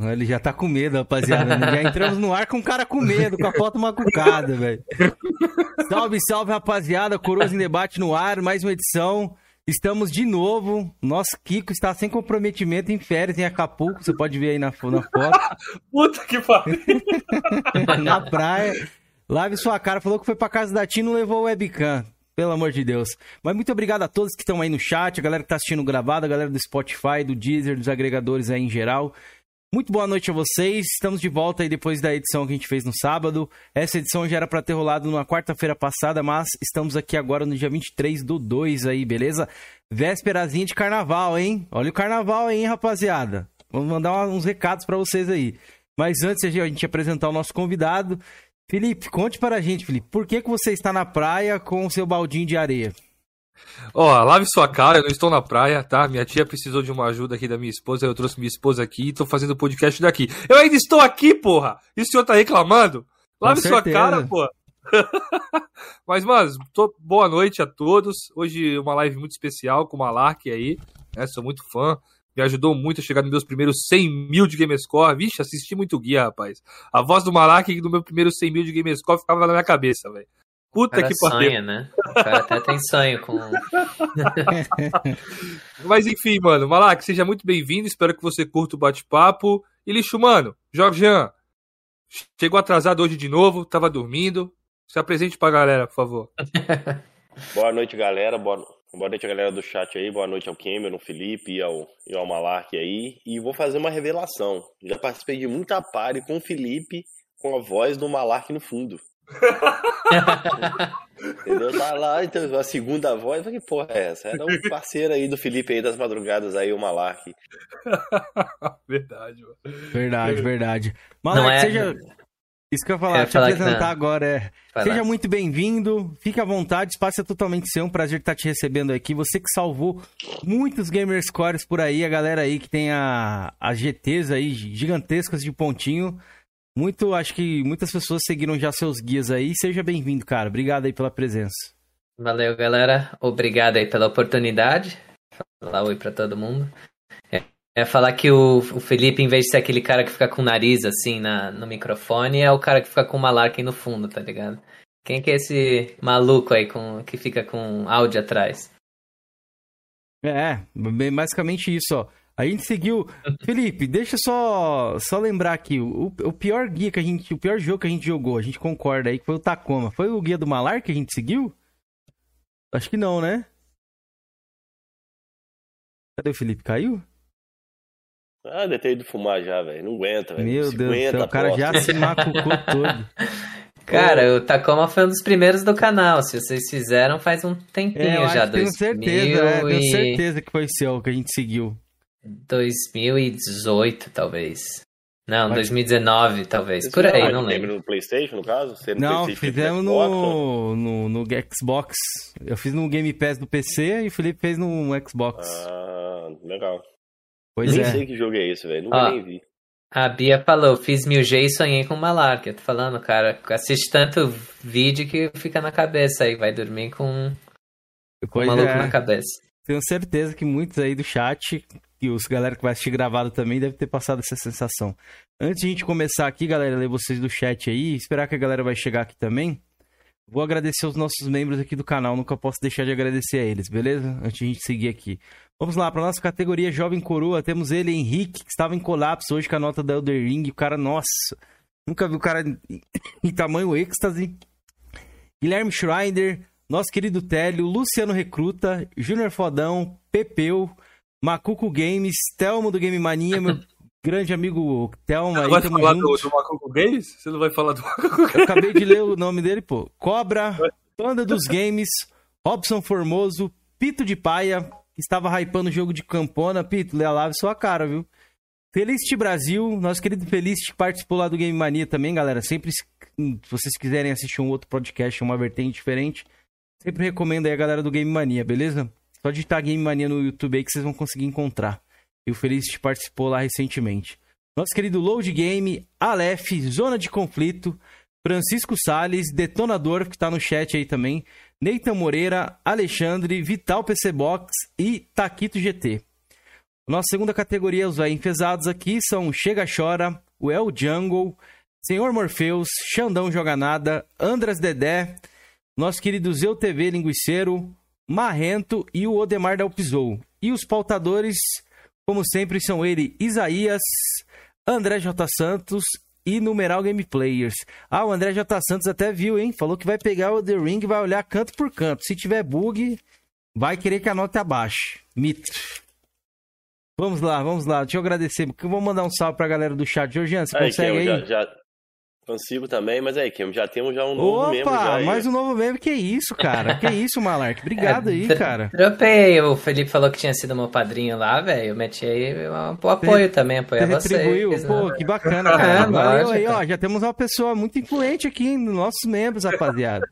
Ele já tá com medo, rapaziada. Já entramos no ar com um cara com medo, com a foto macucada, velho. Salve, salve, rapaziada. Coroas em debate no ar, mais uma edição. Estamos de novo. Nosso Kiko está sem comprometimento em férias em Acapulco. Você pode ver aí na, na foto. Puta que pariu. na praia. Lave sua cara. Falou que foi pra casa da Tia e não levou o webcam. Pelo amor de Deus. Mas muito obrigado a todos que estão aí no chat, a galera que tá assistindo gravado, a galera do Spotify, do Deezer, dos agregadores aí em geral. Muito boa noite a vocês. Estamos de volta aí depois da edição que a gente fez no sábado. Essa edição já era para ter rolado na quarta-feira passada, mas estamos aqui agora no dia 23 do 2 aí, beleza? Vésperazinha de carnaval, hein? Olha o carnaval aí, hein, rapaziada. Vamos mandar uns recados para vocês aí. Mas antes de a gente apresentar o nosso convidado, Felipe, conte para a gente, Felipe, por que, que você está na praia com o seu baldinho de areia? Ó, oh, lave sua cara, eu não estou na praia, tá? Minha tia precisou de uma ajuda aqui da minha esposa, eu trouxe minha esposa aqui e tô fazendo o podcast daqui. Eu ainda estou aqui, porra! E o senhor tá reclamando? Lave sua cara, porra! Mas, mano, tô... boa noite a todos. Hoje uma live muito especial com o Malark aí, né? Sou muito fã. Me ajudou muito a chegar nos meus primeiros 100 mil de Gamerscore. Vixe, assisti muito guia, rapaz. A voz do Malark no meu primeiro 100 mil de Gamerscore ficava na minha cabeça, velho. Puta que pariu. né? O cara até tem sonho com. Mas enfim, mano, Malak, seja muito bem-vindo. Espero que você curta o bate-papo. E lixo, mano, Jorgean, chegou atrasado hoje de novo, tava dormindo. Se apresente pra galera, por favor. Boa noite, galera. Boa, boa noite, galera do chat aí. Boa noite ao Cameron, Felipe e ao, e ao Malark aí. E vou fazer uma revelação. Já participei de muita pare com o Felipe com a voz do Malark no fundo. Entendeu? Tá lá, então, a segunda voz, que porra é essa? Era um parceiro aí do Felipe aí das madrugadas aí, o Malark. verdade, mano. Verdade, verdade. Malark, é... seja. Isso que eu ia falar, eu te apresentar agora é. Vai seja lá. muito bem-vindo, fique à vontade, espaço é totalmente seu, um prazer estar te recebendo aqui. Você que salvou muitos gamer scores por aí, a galera aí que tem a, as GTs aí gigantescas de pontinho. Muito, acho que muitas pessoas seguiram já seus guias aí. Seja bem-vindo, cara. Obrigado aí pela presença. Valeu, galera. Obrigado aí pela oportunidade. Falar oi pra todo mundo. É, é falar que o, o, Felipe, em vez de ser aquele cara que fica com o nariz assim na, no microfone, é o cara que fica com uma larca no fundo, tá ligado? Quem que é esse maluco aí com, que fica com áudio atrás? É, basicamente isso, ó. A gente seguiu. Felipe, deixa só só lembrar aqui. O, o pior guia que a gente. O pior jogo que a gente jogou, a gente concorda aí, que foi o Tacoma. Foi o guia do Malar que a gente seguiu? Acho que não, né? Cadê o Felipe? Caiu? Ah, deve ter ido fumar já, velho. Não aguenta, velho. Meu Deus do céu, o cara já se macucou todo. Cara, o Tacoma foi um dos primeiros do canal. Se vocês fizeram, faz um tempinho é, já. Tenho certeza, é, tenho certeza que foi seu que a gente seguiu. 2018, talvez. Não, Mas... 2019, talvez. Por aí, não lembro. no PlayStation, no caso? Você no não, PlayStation fizemos no, no, no, Xbox. Eu fiz no Game Pass do PC e o Felipe fez no Xbox. Ah, legal. Pois nem é. sei que jogo é esse, velho. Nunca nem vi. A Bia falou, fiz mil G e sonhei com Malark. Eu tô falando, cara, assiste tanto vídeo que fica na cabeça aí, vai dormir com, com um maluco é. na cabeça. Tenho certeza que muitos aí do chat os galera que vai assistir gravado também deve ter passado essa sensação. Antes de a gente começar aqui, galera, ler vocês do chat aí, esperar que a galera vai chegar aqui também. Vou agradecer os nossos membros aqui do canal, nunca posso deixar de agradecer a eles, beleza? Antes de a gente seguir aqui. Vamos lá, para nossa categoria Jovem Coroa, temos ele, Henrique, que estava em colapso hoje com a nota da Elder Ring. O cara, nossa, nunca vi o cara em tamanho êxtase. Guilherme Schreider, nosso querido Télio, Luciano Recruta, Júnior Fodão, Pepeu, Macuco Games, Telmo do Game Mania, meu grande amigo Telmo aí, vai falar do, do, Macuco Games? Você não vai falar do Macuco Games? Eu acabei de ler o nome dele, pô. Cobra, Panda dos Games, Robson Formoso, Pito de Paia, que estava hypando o jogo de Campona. Pito, lê a lave sua cara, viu? Felicity Brasil, nosso querido Felicity participou lá do Game Mania também, galera. Sempre, se vocês quiserem assistir um outro podcast, uma vertente diferente, sempre recomendo aí a galera do Game Mania, beleza? Só digitar Game Mania no YouTube aí que vocês vão conseguir encontrar. E o Felicity participou lá recentemente. Nosso querido Load Game, Aleph, Zona de Conflito, Francisco Sales, Detonador, que tá no chat aí também, Neitan Moreira, Alexandre, Vital PC Box e Taquito GT. Nossa segunda categoria, os enfesados aqui são Chega Chora, o El Jungle, Senhor Morpheus, Xandão Joga Nada, Andras Dedé, nosso querido Zeu TV Linguiceiro, Marrento e o Odemar Dalpizou. E os pautadores, como sempre, são ele, Isaías, André J. Santos e Numeral Game Players. Ah, o André J. Santos até viu, hein? Falou que vai pegar o The Ring e vai olhar canto por canto. Se tiver bug, vai querer que a nota abaixe. Mito. Vamos lá, vamos lá. Deixa eu agradecer. Vou mandar um salve pra galera do chat. Georgiano, você aí, consegue aí? Já, já, consigo também, mas aí, Kim, já temos já um novo Opa, membro. Opa, mais um novo membro. Que isso, cara? que isso, Malark? Obrigado é, aí, cara. Dropei. O Felipe falou que tinha sido meu padrinho lá, velho. Eu meti aí o apoio também, apoio você vocês. Retribuiu. Pô, né? que bacana, cara. É, Valeu aí, ó. Já temos uma pessoa muito influente aqui nos nossos membros, rapaziada.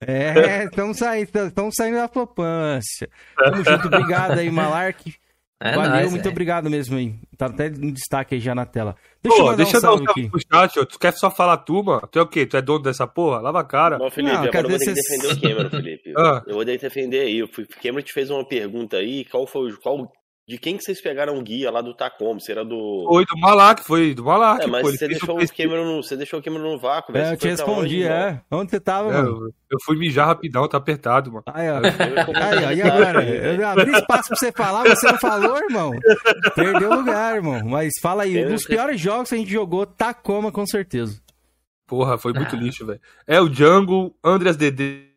É, estamos saindo, estamos saindo da flopância. Tamo junto, obrigado aí, Malark. É Valeu, nóis, muito obrigado mesmo aí. Tá até em destaque aí já na tela. Deixa Pô, eu, deixa um eu dar um salve pro chat, ó. Tu quer só falar tu, mano? Tu é o quê? Tu é dono dessa porra? Lava a cara. Não, Felipe, não, agora eu vou ter que defender o Cameron, Felipe. ah. Eu vou ter que defender aí. O Cameron te fez uma pergunta aí, qual foi qual de quem que vocês pegaram o guia lá do Tacom? Se era do. Foi do Malak, foi do Malak. É, mas pô, você, deixou o Cameron no, você deixou o Cameron no vácuo, velho. É, eu te respondi, onde, é. Onde você tava, é, mano? Eu fui mijar rapidão, tá apertado, mano. Aí, ó. aí, ó. E agora? Eu abri espaço pra você falar, você não falou, irmão? Perdeu lugar, irmão. Mas fala aí, um dos piores jogos que a gente jogou, Tacoma, com certeza. Porra, foi muito ah. lixo, velho. É o Jungle, Andreas DD,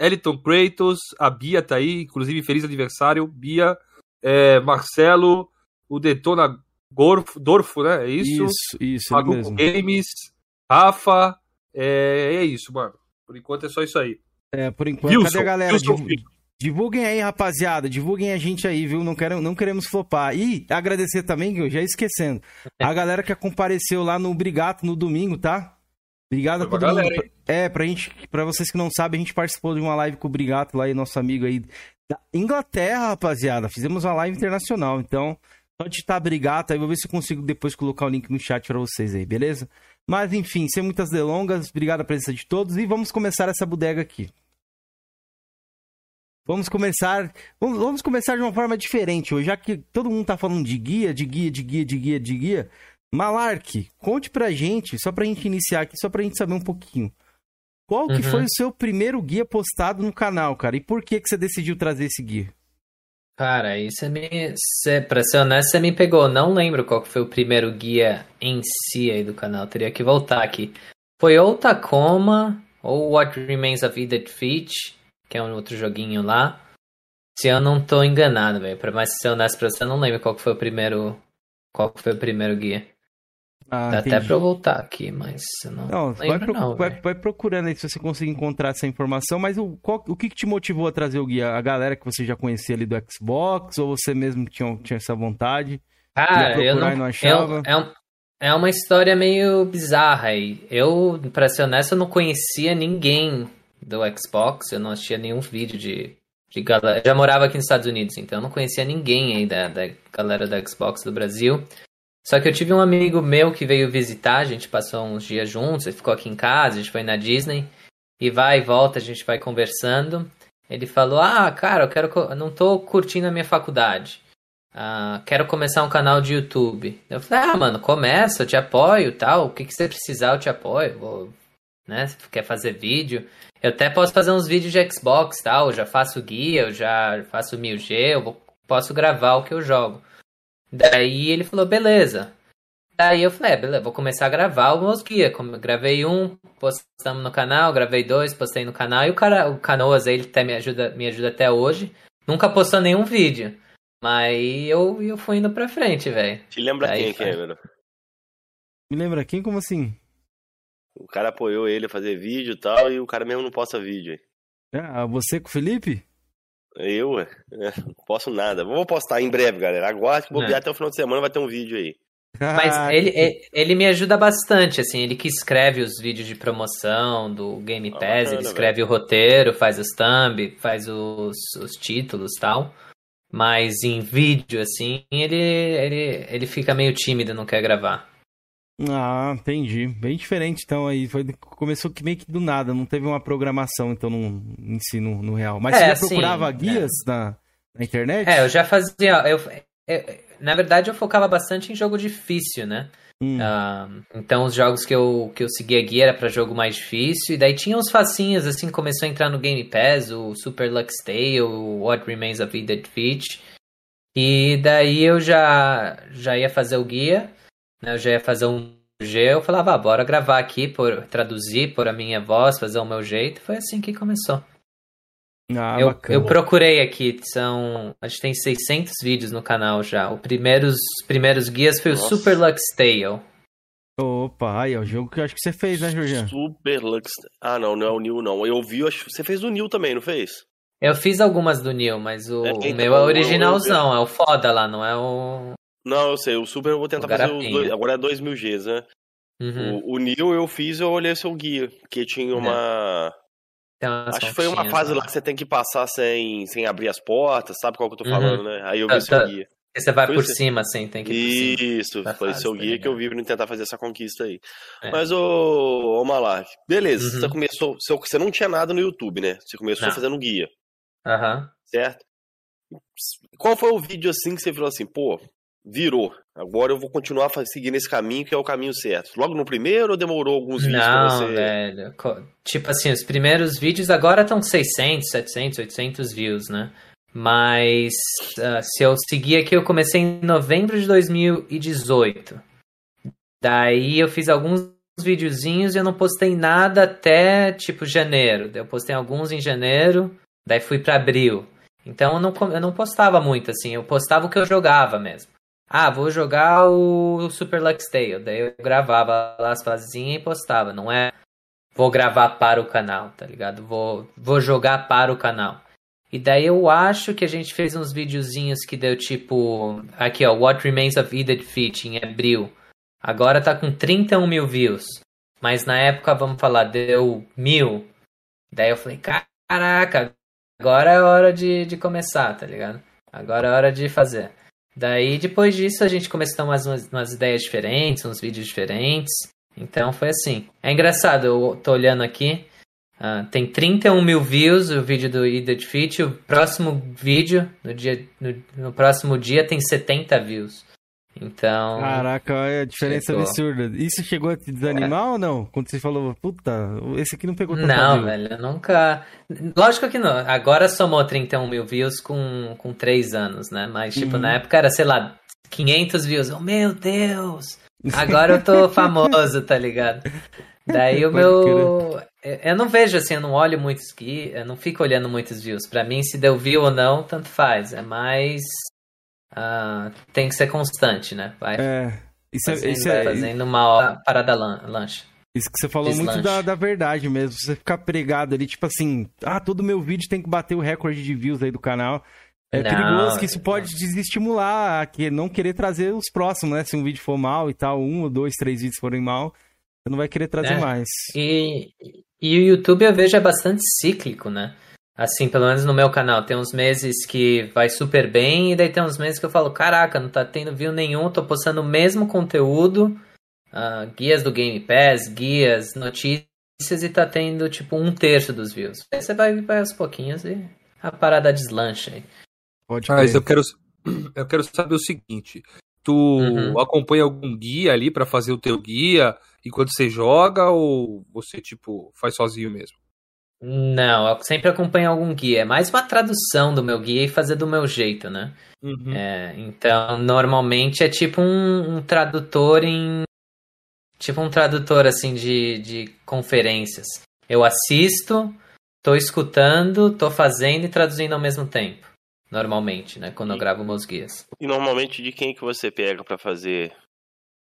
Eliton Kratos, a Bia tá aí, inclusive feliz aniversário, Bia é, Marcelo, o Detona Dorfo, né? É isso? Isso, isso. Ele mesmo. Games, Rafa. É, é isso, mano. Por enquanto é só isso aí. É, por enquanto. Wilson, cadê a galera? divulguem aí, rapaziada. Divulguem a gente aí, viu? Não, quero, não queremos flopar. E agradecer também, que eu já esquecendo, a galera que compareceu lá no Brigato no domingo, tá? Obrigado a todo mundo. É, pra gente, pra vocês que não sabem, a gente participou de uma live com o Brigato lá e nosso amigo aí da Inglaterra, rapaziada. Fizemos uma live internacional, então só digitar Brigato aí, vou ver se eu consigo depois colocar o link no chat para vocês aí, beleza? Mas enfim, sem muitas delongas, obrigado a presença de todos e vamos começar essa bodega aqui. Vamos começar, vamos, vamos começar de uma forma diferente hoje, já que todo mundo tá falando de guia, de guia, de guia, de guia, de guia. Malark, conte pra gente, só pra gente iniciar aqui, só pra gente saber um pouquinho. Qual que uhum. foi o seu primeiro guia postado no canal, cara? E por que que você decidiu trazer esse guia? Cara, isso me. Cê, pra ser honesto, você me pegou. Não lembro qual que foi o primeiro guia em si aí do canal. Teria que voltar aqui. Foi ou Tacoma, ou What Remains of Edith Finch, que é um outro joguinho lá. Se eu não tô enganado, velho. Pra mais ser honesto pra você, eu não lembro qual que foi o primeiro. Qual que foi o primeiro guia. Ah, Dá entendi. até pra eu voltar aqui, mas não. Não, vai, pro, não vai, vai, procurando aí se você conseguir encontrar essa informação. Mas o, qual, o que, que, te motivou a trazer o guia? A galera que você já conhecia ali do Xbox? Ou você mesmo tinha, tinha essa vontade? Ah, eu não, não achava? Eu, é, é uma história meio bizarra aí. Eu, pra ser honesto, eu não conhecia ninguém do Xbox. Eu não assistia nenhum vídeo de, de galera. Eu já morava aqui nos Estados Unidos, então eu não conhecia ninguém aí da, da galera da Xbox do Brasil. Só que eu tive um amigo meu que veio visitar, a gente passou uns dias juntos, ele ficou aqui em casa, a gente foi na Disney, e vai e volta, a gente vai conversando. Ele falou: Ah, cara, eu quero. Não tô curtindo a minha faculdade. Ah, quero começar um canal de YouTube. Eu falei, ah, mano, começa, eu te apoio tal. O que, que você precisar, eu te apoio. Vou, né? Se quer fazer vídeo. Eu até posso fazer uns vídeos de Xbox tal. Eu já faço guia, eu já faço 1000G, eu vou, posso gravar o que eu jogo. Daí ele falou, beleza. Daí eu falei, é, beleza, vou começar a gravar os meus guias. Gravei um, postamos no canal, gravei dois, postei no canal. E o cara, o Canoas, ele até me ajuda, me ajuda até hoje. Nunca postou nenhum vídeo. Mas eu, eu fui indo pra frente, velho. Te lembra Daí quem, Cameron? Me lembra quem? Como assim? O cara apoiou ele a fazer vídeo e tal, e o cara mesmo não posta vídeo. Ah, você com o Felipe? Eu, é, não posso nada. Vou postar em breve, galera. Aguarde que vou é. até o final de semana vai ter um vídeo aí. Mas ele, ele me ajuda bastante, assim, ele que escreve os vídeos de promoção do Game ah, Pass, ah, bacana, ele escreve velho. o roteiro, faz os thumb, faz os, os títulos tal. Mas em vídeo, assim, ele, ele, ele fica meio tímido, não quer gravar. Ah, entendi. Bem diferente, então, aí. Foi, começou que meio que do nada, não teve uma programação, então, no, em si, no, no real. Mas é, você já assim, procurava é. guias é. na, na internet? É, eu já fazia. Eu, eu, na verdade, eu focava bastante em jogo difícil, né? Hum. Uh, então, os jogos que eu, que eu seguia guia era pra jogo mais difícil. E daí tinha uns facinhos, assim, começou a entrar no Game Pass, o Super Lux Tale, o What Remains of Edith Finch. E daí eu já, já ia fazer o guia, né? Eu já ia fazer um G, eu falava, ah, bora gravar aqui, por, traduzir por a minha voz, fazer o meu jeito. Foi assim que começou. Ah, eu, bacana. eu procurei aqui, são. A gente tem 600 vídeos no canal já. Os primeiros, primeiros guias foi Nossa. o Super Lux Tale. Opa, aí é o jogo que eu acho que você fez, né, Jorginho? Super Lux. Ah, não, não é o Neil, não. Eu vi, eu acho você fez o Neil também, não fez? Eu fiz algumas do Neil, mas o, É, o então, meu é originalzão, é o foda lá, não é o. Não, eu sei. O Super eu vou tentar fazer os dois. Agora é 2000 Gs, né? Uhum. O, o eu fiz, eu olhei seu guia. Que tinha uma. Tem umas Acho que foi uma fase lá que você tem que passar sem, sem abrir as portas, sabe qual que eu tô Uhum. falando, né? Aí eu vi seu tá. guia. E Você vai Foi por isso. cima, assim, tem que ir por cima. Isso, da foi fase, seu tá guia que eu vi pra tentar fazer essa conquista aí. É. Mas, ô, ô Malark, beleza, Uhum. você começou. Você, você não tinha nada no YouTube, né? Você começou Não. fazendo guia, Aham. certo? Qual foi o vídeo assim que você falou assim, pô, virou. Agora eu vou continuar seguindo esse caminho que é o caminho certo. Logo no primeiro ou demorou alguns vídeos pra Não, você? velho. Tipo assim, os primeiros vídeos agora estão 600, 700, 800 views, né? Mas ah, se eu seguir aqui, eu comecei em novembro de 2018. Daí eu fiz alguns videozinhos e eu não postei nada até tipo janeiro. Eu postei alguns em janeiro, daí fui pra abril. Então eu não, com- eu não postava muito assim, eu postava o que eu jogava mesmo. Ah, vou jogar o Super Lux Tale. Daí eu gravava lá as fasezinhas e postava. Não é vou gravar para o canal, tá ligado? Vou, vou jogar para o canal. E daí eu acho que a gente fez uns videozinhos que deu tipo. Aqui, ó, What Remains of Edith Finch em abril. Agora tá com 31 mil views. Mas na época, vamos falar, deu mil. Daí eu falei, caraca, agora é hora de, de começar, tá ligado? Agora é hora de fazer. Daí, depois disso, a gente começou a ter umas, umas, ideias diferentes, uns vídeos diferentes. Então, foi assim. É engraçado, eu tô olhando aqui. ah, tem 31 mil views o vídeo do Edith Fit. O próximo vídeo, no, dia, no, no próximo dia, tem 70 views. Então, Caraca, olha a diferença Chegou. absurda. Isso chegou a te desanimar ou não? Quando você falou, puta, esse aqui não pegou tanta Não, view. velho, eu nunca. Lógico que não. Agora somou 31 mil views com, com 3 anos, né? Mas, tipo, Uhum. na época era, sei lá, 500 views. Oh, meu Deus! Agora eu tô famoso, tá ligado? Daí o meu. eu- Eu não vejo assim, eu não olho muitos que. Eu não fico olhando muitos views. Pra mim, se deu view ou não, tanto faz. É mais. Ah, tem que ser constante, né? Vai É, isso, é, fazendo, isso, vai é, fazendo uma hora parada lan- lancha. isso que você falou muito Deslanche. da, da verdade mesmo. Você ficar pregado ali, tipo assim, ah, todo meu vídeo tem que bater o recorde de views aí do canal. É Não, perigoso que isso não. pode desestimular a que não querer trazer os próximos, né? Se um vídeo for mal e tal, um ou dois, três vídeos forem mal, você não vai querer trazer É. mais. E, e o YouTube eu vejo é bastante cíclico, né? Assim, pelo menos no meu canal. Tem uns meses que vai super bem, e daí tem uns meses que eu falo, caraca, não tá tendo view nenhum, tô postando o mesmo conteúdo, ah, guias do Game Pass, guias, notícias, e tá tendo tipo um terço dos views. Aí você vai, vai aos pouquinhos e a parada deslancha aí. Pode Mas eu quero, eu quero saber o seguinte: tu Uhum. acompanha algum guia ali pra fazer o teu guia enquanto você joga ou você, tipo, faz sozinho mesmo? Não, eu sempre acompanho algum guia. É mais uma tradução do meu guia e fazer do meu jeito, né? Uhum. É, então, normalmente é tipo um, um tradutor em. Tipo um tradutor assim de, de conferências. Eu assisto, tô escutando, tô fazendo e traduzindo ao mesmo tempo. Normalmente, né? Quando eu E- gravo meus guias. E normalmente de quem que você pega pra fazer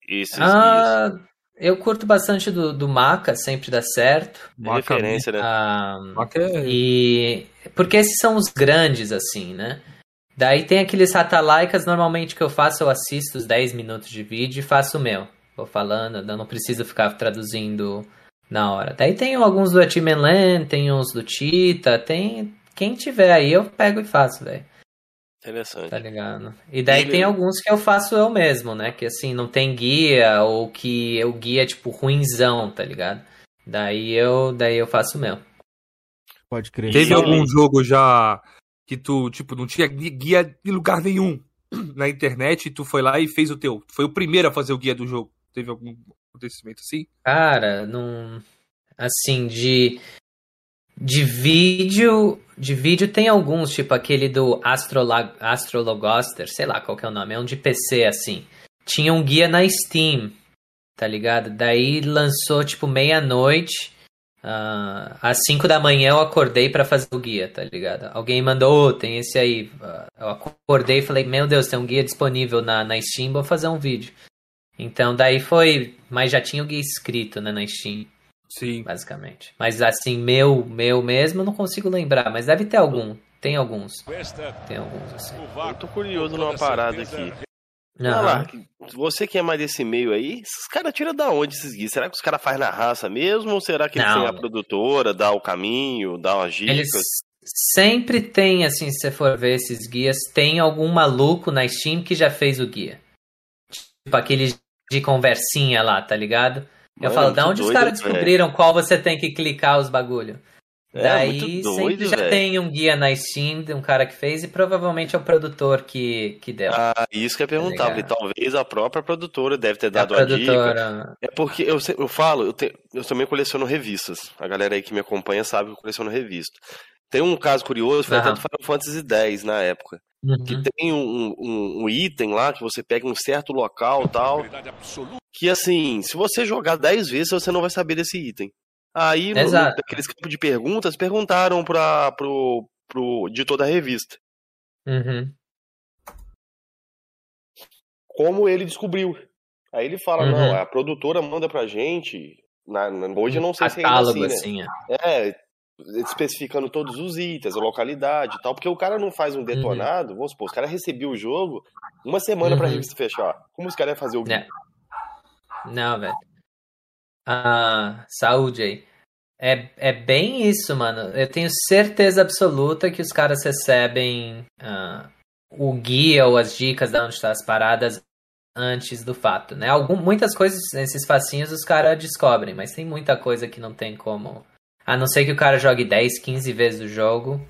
esses guias? Eu curto bastante do, do Maca, sempre dá certo. É referência, né? Ah, Maca é- E porque esses são os grandes, assim, né? Daí tem aqueles ratalaicas, normalmente que eu faço, eu assisto os 10 minutos de vídeo e faço o meu. Vou falando, eu não preciso ficar traduzindo na hora. Daí tem alguns do Atiman Land, tem uns do Tita, tem. Quem tiver aí eu pego e faço, velho. Interessante. Tá ligado? E daí Ele- tem alguns que eu faço eu mesmo, né? Que assim, não tem guia, ou que o guia é tipo ruinzão, tá ligado? Daí eu, daí eu faço o meu. Pode crer. Teve algum jogo já que tu, tipo, não tinha gui- guia em lugar nenhum? na internet e tu foi lá e fez o teu. Foi o primeiro a fazer o guia do jogo. Teve algum acontecimento assim? Cara, não. Assim, de. De vídeo. De vídeo tem alguns, tipo aquele do Astrolog... Astrologoster, sei lá qual que é o nome, é um de PC assim. Tinha um guia na Steam, tá ligado? Daí lançou tipo meia-noite. Uh, às 5 da manhã eu acordei para fazer o guia, tá ligado? Alguém mandou, oh, tem esse aí. Uh, eu acordei e falei, meu Deus, tem um guia disponível na, na Steam, vou fazer um vídeo. Então daí foi. Mas já tinha o guia escrito, né, na Steam. Sim. Basicamente. Mas assim, meu, meu mesmo, não consigo lembrar, mas deve ter algum. Tem alguns. Tem alguns, assim. Eu tô curioso numa parada aqui. Uhum. lá, você que é mais desse meio aí, esses caras tiram da onde esses guias? Será que os caras fazem na raça mesmo? Ou será que eles têm a produtora, dá o caminho, dá umas dicas? Eles sempre tem, assim, se você for ver esses guias, tem algum maluco na Steam que já fez o guia. Tipo aquele de conversinha lá, tá ligado? Eu Mano, falo, da onde os caras descobriram qual você tem que clicar os bagulho? É, Daí doido, sempre já véio. tem um guia na Steam de um cara que fez e provavelmente é o produtor que, que deu. Ah, isso que eu ia perguntar, tá porque talvez a própria produtora deve ter dado a, a dica. É porque eu, eu falo, eu, te, eu também coleciono revistas. A galera aí que me acompanha sabe que eu coleciono revista. Tem um caso curioso, foi uhum. até do Final Fantasy X na época. Uhum. Que tem um, um, um, item lá que você pega em um certo local tal. Que assim, se você jogar 10 vezes, você não vai saber desse item. Aí, Exato. naqueles campos de perguntas, perguntaram para pro, pro editor da revista. Uhum. Como ele descobriu. Aí ele fala, uhum. não, a produtora manda pra gente. Na, na, hoje eu não sei se é ainda assim, né? assim, é. é, especificando todos os itens, a localidade e tal, porque o cara não faz um uhum. detonado, uhum. vamos supor, os caras recebeu o jogo uma semana uhum. pra revista fechar. Como os caras iam fazer o é. Não, velho. Ah, saúde aí. É, é bem isso, mano. Eu tenho certeza absoluta que os caras recebem uh, o guia ou as dicas de onde estão as paradas antes do fato, né? Algum, muitas coisas nesses facinhos os caras descobrem, mas tem muita coisa que não tem como. A não ser que o cara jogue 10, 15 vezes o jogo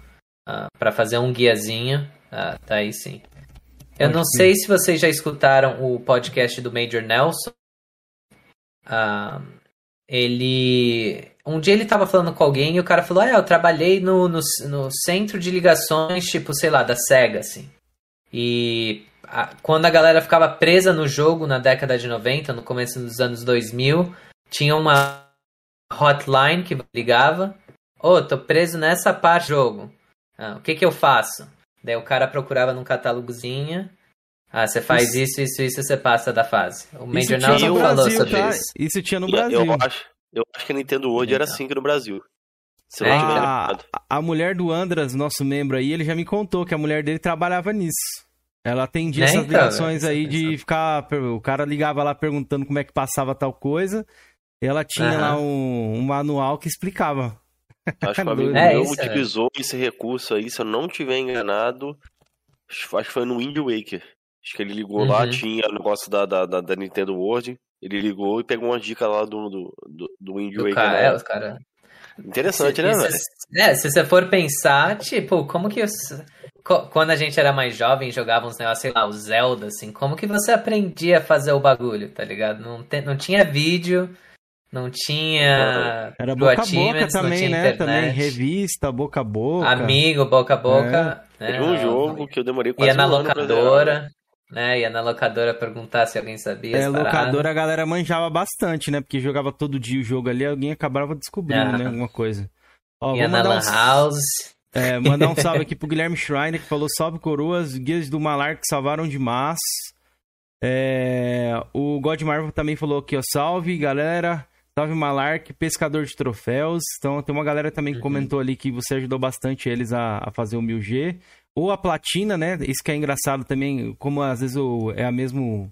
uh, para fazer um guiazinho. Uh, tá aí sim. Eu não sei se vocês já escutaram o podcast do Major Nelson. Uh, ele. Um dia ele tava falando com alguém e o cara falou: Ah, eu trabalhei no, no, no centro de ligações, tipo, sei lá, da SEGA, assim. E a, quando a galera ficava presa no jogo na década de 90, no começo dos anos 2000, tinha uma hotline que ligava: Ô, oh, tô preso nessa parte do jogo. Ah, o que que eu faço? Daí o cara procurava num catálogozinho. Ah, você faz isso, isso, isso, você passa da fase. O Major Nelson falou Brasil, sobre tá? isso. Isso tinha no Brasil. Eu acho, eu acho que a Nintendo World era assim que no Brasil. Se é, a, a mulher do Andras, nosso membro aí, ele já me contou que a mulher dele trabalhava nisso. Ela atendia é, essas então, ligações aí de ficar. O cara ligava lá perguntando como é que passava tal coisa. E ela tinha uhum. lá um, um, manual que explicava. Acho que o amigo é, meu isso, utilizou é. esse recurso aí, se eu não tiver enganado. Acho que foi no Wind Waker. Acho que ele ligou uhum. lá, tinha o negócio da, da, da, Nintendo World. Ele ligou e pegou uma dica lá do, do, do, do Wind Waker. Cara, é, os cara... Interessante, se, né, velho? É, se você for pensar, tipo, como que os... Quando a gente era mais jovem, jogava uns negócios, sei lá, o Zelda, assim, como que você aprendia a fazer o bagulho, tá ligado? Não, te, não tinha vídeo, não tinha. Era boca a boca também, né? Internet. Também revista, boca a boca. Amigo, boca a boca. É. Né? Teve um jogo que eu demorei quase Ia na um locadora né? Ia na locadora perguntar se alguém sabia. É, locadora a galera manjava bastante, né? Porque jogava todo dia o jogo ali, alguém acabava descobrindo, né? Alguma coisa. Ó, Ia na Lan um... House. É, mandar um salve aqui pro Guilherme Schreiner, que falou: Salve coroas, guias do Malar que salvaram demais. É, o God Marvel também falou aqui, ó. Salve, galera. Salve Malark, pescador de troféus. Então tem uma galera também que uhum. comentou ali que você ajudou bastante eles a, a fazer o 1000G. Ou a platina, né? Isso que é engraçado também, como às vezes o, é a mesmo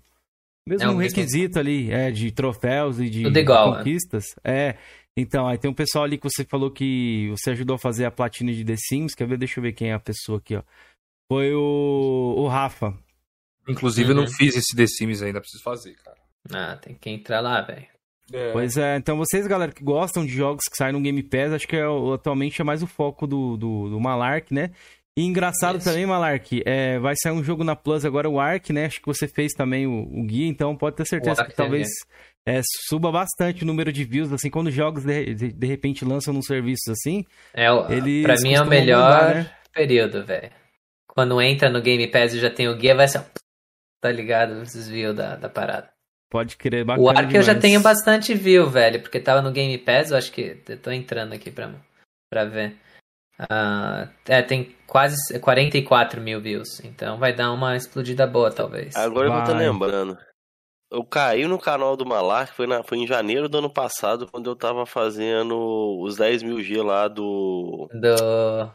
mesmo é um requisito mesmo... ali, é de troféus e de igual, né? conquistas. Né? É. Então, aí tem um pessoal ali que você falou que você ajudou a fazer a platina de The Sims. Quer ver? Deixa eu ver quem é a pessoa aqui, ó. Foi o, o Rafa. Inclusive, uhum. eu não fiz esse The Sims ainda, preciso fazer, cara. Ah, tem que entrar lá, velho. É. Pois é, então vocês, galera, que gostam de jogos que saem no Game Pass, acho que é, atualmente é mais o foco do, do, do Malark, né? E engraçado Isso. também, Malark, é, vai sair um jogo na Plus agora, o Ark, né? Acho que você fez também o, o guia, então pode ter certeza Ark que talvez é, suba bastante o número de views, assim, quando jogos de, de, de repente lançam num serviço assim. É, Eles pra mim é o melhor bombar, né? período, velho. Quando entra no Game Pass e já tem o guia, vai ser. um Tá ligado? Desvio da, da parada. Pode crer, bacana O Ark eu já tenho bastante view, velho, porque tava no Game Pass, eu acho que. Eu tô entrando aqui pra, pra ver. Ah, é, tem quase 44 mil views. Então vai dar uma explodida boa, talvez. Agora eu vou estar Vai. lembrando. Eu caí no canal do Malark, foi, na, foi em janeiro do ano passado, quando eu tava fazendo os 10 mil G lá do. Do.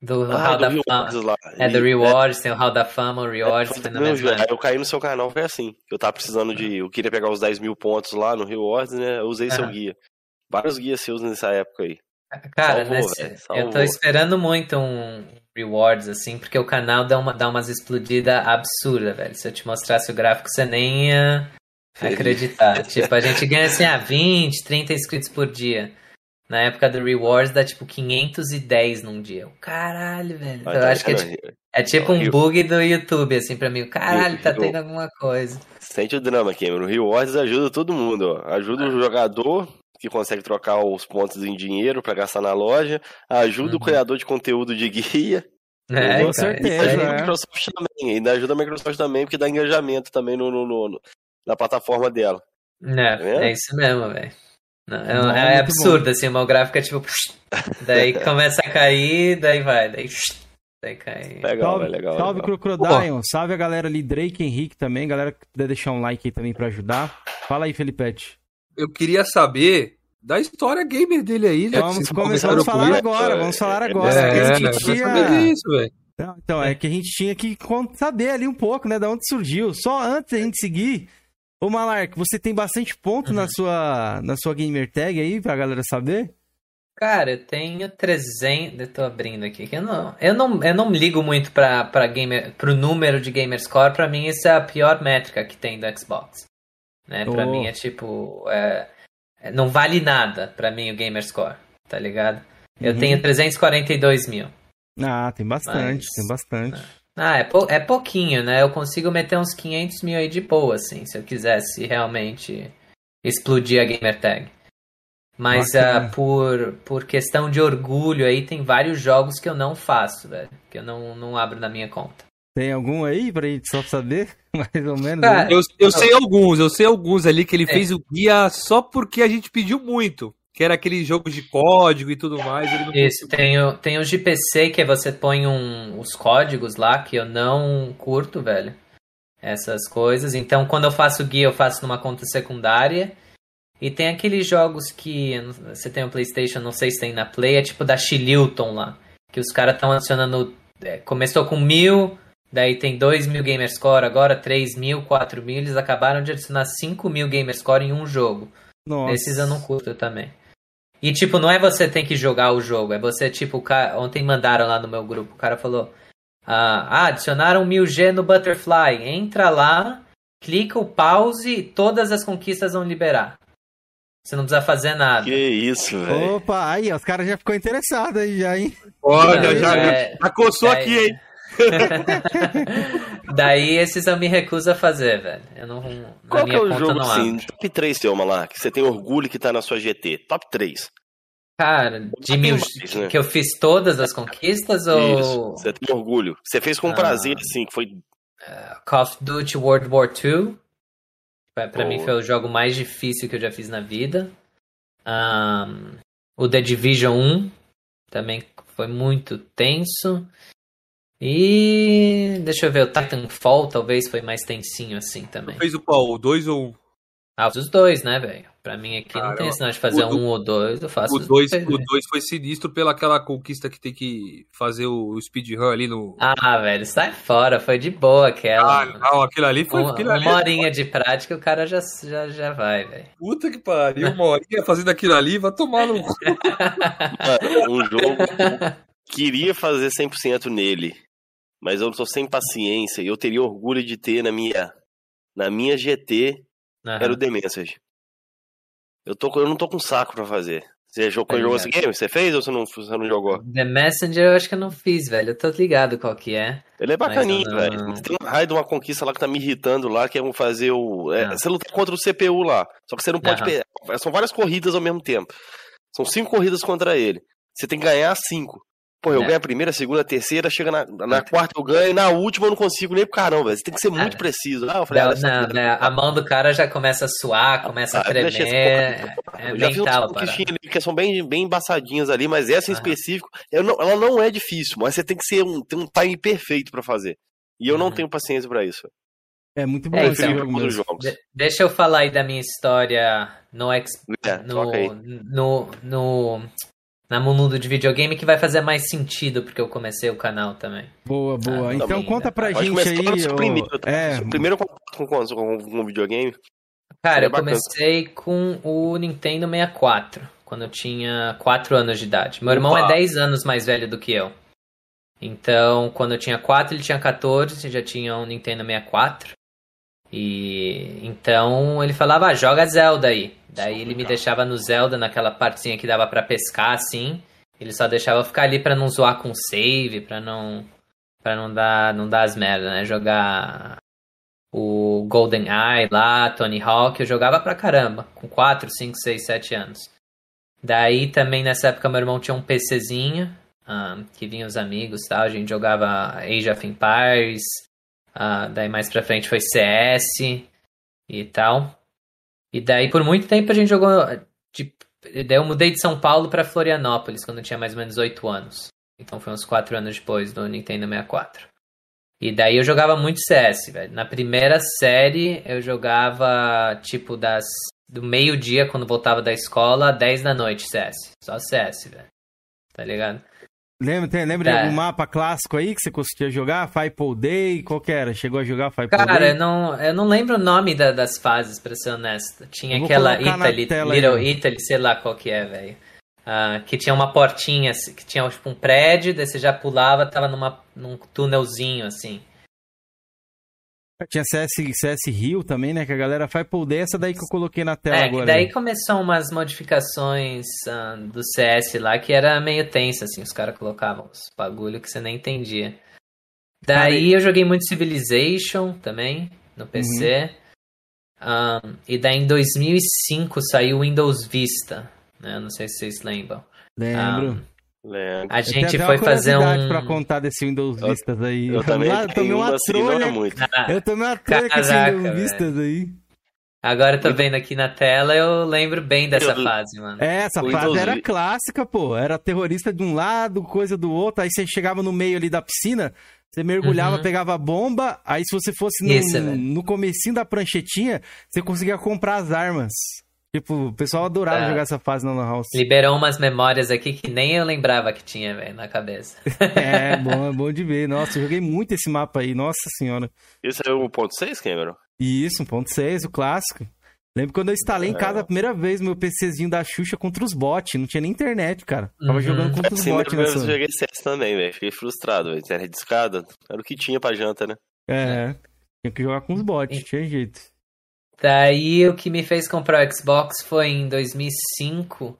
Do Ah, Hall da Fama. É do E- Rewards, tem o Hall da Fama, o é, Rewards foi foi na mesma época. eu caí no seu canal, foi assim. Eu tava precisando de. Eu queria pegar os 10 mil pontos lá no Rewards, né? Eu usei seu Aham. guia. Vários guias seus nessa época aí. Cara, Salvou, nesse- eu tô esperando muito um rewards, assim, porque o canal dá, uma, dá umas explodidas absurdas, velho. Se eu te mostrasse o gráfico, você nem ia acreditar. tipo, a gente ganha assim, ah, 20, 30 inscritos por dia. Na época do rewards dá tipo 510 num dia. Eu, Caralho, velho. Eu tá acho que é, vendo? ti- é tipo um bug do YouTube, assim, pra mim. Caralho, tá tendo alguma coisa. Sente o drama, Cameron. Rewards ajuda todo mundo, ó. Ajuda Ah. o jogador que consegue trocar os pontos em dinheiro pra gastar na loja. Ajuda Uhum. o criador de conteúdo de guia. É, Com cara, certeza, ajuda é. a Microsoft também. Ainda ajuda a Microsoft também, porque dá engajamento também no, no- no- na plataforma dela. É, vendo? é isso mesmo, velho. Não, É, Não, é absurdo, assim, gráfico é tipo. daí começa a cair, daí vai, daí. Daí cai. Legal, Salve, legal. salve legal. Crocodile, salve a galera ali, Drake Henrique também, galera que puder deixar um like aí também pra ajudar. Fala aí, Felipete. Eu queria saber da história gamer dele aí, né? Vamos começar a falar agora, vamos falar agora. É, que a né? gente tinha... saber isso, velho. Não, Então, é que a gente tinha que saber ali um pouco, né, da onde surgiu. Só antes da gente seguir, ô Malark, você tem bastante ponto na sua na sua gamer tag aí pra galera saber? Cara, eu tenho 300. Eu tô abrindo aqui. que Eu não, eu não, eu não ligo muito pra, pra gamer, pro número de Gamerscore. Pra mim, isso é a pior métrica que tem do Xbox. Né? Pra Oh. mim é tipo. é- é- não vale nada pra mim o Gamerscore, tá ligado? Eu Uhum. tenho 342 mil. Ah, tem bastante, Mas- tem bastante. Ah, é, pou- é pouquinho, né? Eu consigo meter uns 500 mil aí de boa, assim, se eu quisesse realmente explodir a gamer tag. Mas ah, por, por questão de orgulho aí, tem vários jogos que eu não faço, velho. Que eu não, não abro na minha conta. Tem algum aí pra gente só saber? Mais ou menos. Cara, né? Eu, eu sei alguns, eu sei alguns ali que ele É. fez o guia só porque a gente pediu muito. Que era aquele jogo de código e tudo mais. Ele não Isso, tem, o- tem os de PC que você põe um, os códigos lá, que eu não curto, velho. Essas coisas. Então, quando eu faço guia, eu faço numa conta secundária. E tem aqueles jogos que você tem o PlayStation, não sei se tem na Play, é tipo da Chililton lá. Que os caras estão adicionando. é, começou com mil, daí tem 2 mil Gamerscore, agora 3 mil, 4 mil. Eles acabaram de adicionar 5 mil Gamerscore em um jogo. Nossa. Esses eu não curto também. E tipo, não é você tem que jogar o jogo, é você, tipo, cara, ontem mandaram lá no meu grupo, o cara falou: Ah, ah, adicionaram 1000G no Butterfly. Entra lá, clica o pause e todas as conquistas vão liberar. Você não precisa fazer nada. Que isso, velho. Opa, aí, os caras já ficou interessado aí já, hein? Olha, Não, já, é- já coçou é- aqui, hein? Daí esses eu me recuso a fazer, velho. Eu não. Qual que é o jogo, assim, top 3 seu, Malark? Você tem orgulho que tá na sua GT. Top 3. Cara, de mil. mais, né? Que eu fiz todas as conquistas ou. Isso. Você tem orgulho. Você fez com Ah. prazer, assim, que foi. Call of Duty World War II. Pra, pra mim foi o jogo mais difícil que eu já fiz na vida. Ahn, o The Division 1 também foi muito tenso. E deixa eu ver, o Titanfall talvez foi mais tensinho assim também. Fez o qual? O 2 ou um? Ah, os dois, né, velho? Pra mim aqui não Cara, tem sinal de fazer o do- um ou dois, eu faço O 2 dois. o dois foi sinistro pela aquela conquista que tem que fazer o speedrun ali no. Ah, velho, sai fora, foi de boa aquela. Ah, não, aquilo ali foi. uma, aquilo ali, uma horinha de prática o cara já, já, já vai, velho. Puta que pariu, uma horinha fazendo aquilo ali, vai tomar no. um jogo. Queria fazer 100% nele. Mas eu tô sem paciência. E eu teria orgulho de ter na minha. Na minha GT. Aham. Era o The Message. Eu, tô, eu não tô com saco pra fazer. Você jogou, Tá jogou esse game? Você fez ou você não, você não jogou? The Messenger eu acho que eu não fiz, velho. Eu tô ligado qual que é. Ele é bacaninho, não- velho. Tem um raio de uma conquista lá que tá me irritando lá, que é fazer o. é. Você luta contra o CPU lá. Só que você não pode. Pe- São várias corridas ao mesmo tempo. São cinco corridas contra ele. Você tem que ganhar cinco. Pô, eu É. ganho a primeira, a segunda, a terceira, chega na, na quarta eu ganho, e na última eu não consigo nem pro caramba, velho. Você tem que ser muito Ah. preciso. Ah, eu falei, Não, ah, essa- não, né, a mão do cara já começa a suar, começa a Ah, esse tremer. pouco. É Eu já vi mental, a parada. conquistinhas ali que são bem, bem embaçadinhas ali, mas essa em específico, eu não- ela não é difícil, mas você tem que ser um, ter um time perfeito pra fazer. E eu não Uhum. tenho paciência pra isso. É muito bom É, esse então, jogo jogos. De- deixa eu falar aí da minha história no, ex, É, no, no, no, na mundo de videogame que vai fazer mais sentido porque eu comecei o canal também. Boa, boa. Ah, então também, conta né? pra Pode gente aí. ô, primeiro? É, primeiro contato com, com, com, com videogame. Cara, eu comecei com o Nintendo 64, quando eu tinha 4 anos de idade. Meu irmão é Opa! 10 anos mais velho do que eu. Então, quando eu tinha 4, ele tinha 14, já tinha um Nintendo 64. E então ele falava, ah, joga Zelda aí. Daí ele me deixava no Zelda, naquela partezinha que dava pra pescar, assim. Ele só deixava eu ficar ali pra não zoar com save, pra não para não dar não dar as merdas, né? Jogar o Golden Eye lá, Tony Hawk, eu jogava pra caramba, com 4, 5, 6, 7 anos. Daí também nessa época meu irmão tinha um PCzinho, ah, que vinha os amigos e tal, a gente jogava Age of Empires, ah, daí mais pra frente foi CS e tal. E daí por muito tempo a gente jogou. Tipo, daí eu mudei de São Paulo pra Florianópolis quando eu tinha mais ou menos 8 anos. Então foi uns 4 anos depois do Nintendo 64. E daí eu jogava muito CS, velho. Na primeira série eu jogava tipo das do meio-dia quando voltava da escola, 10 da noite CS. Só CS, velho. Tá ligado? Lembra, tem- lembra de Tá. algum mapa clássico aí que você conseguia jogar? Five Day? Qual que era? Chegou a jogar Cara, Day? eu não, eu não lembro o nome da- das fases, pra ser honesto. Tinha aquela Italy, Little aí. Italy, sei lá qual que é, velho. Ah, que tinha uma portinha, assim, que tinha tipo um prédio, daí você já pulava, tava numa, num túnelzinho, assim. Tinha CS, CS Rio também, né? Que a galera Five Day, essa daí que eu coloquei na tela É, agora. daí né? começou umas modificações ah, do CS lá que era meio tenso, assim, os caras colocavam uns bagulho que você nem entendia. Daí eu joguei muito Civilization também, no PC. Ah, e daí em 2005 saiu o Windows Vista, né? Não sei se vocês lembram. Lembro. Lembro. A Eu tenho gente foi fazer um... pra contar desse Windows Eu- Vistas aí. Eu também lá, tomei uma assim, trolha. muito. Eu tomei uma trolha com esse Windows velho. Vistas aí. Agora eu tô vendo aqui na tela, eu lembro bem dessa Eu- fase, mano. É, essa O fase Windows era clássica, pô. Era terrorista de um lado, coisa do outro. Aí você chegava no meio ali da piscina, você mergulhava, Uhum. pegava a bomba. Aí se você fosse no, Isso, velho. no comecinho da pranchetinha, você conseguia comprar as armas. Tipo, o pessoal adorava É. jogar essa fase na Lan House. Liberou umas memórias aqui que nem eu lembrava que tinha, velho, na cabeça. É, bom, é bom de ver. Nossa, eu joguei muito esse mapa aí, nossa senhora. Esse é o 1.6, Cameron? E isso, 1.6, o clássico. Lembro quando eu instalei em É. casa a primeira vez meu PCzinho da Xuxa contra os bots. Não tinha nem internet, cara. Tava Uhum. jogando contra os Sim, bots primeira vez nessa. eu joguei CS também, velho. Fiquei frustrado, velho. Internet de escada. Era o que tinha pra janta, né? É. Tinha que jogar com os bots, tinha jeito. Daí o que me fez comprar o Xbox foi em 2005.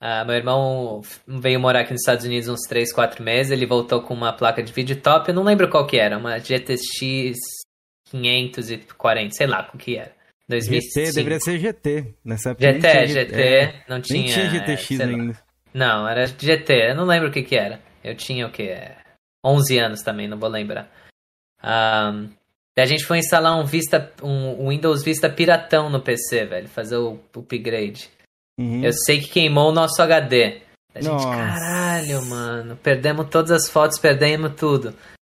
Ah, meu irmão veio morar aqui nos Estados Unidos uns 3, 4 meses. Ele voltou com uma placa de vídeo top. Eu não lembro qual que era. Uma GTX 540, sei lá qual que era. 2005. GT, deveria ser GT. Nessa época GT, GT. é, não nem tinha. tinha GTX ainda. Não, era GT. Eu não lembro o que que era. Eu tinha o que? É, 11 anos também, não vou lembrar. Ahn, daí a gente foi instalar um Vista, um, um Windows Vista piratão no PC, velho, fazer o, upgrade. Uhum. Eu sei que queimou o nosso HD. A gente, Nossa. caralho, mano, perdemos todas as fotos, perdemos tudo.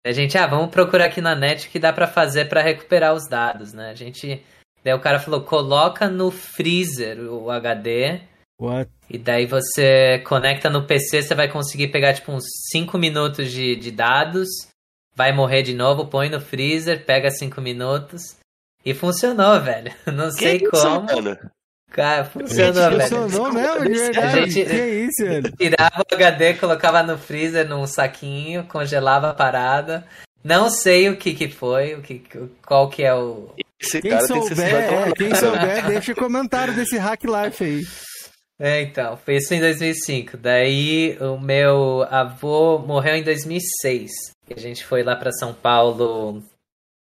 A gente, ah, vamos procurar aqui na net o que dá pra fazer pra recuperar os dados, né? A gente, daí o cara falou, coloca no freezer o HD What? e daí você conecta no PC, você vai conseguir pegar tipo uns 5 minutos de, de dados, vai morrer de novo, põe no freezer, pega 5 minutos. E funcionou, velho. Não sei Que isso, como. mano? Cara, funcionou, velho. Funcionou mesmo, de verdade. A gente- Que isso, velho? Tirava o HD, colocava no freezer num saquinho, congelava a parada. Não sei o que que foi, o que, qual que é o... Esse Quem souber, é, quem souber, deixa comentário desse Hack Life aí. É, então, foi isso em 2005. Daí o meu avô morreu em 2006. A gente foi lá para São Paulo,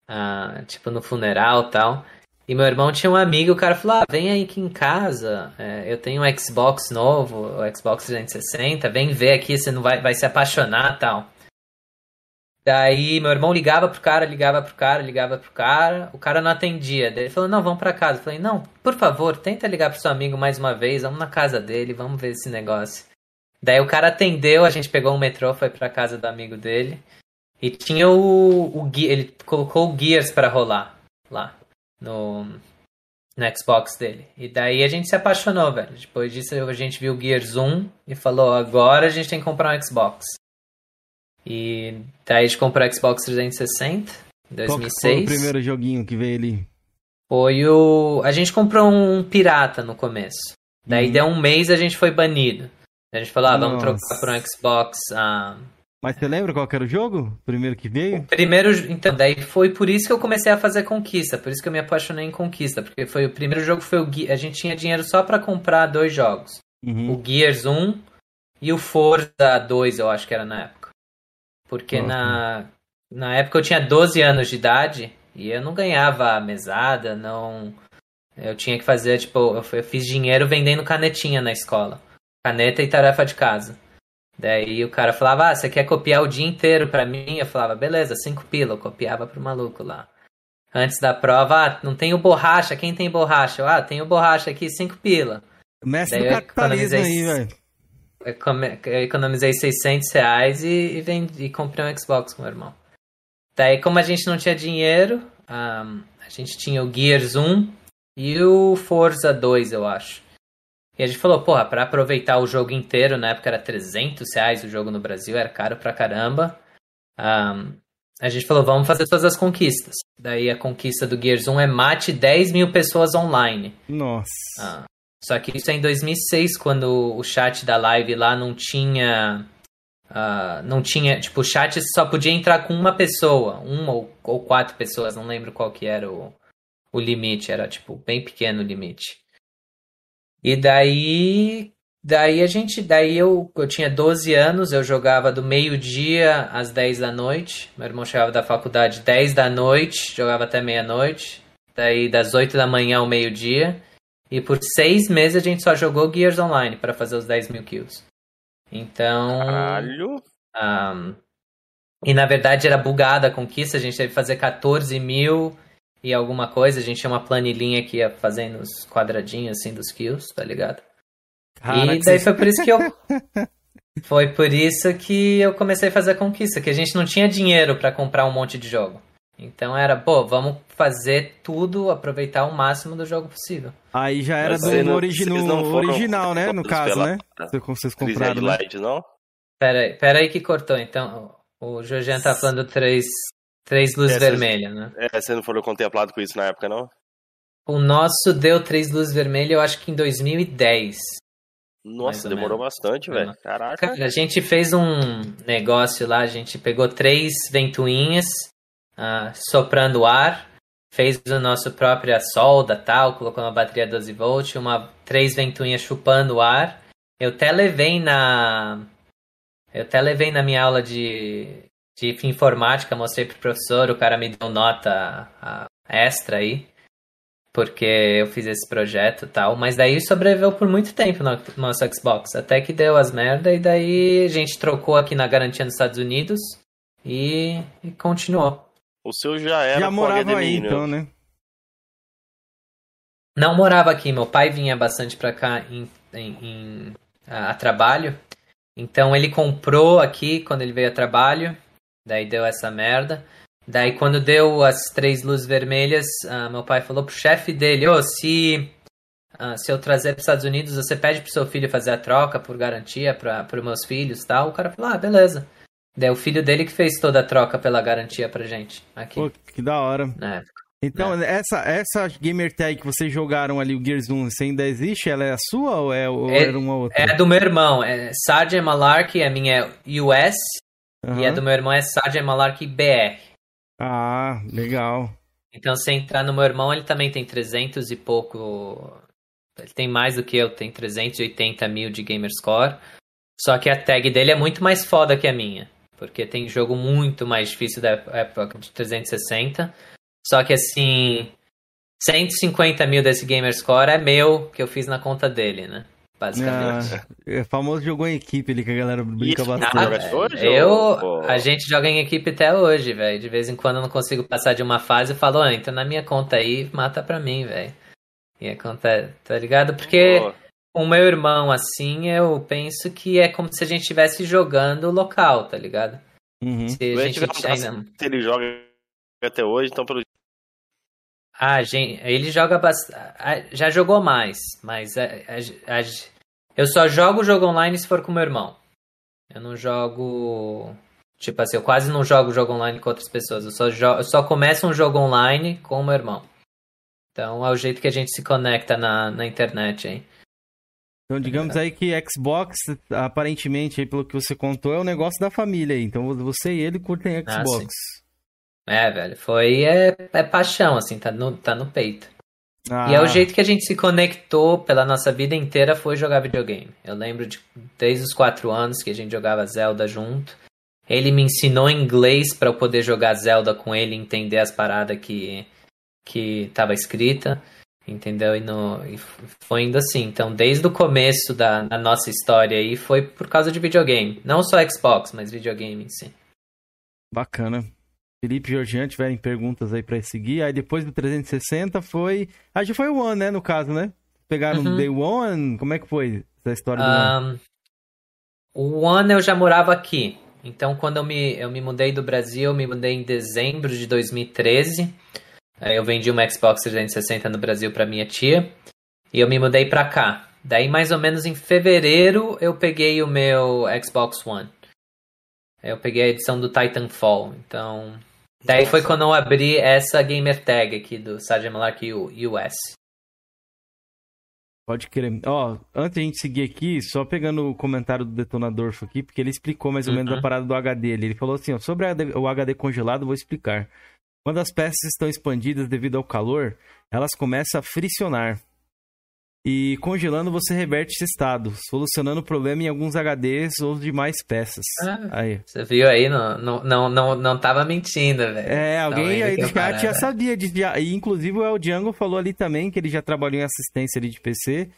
ah, tipo, no funeral tal. E meu irmão tinha um amigo, o cara falou: ah, vem aí aqui em casa, é, eu tenho um Xbox novo, o Xbox 360, vem ver aqui, você não vai, vai se apaixonar tal. Daí meu irmão ligava pro cara, ligava pro cara, ligava pro cara, o cara não atendia. Daí ele falou, não, vamos pra casa. Eu falei, não, por favor, tenta ligar pro seu amigo mais uma vez, vamos na casa dele, vamos ver esse negócio. Daí o cara atendeu, a gente pegou um metrô, foi pra casa do amigo dele. E tinha o, o ele colocou o Gears para rolar lá no, no Xbox dele. E daí a gente se apaixonou, velho. Depois disso a gente viu o Gears 1 e falou, agora a gente tem que comprar um Xbox. E daí a gente comprou o Xbox 360 em 2006. Qual foi o primeiro joguinho que veio ali? Foi o. A gente comprou um pirata no começo. Daí uhum. deu um mês a gente foi banido. A gente falou, ah, vamos Nossa. trocar por um Xbox. Ah... Mas você lembra qual era o jogo? Primeiro que veio? O primeiro. Então, daí foi por isso que eu comecei a fazer conquista. Por isso que eu me apaixonei em conquista. Porque foi o primeiro jogo foi o A gente tinha dinheiro só para comprar dois jogos. Uhum. O Gears 1 e o Forza 2, eu acho que era na época. Porque na, na época eu tinha 12 anos de idade e eu não ganhava mesada, não. Eu tinha que fazer, tipo, eu, eu fiz dinheiro vendendo canetinha na escola. Caneta e tarefa de casa. Daí o cara falava, ah, você quer copiar o dia inteiro pra mim? Eu falava, beleza, cinco pila, eu copiava pro maluco lá. Antes da prova, ah, não tenho borracha, quem tem borracha? Eu, ah, tenho borracha aqui, cinco pila. Mestre Daí do capitalismo aí, velho economizei 600 reais e, e, vendi, e comprei um Xbox com o meu irmão. Daí, como a gente não tinha dinheiro, um, a gente tinha o Gears 1 e o Forza 2, eu acho. E a gente falou, porra, pra aproveitar o jogo inteiro, na época era 300 reais o jogo no Brasil, era caro pra caramba. Um, a gente falou, vamos fazer todas as conquistas. Daí a conquista do Gears 1 é mate 10 mil pessoas online. Nossa. Ah, só que isso é em 2006, quando o chat da live lá não tinha. Uh, não tinha. Tipo, o chat só podia entrar com uma pessoa. Uma ou, ou quatro pessoas, não lembro qual que era o, o limite. Era, tipo, bem pequeno o limite. E daí. Daí a gente. Daí eu, eu tinha 12 anos, eu jogava do meio-dia às 10 da noite. Meu irmão chegava da faculdade 10 da noite, jogava até meia-noite. Daí das 8 da manhã ao meio-dia. E por seis meses a gente só jogou Gears Online para fazer os 10 mil kills. Então. Caralho! Um, e na verdade era bugada a conquista, a gente teve que fazer 14 mil e alguma coisa. A gente tinha uma planilhinha que ia fazendo os quadradinhos assim dos kills, tá ligado? Caraca, e daí foi por isso que eu. foi por isso que eu comecei a fazer a conquista, que a gente não tinha dinheiro para comprar um monte de jogo. Então era, pô, vamos fazer tudo, aproveitar o máximo do jogo possível. Aí já era do não, origi no original, né? No caso, né? Vocês compraram, né? Light, não? Pera aí, pera aí que cortou. Então, o Jorjan tá falando três, três luzes é, vermelhas, né? É, você não foram contemplado com isso na época, não? O nosso deu três luzes vermelhas, eu acho que em 2010. Nossa, demorou menos. bastante, velho. Caraca. Cara, a gente fez um negócio lá, a gente pegou três ventoinhas uh, soprando ar, fez o nosso própria solda tal, colocou uma bateria 12 volts, uma três ventoinhas chupando ar. Eu até levei na eu até levei na minha aula de, de informática, mostrei pro professor, o cara me deu nota a, extra aí, porque eu fiz esse projeto tal, mas daí sobreviveu por muito tempo no nosso Xbox, até que deu as merda e daí a gente trocou aqui na garantia nos Estados Unidos e, e continuou. O seu já era Já morava aí, né? então, né? Não morava aqui. Meu pai vinha bastante pra cá em, em, em a, a, trabalho. Então ele comprou aqui quando ele veio a trabalho. Daí deu essa merda. Daí quando deu as três luzes vermelhas, uh, meu pai falou pro chefe dele, ô, oh, se, uh, se eu trazer para os Estados Unidos, você pede pro seu filho fazer a troca por garantia para os meus filhos tal. O cara falou, ah, beleza. É o filho dele que fez toda a troca pela garantia pra gente aqui. Pô, que da hora. Então, é. essa, essa gamer tag que vocês jogaram ali, o Gears 1, você ainda existe? Ela é a sua ou, é, ou é, era uma outra? É do meu irmão. É Sargent Malarkey, a minha é US. Uhum. E a do meu irmão é Sargent Malarkey BR. Ah, legal. Então, se entrar no meu irmão, ele também tem 300 e pouco Ele tem mais do que eu, tem 380 mil de Gamerscore. Só que a tag dele é muito mais foda que a minha. Porque tem jogo muito mais difícil da época de 360. Só que assim, 150 mil desse Gamerscore é meu, que eu fiz na conta dele, né? Basicamente. Ah, é famoso jogou em equipe ali que a galera brinca Isso, bastante. até hoje, eu, ou- a gente joga em equipe até hoje, velho. De vez em quando eu não consigo passar de uma fase e falo, ah, entra na minha conta aí, mata pra mim, velho. E a conta, tá ligado? Porque o meu irmão, assim, eu penso que é como se a gente estivesse jogando local, tá ligado? Uhum. Se a gente tiver traço- ainda... se ele joga até hoje, então pelo Ah, gente, ele joga bastante. Já jogou mais, mas a- a- a- eu só jogo o jogo online se for com meu irmão. Eu não jogo. Tipo assim, eu quase não jogo jogo online com outras pessoas. Eu só, eu só começo um jogo online com o meu irmão. Então é o jeito que a gente se conecta na, na internet, hein? Então, digamos aí que Xbox, aparentemente, aí, pelo que você contou, é o negócio da família aí. Então, você e ele curtem Ah, Xbox. É, velho, foi. É, é paixão, assim, tá no, tá no peito. Ah, E é o jeito que a gente se conectou pela nossa vida inteira foi jogar videogame. Eu lembro de desde os quatro anos que a gente jogava Zelda junto. Ele me ensinou inglês para eu poder jogar Zelda com ele e entender as paradas que que tava escrita, entendeu? E, no, e foi indo assim. Então, desde o começo da, da nossa história aí foi por causa de videogame. Não só Xbox, mas videogame em si. Bacana. Felipe e Georgian tiverem perguntas aí pra seguir. Aí depois do 360 foi. Acho que foi o One, né? No caso, né? Pegaram Uhum. Day One. Como é que foi essa história do One? Ahn, o One eu já morava aqui. Então, quando eu me, eu me mudei do Brasil, eu me mudei em dezembro de 2013. Aí eu vendi uma Xbox 360 no Brasil para minha tia. E eu me mudei pra cá. Daí, mais ou menos em fevereiro, eu peguei o meu Xbox One. Eu peguei a edição do Titanfall. Então, daí foi quando eu abri essa gamer tag aqui do Sgt. Malarkey US. Pode crer. Ó, antes de a gente seguir aqui, só pegando o comentário do Detonadorfo aqui, porque ele explicou mais ou menos Uhum. a parada do HD ali. Ele falou assim, ó, sobre o HD congelado, vou explicar. Quando as peças estão expandidas devido ao calor, elas começam a friccionar. E congelando, você reverte esse estado, solucionando o problema em alguns HDs ou demais peças. Ah. Aí. Você viu aí? Não, não, não, não, não tava mentindo, velho. É, alguém aí que do chat já sabia disso. já- E inclusive o El Django falou ali também que ele já trabalhou em assistência ali de PC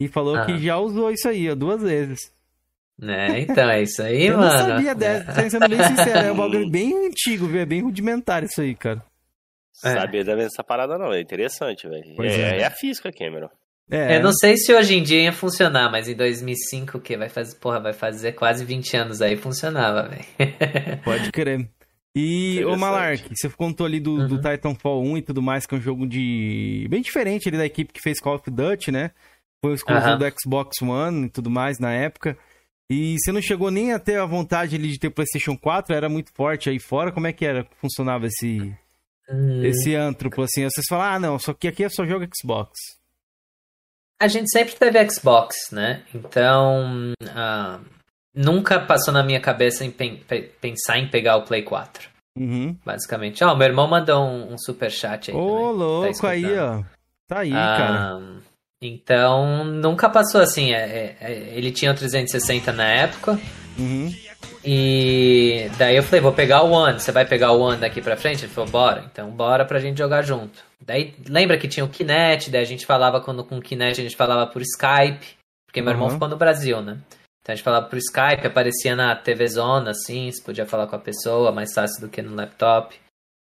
e falou Ah. que já usou isso aí, ó, duas vezes. É, então, é isso aí, Eu mano. não sabia dessa, sendo bem sincero, é um bagulho bem antigo, viu? É bem rudimentar isso aí, cara. É. Sabia dessa parada não, é interessante, velho. É, é. é a física, Cameron. É, Eu não sei se hoje em dia ia funcionar, mas em 2005, o que vai fazer, porra, vai fazer quase 20 anos aí, funcionava, velho. pode crer. E, ô. Malark, você contou ali do, do Uhum. Titanfall 1 e tudo mais, que é um jogo de. bem diferente ali da equipe que fez Call of Duty, né? Foi o exclusivo Aham. do Xbox One e tudo mais na época. E você não chegou nem a ter a vontade ali de ter PlayStation 4, era muito forte aí fora. Como é que era? Funcionava esse, Hum. esse antro, assim? Vocês falam, ah, não, só que aqui é só jogo Xbox. A gente sempre teve Xbox, né? Então, ah, nunca passou na minha cabeça em pen- pe- pensar em pegar o Play 4. Uhum. Basicamente. Ó, meu irmão mandou um, um superchat aí. Ô, também. louco, aí, escutando. ó. Tá aí, cara. Então, nunca passou assim. é- é- é- ele tinha o 360 na época. Uhum. E daí eu falei, vou pegar o One. Você vai pegar o One daqui pra frente? Ele falou, bora. Então, bora pra gente jogar junto. Daí, lembra que tinha o Kinect, daí a gente falava, quando com o Kinect, a gente falava por Skype. Porque meu irmão Uhum. ficou no Brasil, né? Então a gente falava por Skype, aparecia na TV Zona, assim, você podia falar com a pessoa, mais fácil do que no laptop.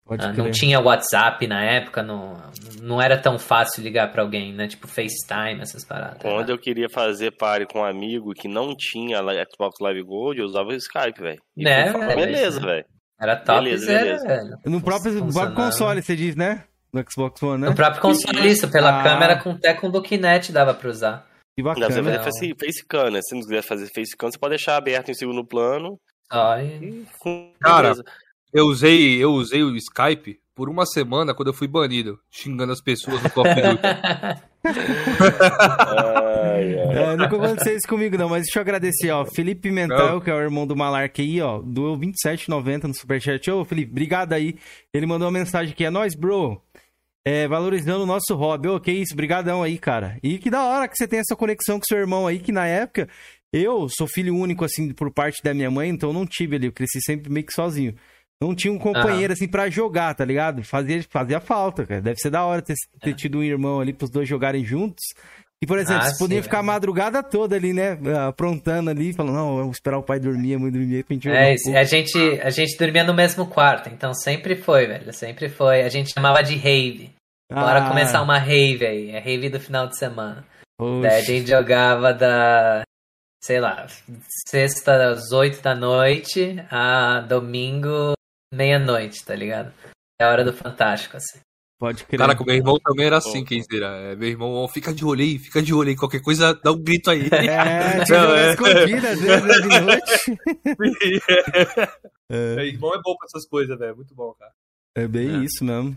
Pode Ah, crer. não tinha WhatsApp na época, não, não era tão fácil ligar pra alguém, né? Tipo FaceTime, essas paradas. Quando né? eu queria fazer party com um amigo que não tinha Xbox Live Gold, eu usava o Skype, velho. E É, velho, beleza, isso. velho. Era top Beleza, beleza. velho. No próprio, console, você diz, né? No Xbox One, né? No próprio console, isso, pela Ah. câmera com até com do Kinect dava pra usar. Que Dá pra você bacana. fazer face, facecam, né? Se não quiser fazer facecam, você pode deixar aberto em segundo plano. E... com- Cara, beleza. Eu usei, eu usei o Skype por uma semana quando eu fui banido, xingando as pessoas no Call of Duty. Ai, ai. É, nunca aconteceu isso comigo, não, mas deixa eu agradecer, ó. Felipe Pimentel, que é o irmão do Malark aí, ó, doou 27,90 no Superchat. Ô, Felipe, obrigado aí. Ele mandou uma mensagem aqui, é nóis, bro. é, valorizando o nosso hobby. Ô, que isso, brigadão aí, cara. E que da hora que você tem essa conexão com seu irmão aí, que na época, eu sou filho único, assim, por parte da minha mãe, então não tive ali, eu cresci sempre meio que sozinho. Não tinha um companheiro, assim, pra jogar, tá ligado? Fazia, fazia falta, cara. Deve ser da hora ter, ter é. tido um irmão ali pros dois jogarem juntos. E, por exemplo, ah, você podia ficar a madrugada toda ali, né? Aprontando ali, falando, não, vamos esperar o pai dormir, a mãe dormir, pra gente É, um a gente, a gente dormia no mesmo quarto, então sempre foi, velho. Sempre foi. A gente chamava de rave. Bora ah. começar uma rave aí. É rave do final de semana. Daí a gente jogava da. Sei lá, sexta às oito da noite a domingo meia-noite, tá ligado? É a hora do Fantástico, assim. Pode crer. Cara, com meu irmão também era assim, quem dirá. É, meu irmão, fica de olho aí, fica de olho aí. Qualquer coisa, dá um grito aí. É, não, é. escondida, às vezes, né, de noite. é. Meu irmão é bom pra essas coisas, velho. Muito bom, cara. É bem é. isso mesmo.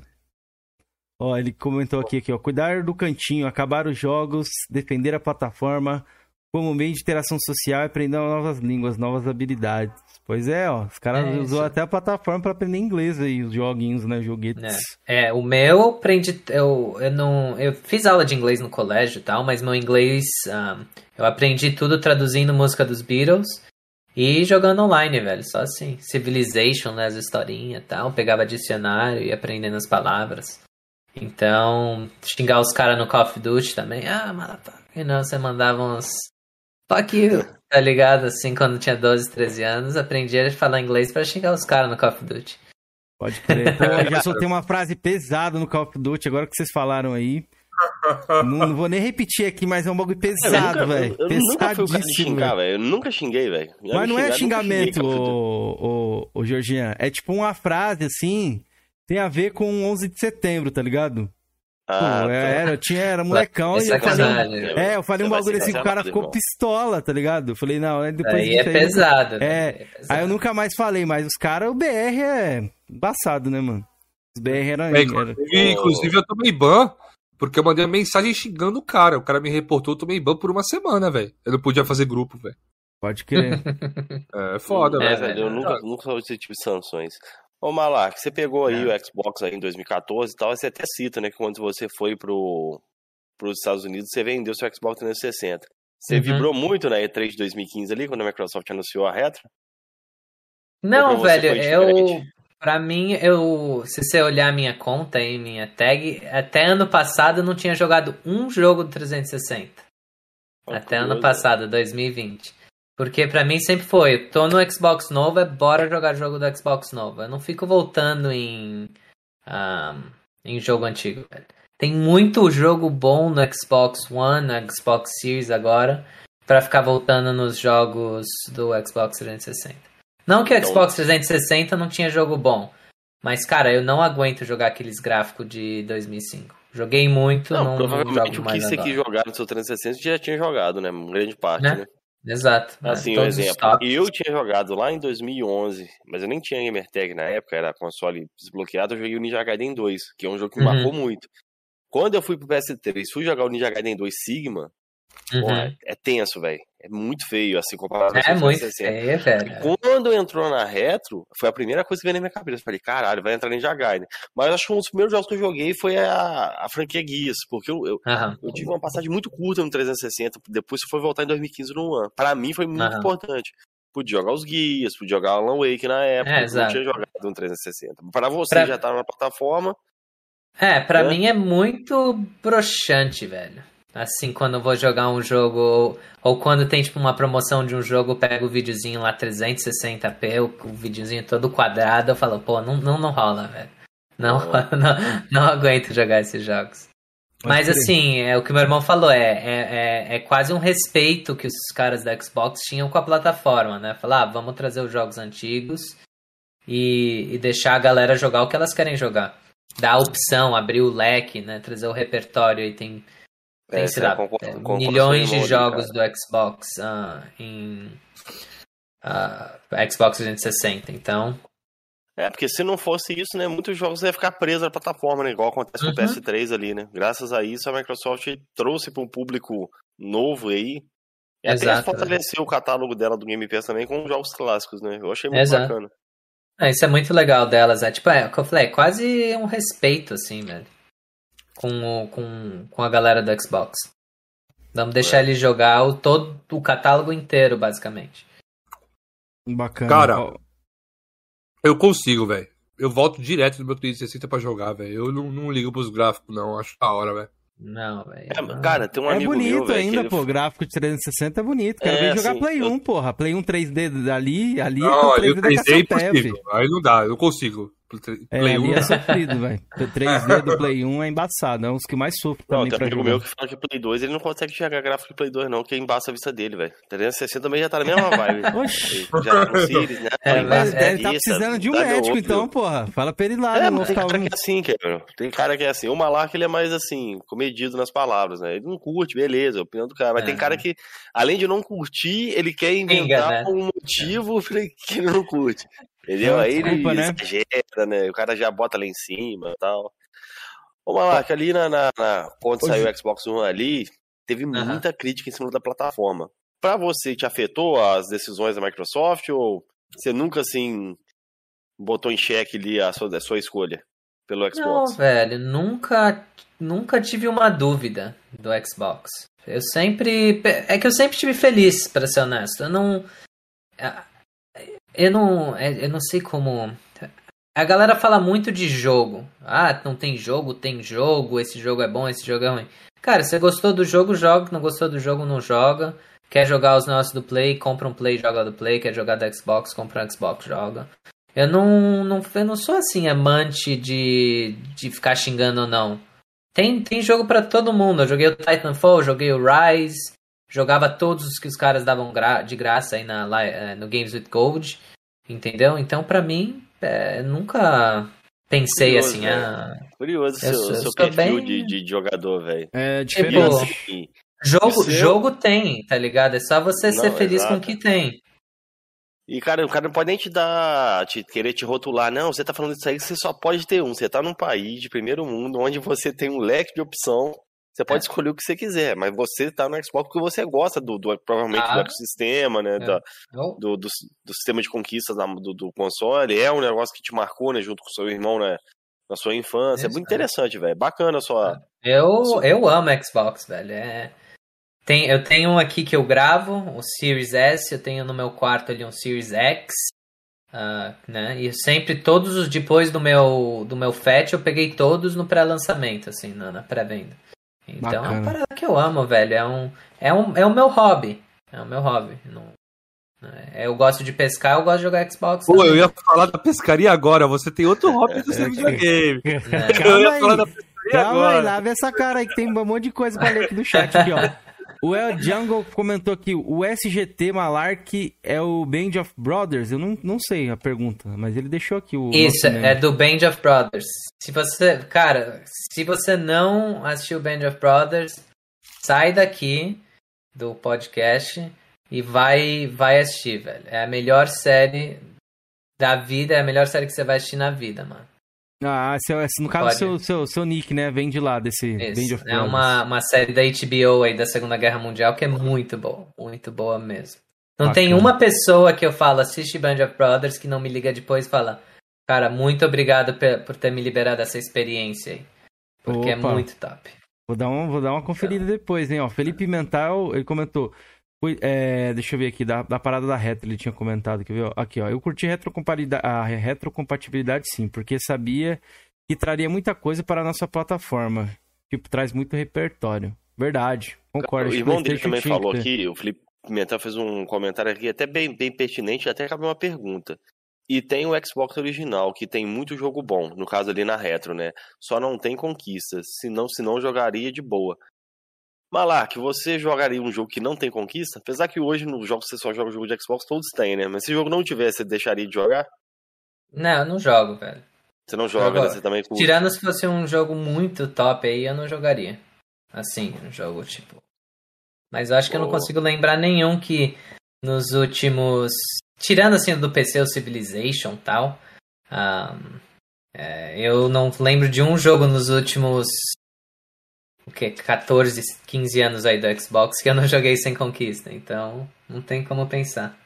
Ó, ele comentou aqui, aqui, ó. Cuidar do cantinho, acabar os jogos, defender a plataforma como meio de interação social e aprender novas línguas, novas habilidades. Pois é, ó. Os caras é usou até a plataforma para aprender inglês aí, os joguinhos, né? Joguetes. É, é o meu eu aprendi. Eu, eu não. Eu fiz aula de inglês no colégio e tal, mas meu inglês. Um, eu aprendi tudo traduzindo música dos Beatles e jogando online, velho. Só assim. Civilization, né? As historinhas e tal. Pegava dicionário e aprendendo as palavras. Então, xingar os caras no Call of Duty também. Ah, motherfucker. E não, você mandava uns. Fuck you. Tá ligado? Assim, quando tinha 12, 13 anos, aprendi a falar inglês para xingar os caras no Call of Duty. Pode crer. Pô, já soltei uma frase pesada no Call of Duty, agora que vocês falaram aí. Não, não, vou nem repetir aqui, mas é um bagulho pesado, velho. Eu, eu nunca fui o cara de xingar, velho. Eu nunca xinguei, velho. Mas não é xingamento, o, o, o Georgian. É tipo uma frase assim, tem a ver com 11 de setembro, tá ligado? Ah, Pô, tá. era, eu tinha, era molecão e eu falei, um, é, eu falei um bagulho assim, o cara ficou pistola, tá ligado? Eu falei, não, depois aí é pesado, né? é, é pesado. aí eu nunca mais falei, mas os caras, o BR é embaçado, né, mano? Os BR era, é, inclusive, era... inclusive eu tomei ban, porque eu mandei uma mensagem xingando o cara, o cara me reportou, eu tomei ban por uma semana, velho. Eu não podia fazer grupo, velho. Pode crer. é foda, é, velho. Eu nunca, nunca tive tipo de sanções. Ô Malar, você pegou aí é. o Xbox aí em 2014 e tal, você até cita, né, que quando você foi pro, pros Estados Unidos, você vendeu seu Xbox 360. Você uhum. vibrou muito na E3 de 2015 ali, quando a Microsoft anunciou a retro? Não, velho, eu... Pra mim, eu... Se você olhar minha conta aí, minha tag, até ano passado eu não tinha jogado um jogo do 360. até ano passado, 2020. Porque para mim sempre foi, tô no Xbox novo, é bora jogar jogo do Xbox novo. Eu não fico voltando em, um, em jogo antigo, velho. Tem muito jogo bom no Xbox One, no Xbox Series agora, para ficar voltando nos jogos do Xbox 360. Não que o Xbox 360 não tinha jogo bom, mas cara, eu não aguento jogar aqueles gráficos de 2005. Joguei muito, não, não provavelmente o que você quis jogar no seu 360 já tinha jogado, né? Grande parte, né? né? Exato. Assim, um exemplo. Eu tinha jogado lá em 2011, mas eu nem tinha Gamer Tag na época, era console desbloqueado, eu joguei o Ninja Gaiden 2, que é um jogo que me uhum. marcou muito. Quando eu fui pro PS3, fui jogar o Ninja Gaiden 2 Sigma, Uhum. É tenso, velho. É muito feio, assim, comparado É muito feio, velho. quando entrou na retro, foi a primeira coisa que veio na minha cabeça. Eu falei, caralho, vai entrar Ninja Gaiden. Mas acho que um dos primeiros jogos que eu joguei foi a, a franquia Guias, porque eu, eu, uhum. eu, tive uma passagem muito curta no 360, depois foi voltar em 2015 no One. Pra mim foi muito uhum. importante. Podia jogar os guias, podia jogar Alan Wake na época, é, não tinha jogado no 360. Pra você pra... já tá na plataforma. É, pra né? mim é muito broxante, velho. Assim, quando eu vou jogar um jogo, ou, ou, quando tem tipo uma promoção de um jogo, eu pego o videozinho lá 360p, o, o videozinho todo quadrado, eu falo, pô, não, não, não rola, velho. Não, não, não aguento jogar esses jogos. Mas assim, é o que meu irmão falou, é, é, é, é, quase um respeito que os caras da Xbox tinham com a plataforma, né? Falar, ah, vamos trazer os jogos antigos e, e deixar a galera jogar o que elas querem jogar. Dar a opção, abrir o leque, né? Trazer o repertório aí tem tem, é, sei lá, concordo, milhões de jogos cara. do Xbox uh, em uh, Xbox 360, então... É, porque se não fosse isso, né, muitos jogos iam ficar presos na plataforma, né, igual acontece uhum. com o uhum. PS3 ali, né? Graças a isso, a Microsoft trouxe para um público novo aí, e Exato, até fortaleceu o catálogo dela do Game Pass também com jogos clássicos, né? Eu achei muito Exato. bacana. É, isso é muito legal delas, é tipo, é, o que eu falei, é quase um respeito, assim, velho. Com, o, com, com a galera do Xbox. Vamos deixar é. ele jogar o, todo o catálogo inteiro, basicamente. Bacana. Cara, eu consigo, velho. Eu volto direto no meu 360 pra jogar, velho. Eu não, não ligo pros gráficos, não. Acho da hora, velho. Não, velho. É, cara, tem um é amigo bonito meu, véio, ainda, ele... pô. Gráfico de 360 é bonito. Quero É, ver jogar assim, Play eu- 1, porra. Play 1 3D ali, ali Não, é ali o 3D da é impossível. Aí não dá, eu consigo. É, Play ali 1. é sofrido, velho. O 3D do Play 1 é embaçado. É um dos que mais sofre Não, também tem um pra amigo jogar. meu que fala de Play 2, ele não consegue enxergar gráfico de Play 2, não, que embaça a vista dele, velho. 360 também já tá na mesma vibe. Oxi. já tá no Series, né? É, Ele tá vista, precisando de um médico, outro. então, porra. Fala pra ele lá É, mas tem cara que é assim, cara. Tem cara que é assim. O Malark, ele é mais assim, comedido nas palavras, né? Ele não curte, beleza, é a opinião do cara. Mas É. tem cara que, além de não curtir, ele quer inventar Pinga, né? um motivo pra que ele não curte. Entendeu? Não, Aí ele desculpa, né? exagera, né? O cara já bota lá em cima e tal. Ô, Malark, ali na, na, na- quando Hoje- saiu o Xbox One ali, teve muita crítica em cima da plataforma. Pra você, te afetou as decisões da Microsoft ou você nunca, assim, botou em xeque ali a sua, a sua escolha pelo Não, Xbox? velho, nunca, nunca tive uma dúvida do Xbox. Eu sempre. É que eu sempre estive feliz, pra ser honesto. Eu não. Eu não. é, Eu não sei como. A galera fala muito de jogo. Ah, não tem jogo, tem jogo, esse jogo é bom, esse jogo é ruim. Cara, você gostou do jogo, joga. Não gostou do jogo, não joga. Quer jogar os negócios do Play, compra um Play, joga do Play. Quer jogar do Xbox, compra um Xbox, joga. Eu não, não, eu não sou assim amante de, de ficar xingando ou não. Tem, tem jogo pra todo mundo. Eu joguei o Titanfall, joguei o Rise, jogava todos os que os caras davam gra- de graça aí na, lá, eh, no Games with Gold, entendeu? Então pra mim, eh, nunca pensei Curioso, assim, né? ah, Curioso Eu seu, eu seu perfil bem- de, de jogador, velho. É Tipo, diferente. Jogo, seu- jogo tem, tá ligado? É só você ser Não, feliz com o exato. que tem. E, cara, o cara não pode nem te dar, te querer te rotular. Não, você tá falando isso aí, você só pode ter um. Você tá num país de primeiro mundo, onde você tem um leque de opção. Você pode É. escolher o que você quiser, mas você tá no Xbox porque você gosta do, do- provavelmente Ah. do ecossistema, né? É. da- Eu- do, do, do sistema de conquistas da- do, do console. É um negócio que te marcou, né? Junto com seu irmão, né? Na sua infância. é Isso, muito é. interessante, velho. Bacana a sua. Eu, Sim. eu amo Xbox, velho. É... Tem, eu tenho um aqui que eu gravo, o Series S, eu tenho no meu quarto ali um Series X, ah, né? E sempre, todos os depois do meu, do meu FAT, eu peguei todos no pré-lançamento, assim, na, na pré-venda. Então é Bacana. uma parada que eu amo, velho. É, um, é, um, é o meu hobby. É o meu hobby. Não, é, eu gosto de pescar, eu gosto de jogar Xbox. Pô, também, eu ia falar da pescaria agora. Você tem outro hobby do seu videogame. né? Eu ia Calma falar aí. da pescaria Calma aí, agora. lava essa cara aí que tem um monte de coisa pra ler aqui no chat aqui, ó. O El Jungle comentou aqui, o SGT Malark é o Band of Brothers? Eu não, não sei a pergunta, mas ele deixou aqui o... Isso, é do Band of Brothers. Se você, cara, se você não assistiu Band of Brothers, sai daqui do podcast e vai vai assistir, velho. É a melhor série da vida, é a melhor série que você vai assistir na vida, mano. Ah, seu, esse- no caso, Pode. seu, seu, seu nick, né? Vem de lá, desse Band Isso. of É uma, uma série da HBO aí da Segunda Guerra Mundial que é muito boa, muito boa mesmo. Não tem Bacana. uma pessoa que eu falo, assiste Band of Brothers, que não me liga depois e fala, cara, muito obrigado por ter me liberado essa experiência aí. Porque é Opa. muito top. Vou dar, um, vou dar uma conferida Então. depois, hein? Ó, Felipe Mental, ele comentou. É, deixa eu ver aqui, da, da parada da retro, ele tinha comentado. Ver? ó? Aqui, ó. Eu curti retrocompatibilidade, a retrocompatibilidade sim, porque sabia que traria muita coisa para a nossa plataforma. Tipo, traz muito repertório. Verdade, concordo. O irmão dele também que falou aqui, o Felipe Pimentel fez um comentário aqui até bem, bem pertinente, até cabe uma pergunta. E tem o Xbox original, que tem muito jogo bom, no caso ali na retro, né? Só não tem conquistas, senão, senão jogaria de boa. Malark, você jogaria um jogo que não tem conquista? Apesar que hoje nos jogos que você só joga jogo de Xbox, todos têm, né? Mas se o jogo não tivesse, você deixaria de jogar? Não, eu não jogo, velho. Você não joga, né? Você também curte. Tirando se fosse um jogo muito top aí, eu não jogaria. Assim, um jogo tipo. Mas eu acho que eu não consigo lembrar nenhum que nos últimos. Tirando assim do PC, o Civilization e tal. ahn, é, eu não lembro de um jogo nos últimos. O que? 14, 15 anos aí do Xbox que eu não joguei sem conquista. Então, não tem como pensar.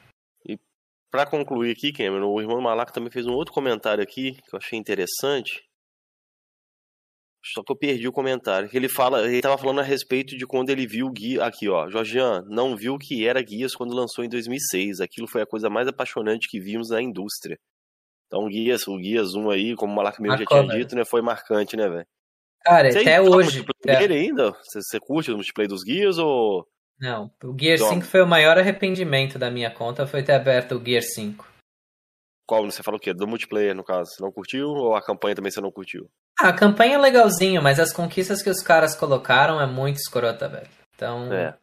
Pra concluir aqui, Cameron, o irmão Malaco também fez um outro comentário aqui que eu achei interessante. Só que eu perdi o comentário. Ele fala, ele tava falando a respeito de quando ele viu o Guia. Aqui, ó. Jorgian, não viu o que era Guias quando lançou em 2006. Aquilo foi a coisa mais apaixonante que vimos na indústria. Então, Guias, o Guias 1 aí, como o Malaco mesmo já tinha dito, né? Foi marcante, né, velho? Cara, Você até hoje. Ele ainda? Você, você curte o multiplayer dos Guias ou. Não, o Gear então... 5 foi o maior arrependimento da minha conta, foi ter aberto o Gear 5. Qual? Você falou o quê? Do multiplayer, no caso. Você não curtiu ou a campanha também você não curtiu? Ah, a campanha é legalzinho, mas as conquistas que os caras colocaram é muito escrota, velho. Então, é,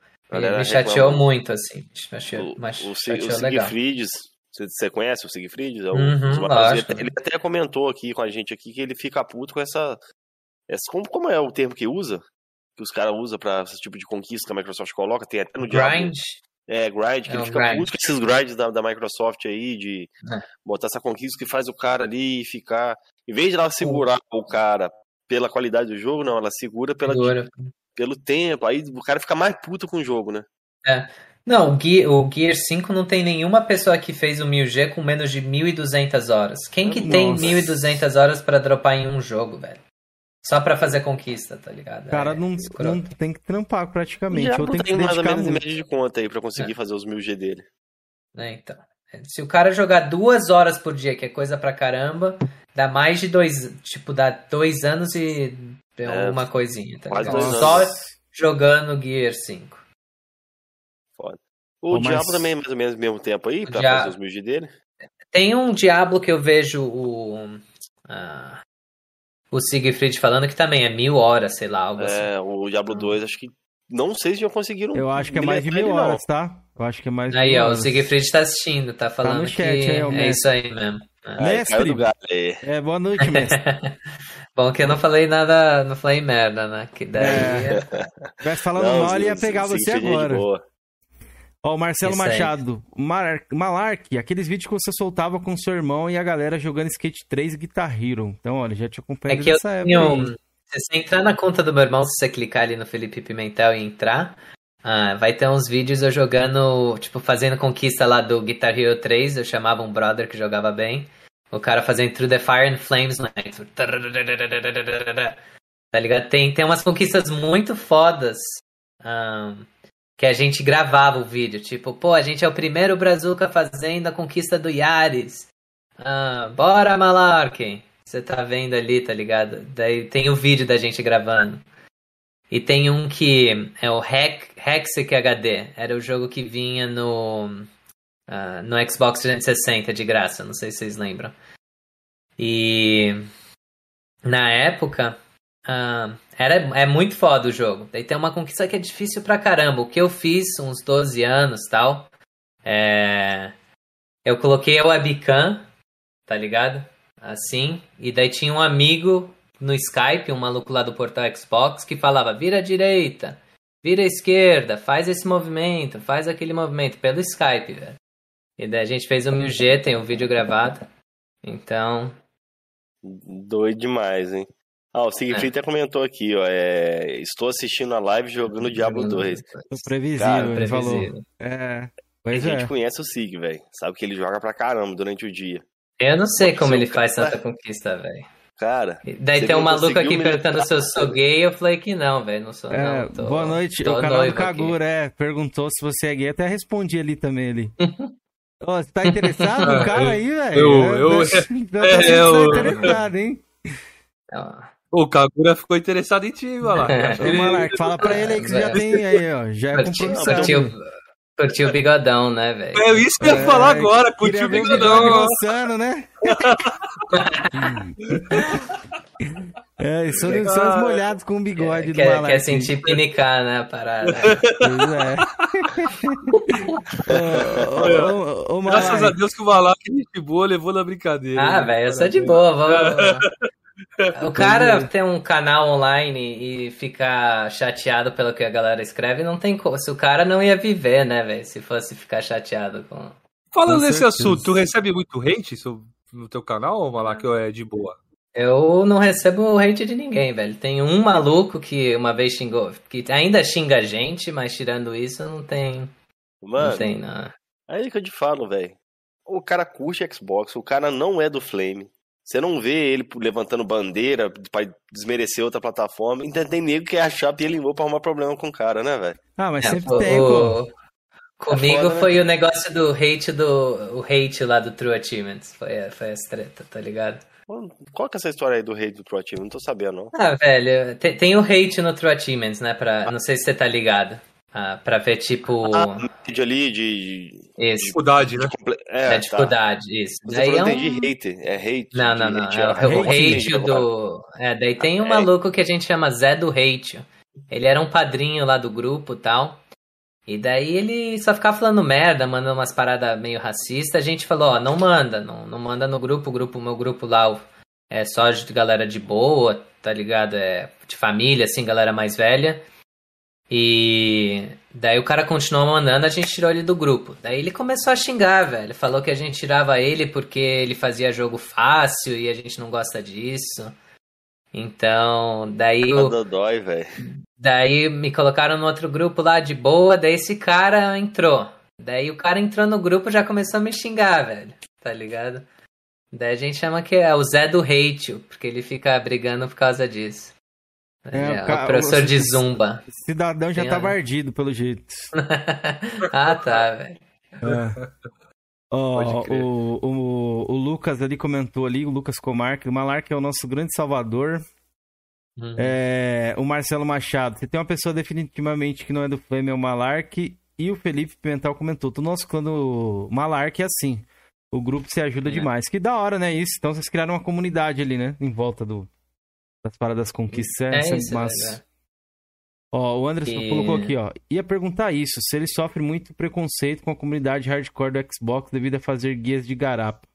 me chateou muito, assim. Me chateou, o, mas o, chateou o você, você conhece o Sigfrieds? É uhum, ele até comentou aqui com a gente aqui que ele fica puto com essa... essa como, é o termo que usa? Que os caras usam pra esse tipo de conquista que a Microsoft coloca? Tem até no Grind? Diablo. É, grind, que é ele fica grind. puto com esses grinds da, da Microsoft aí, de é. botar essa conquista que faz o cara ali ficar. Em vez de ela segurar o cara pela qualidade do jogo, não, ela segura pela, pelo tempo. Aí o cara fica mais puto com o jogo, né? É. Não, o Gear, o Gear 5 não tem nenhuma pessoa que fez o 1000G com menos de 1200 horas. Quem que Nossa. tem 1200 horas para dropar em um jogo, velho? Só pra fazer conquista, tá ligado? O cara é, não, não tem que trampar praticamente. Já ou tem, que mais ou menos muito. média de conta aí pra conseguir é. fazer os mil G dele. É, então. Se o cara jogar duas horas por dia, que é coisa pra caramba, dá mais de dois. Tipo, dá dois anos e é, uma coisinha, tá ligado? Só jogando Gear 5. Foda. O Pô, Diablo também é mais ou menos no mesmo tempo aí, pra fazer os mil G dele? Tem um Diablo que eu vejo o. Uh, o Siegfried falando que também é mil horas, sei lá, algo é, assim. É, o Diablo 2, acho que. Não sei se já conseguiram. Eu acho que é mais de mil horas, tá? Eu acho que é mais de Aí, ó, horas. o Siegfried tá assistindo, tá falando tá no chat, que aí, é isso aí mesmo. É. Mestre! É, boa noite, mestre. Bom que eu não falei nada, não falei merda, né? Que daí. É. Tivesse falando não, mal, ele ia pegar você agora. Ó, o Marcelo Isso Machado, Mar Malark, aqueles vídeos que você soltava com seu irmão e a galera jogando Skate 3 e Guitar Hero. Então, olha, já te acompanho é que nessa época. Tenho... Se você entrar na conta do meu irmão, se você clicar ali no Felipe Pimentel e entrar, ah, vai ter uns vídeos eu jogando, tipo, fazendo conquista lá do Guitar Hero 3. Eu chamava um brother que jogava bem. O cara fazendo Through the Fire and Flames, né? Tá ligado? Tem, tem umas conquistas muito fodas. Um, que a gente gravava o vídeo, tipo, pô, a gente é o primeiro Brazuca fazendo a conquista do Yaris. Ah, bora, Malarkey! Você tá vendo ali, tá ligado? Daí tem o vídeo da gente gravando. E tem um que é o Hex, Hexic HD. Era o jogo que vinha no, uh, no Xbox 360 de graça, não sei se vocês lembram. E na época, uh, era, é muito foda o jogo. Daí tem uma conquista que é difícil pra caramba. O que eu fiz, uns 12 anos tal, é... Eu coloquei a webcam, tá ligado? Assim. E daí tinha um amigo no Skype, um maluco lá do portal Xbox, que falava: vira à direita, vira à esquerda, faz esse movimento, faz aquele movimento, pelo Skype, velho. E daí a gente fez o 1000G, tem um vídeo gravado. Então. Doido demais, hein? Ah, o Siegfried é. até comentou aqui, ó. É, estou assistindo a live jogando Diablo 2. Previsível, Cara, ele previsível. falou. É. Pois a gente é. conhece o Sig, velho. Sabe que ele joga pra caramba durante o dia. Eu não sei como ele faz tanta conquista, velho. Cara. Daí tem um maluco aqui perguntando se eu sou gay. Eu falei que não, velho. Não sou, é, não. Tô, boa noite. O canal do Kagura, é. Perguntou se você é gay. Até respondi ali também ali. oh, você tá interessado no cara aí, velho? Eu, eu, eu, é, eu, tá interessado, hein? O Kagura ficou interessado em ti, vai lá. Ele... fala pra ele aí que você já tem aí, ó. Já é curtiu, curtiu o bigodão, né, velho? É isso que eu ia é, falar agora, curtiu o bigodão. Gostando, né? É, são, são os molhados com o bigode quer, do Malak. Quer sentir pinicar, né, a parada. Pois é. ô, ô, ô, Graças a Deus que o Malak, de boa, levou na brincadeira. Ah, velho, eu sou de boa, vamos... O cara é. tem um canal online e fica chateado pelo que a galera escreve, não tem como. Se o cara não ia viver, né, velho? Se fosse ficar chateado com. Falando nesse assunto, tu recebe muito hate no teu canal, ou Malak, ou é de boa? Eu não recebo hate de ninguém, velho. Tem um maluco que uma vez xingou, que ainda xinga a gente, mas tirando isso, não tem. Mano, não tem, não. Aí que eu te falo, velho. O cara curte Xbox, o cara não é do Flame Você não vê ele levantando bandeira pra desmerecer outra plataforma. Então tem nego que é achar Pielimbo pra arrumar problema com o cara, né, velho? Ah, mas é, sempre o, tem, pô. Comigo é foda, né? foi né? o negócio do hate do. O hate lá do True Achievements. Foi, foi as treta, tá ligado? Qual que é essa história aí do hate do True Achievements? Não tô sabendo, não. Ah, velho, tem, tem o hate no True Achievements, né? Pra, não sei se você tá ligado. Ah, pra ver, tipo. Ah, de ali de. Isso. Dificuldade, né? De, é, é, dificuldade, tá. isso. Você daí é um... de hate. É hate. Não, não, não. É, é o hate do. É, daí tem um é. maluco que a gente chama Zé do Hate. Ele era um padrinho lá do grupo e tal. E daí ele só ficava falando merda, mandando umas paradas meio racistas. A gente falou, ó, não manda, não, não manda no grupo, o grupo, meu grupo lá é só de galera de boa, tá ligado? É de família, assim, galera mais velha. E daí o cara continuou mandando, a gente tirou ele do grupo. Daí ele começou a xingar, velho. Falou que a gente tirava ele porque ele fazia jogo fácil e a gente não gosta disso. Então, daí. O... Dói, velho. Daí me colocaram no outro grupo lá de boa, daí esse cara entrou. Daí o cara entrou no grupo já começou a me xingar, velho. Tá ligado? Daí a gente chama que é o Zé do hate, porque ele fica brigando por causa disso. É, é, o, o, professor o, de Zumba. Cidadão já Tem tava ardido, pelo jeito. ah, tá, velho. É. Oh, o, o, o Lucas ali comentou ali, o Lucas Comarque, o Malark é o nosso grande salvador. Uhum. É, o Marcelo Machado, você tem uma pessoa definitivamente que não é do Flame, é o Malark. E o Felipe Pimentel comentou: o nosso clã do Malark é assim. O grupo se ajuda é. demais. Que da hora, né? Isso. Então vocês criaram uma comunidade ali, né? Em volta do, das paradas conquistas. É, é isso, mas... É ó, o Anderson e... colocou aqui, ó. Ia perguntar isso: se ele sofre muito preconceito com a comunidade hardcore do Xbox devido a fazer guias de garapa.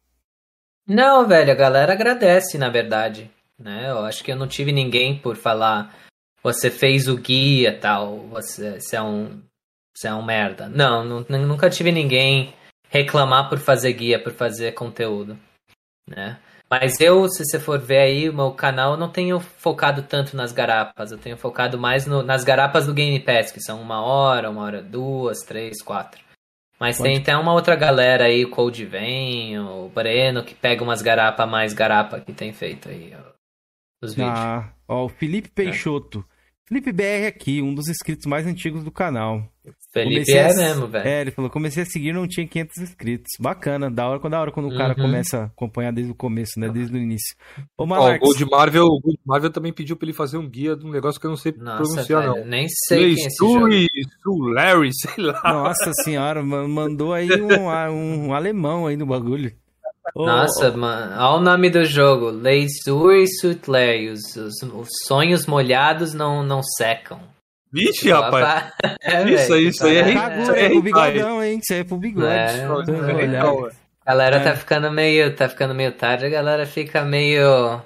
Não, velho, a galera agradece, na verdade né? Eu acho que eu não tive ninguém por falar você fez o guia tal, você, você é um você é um merda. Não, nunca tive ninguém reclamar por fazer guia, por fazer conteúdo, né? Mas eu, se você for ver aí, o meu canal, não tenho focado tanto nas garapas. Eu tenho focado mais no, nas garapas do Game Pass, que são uma hora, uma hora, duas, três, quatro. Mas Pode. tem até uma outra galera aí, o Cold Vem, o Breno, que pega umas garapas mais garapa que tem feito aí os vídeos. Ah, ó, o Felipe é. Peixoto. É. Felipe BR aqui, um dos inscritos mais antigos do canal. Felipe comecei é a... mesmo, velho. É, ele falou, comecei a seguir não tinha 500 inscritos. Bacana, da hora, da hora quando o cara uhum. começa a acompanhar desde o começo, né, desde o início. Ô, Malarx... Ó, o Gold Marvel, o Gold Marvel também pediu pra ele fazer um guia de um negócio que eu não sei Nossa, pronunciar, velho, não. Nem sei quem é esse jogo. Larry, sei lá. Nossa senhora, mandou aí um, um alemão aí no bagulho. Nossa, oh. mano, olha o nome do jogo. Leisure Sutley. Os, os, os, sonhos molhados não, não secam. Vixe, rapaz. É, isso aí, isso aí é, isso é, é pro bigodão, hein? Isso aí é pro bigode. É, a galera é. tá ficando meio. Tá ficando meio tarde, a galera fica meio.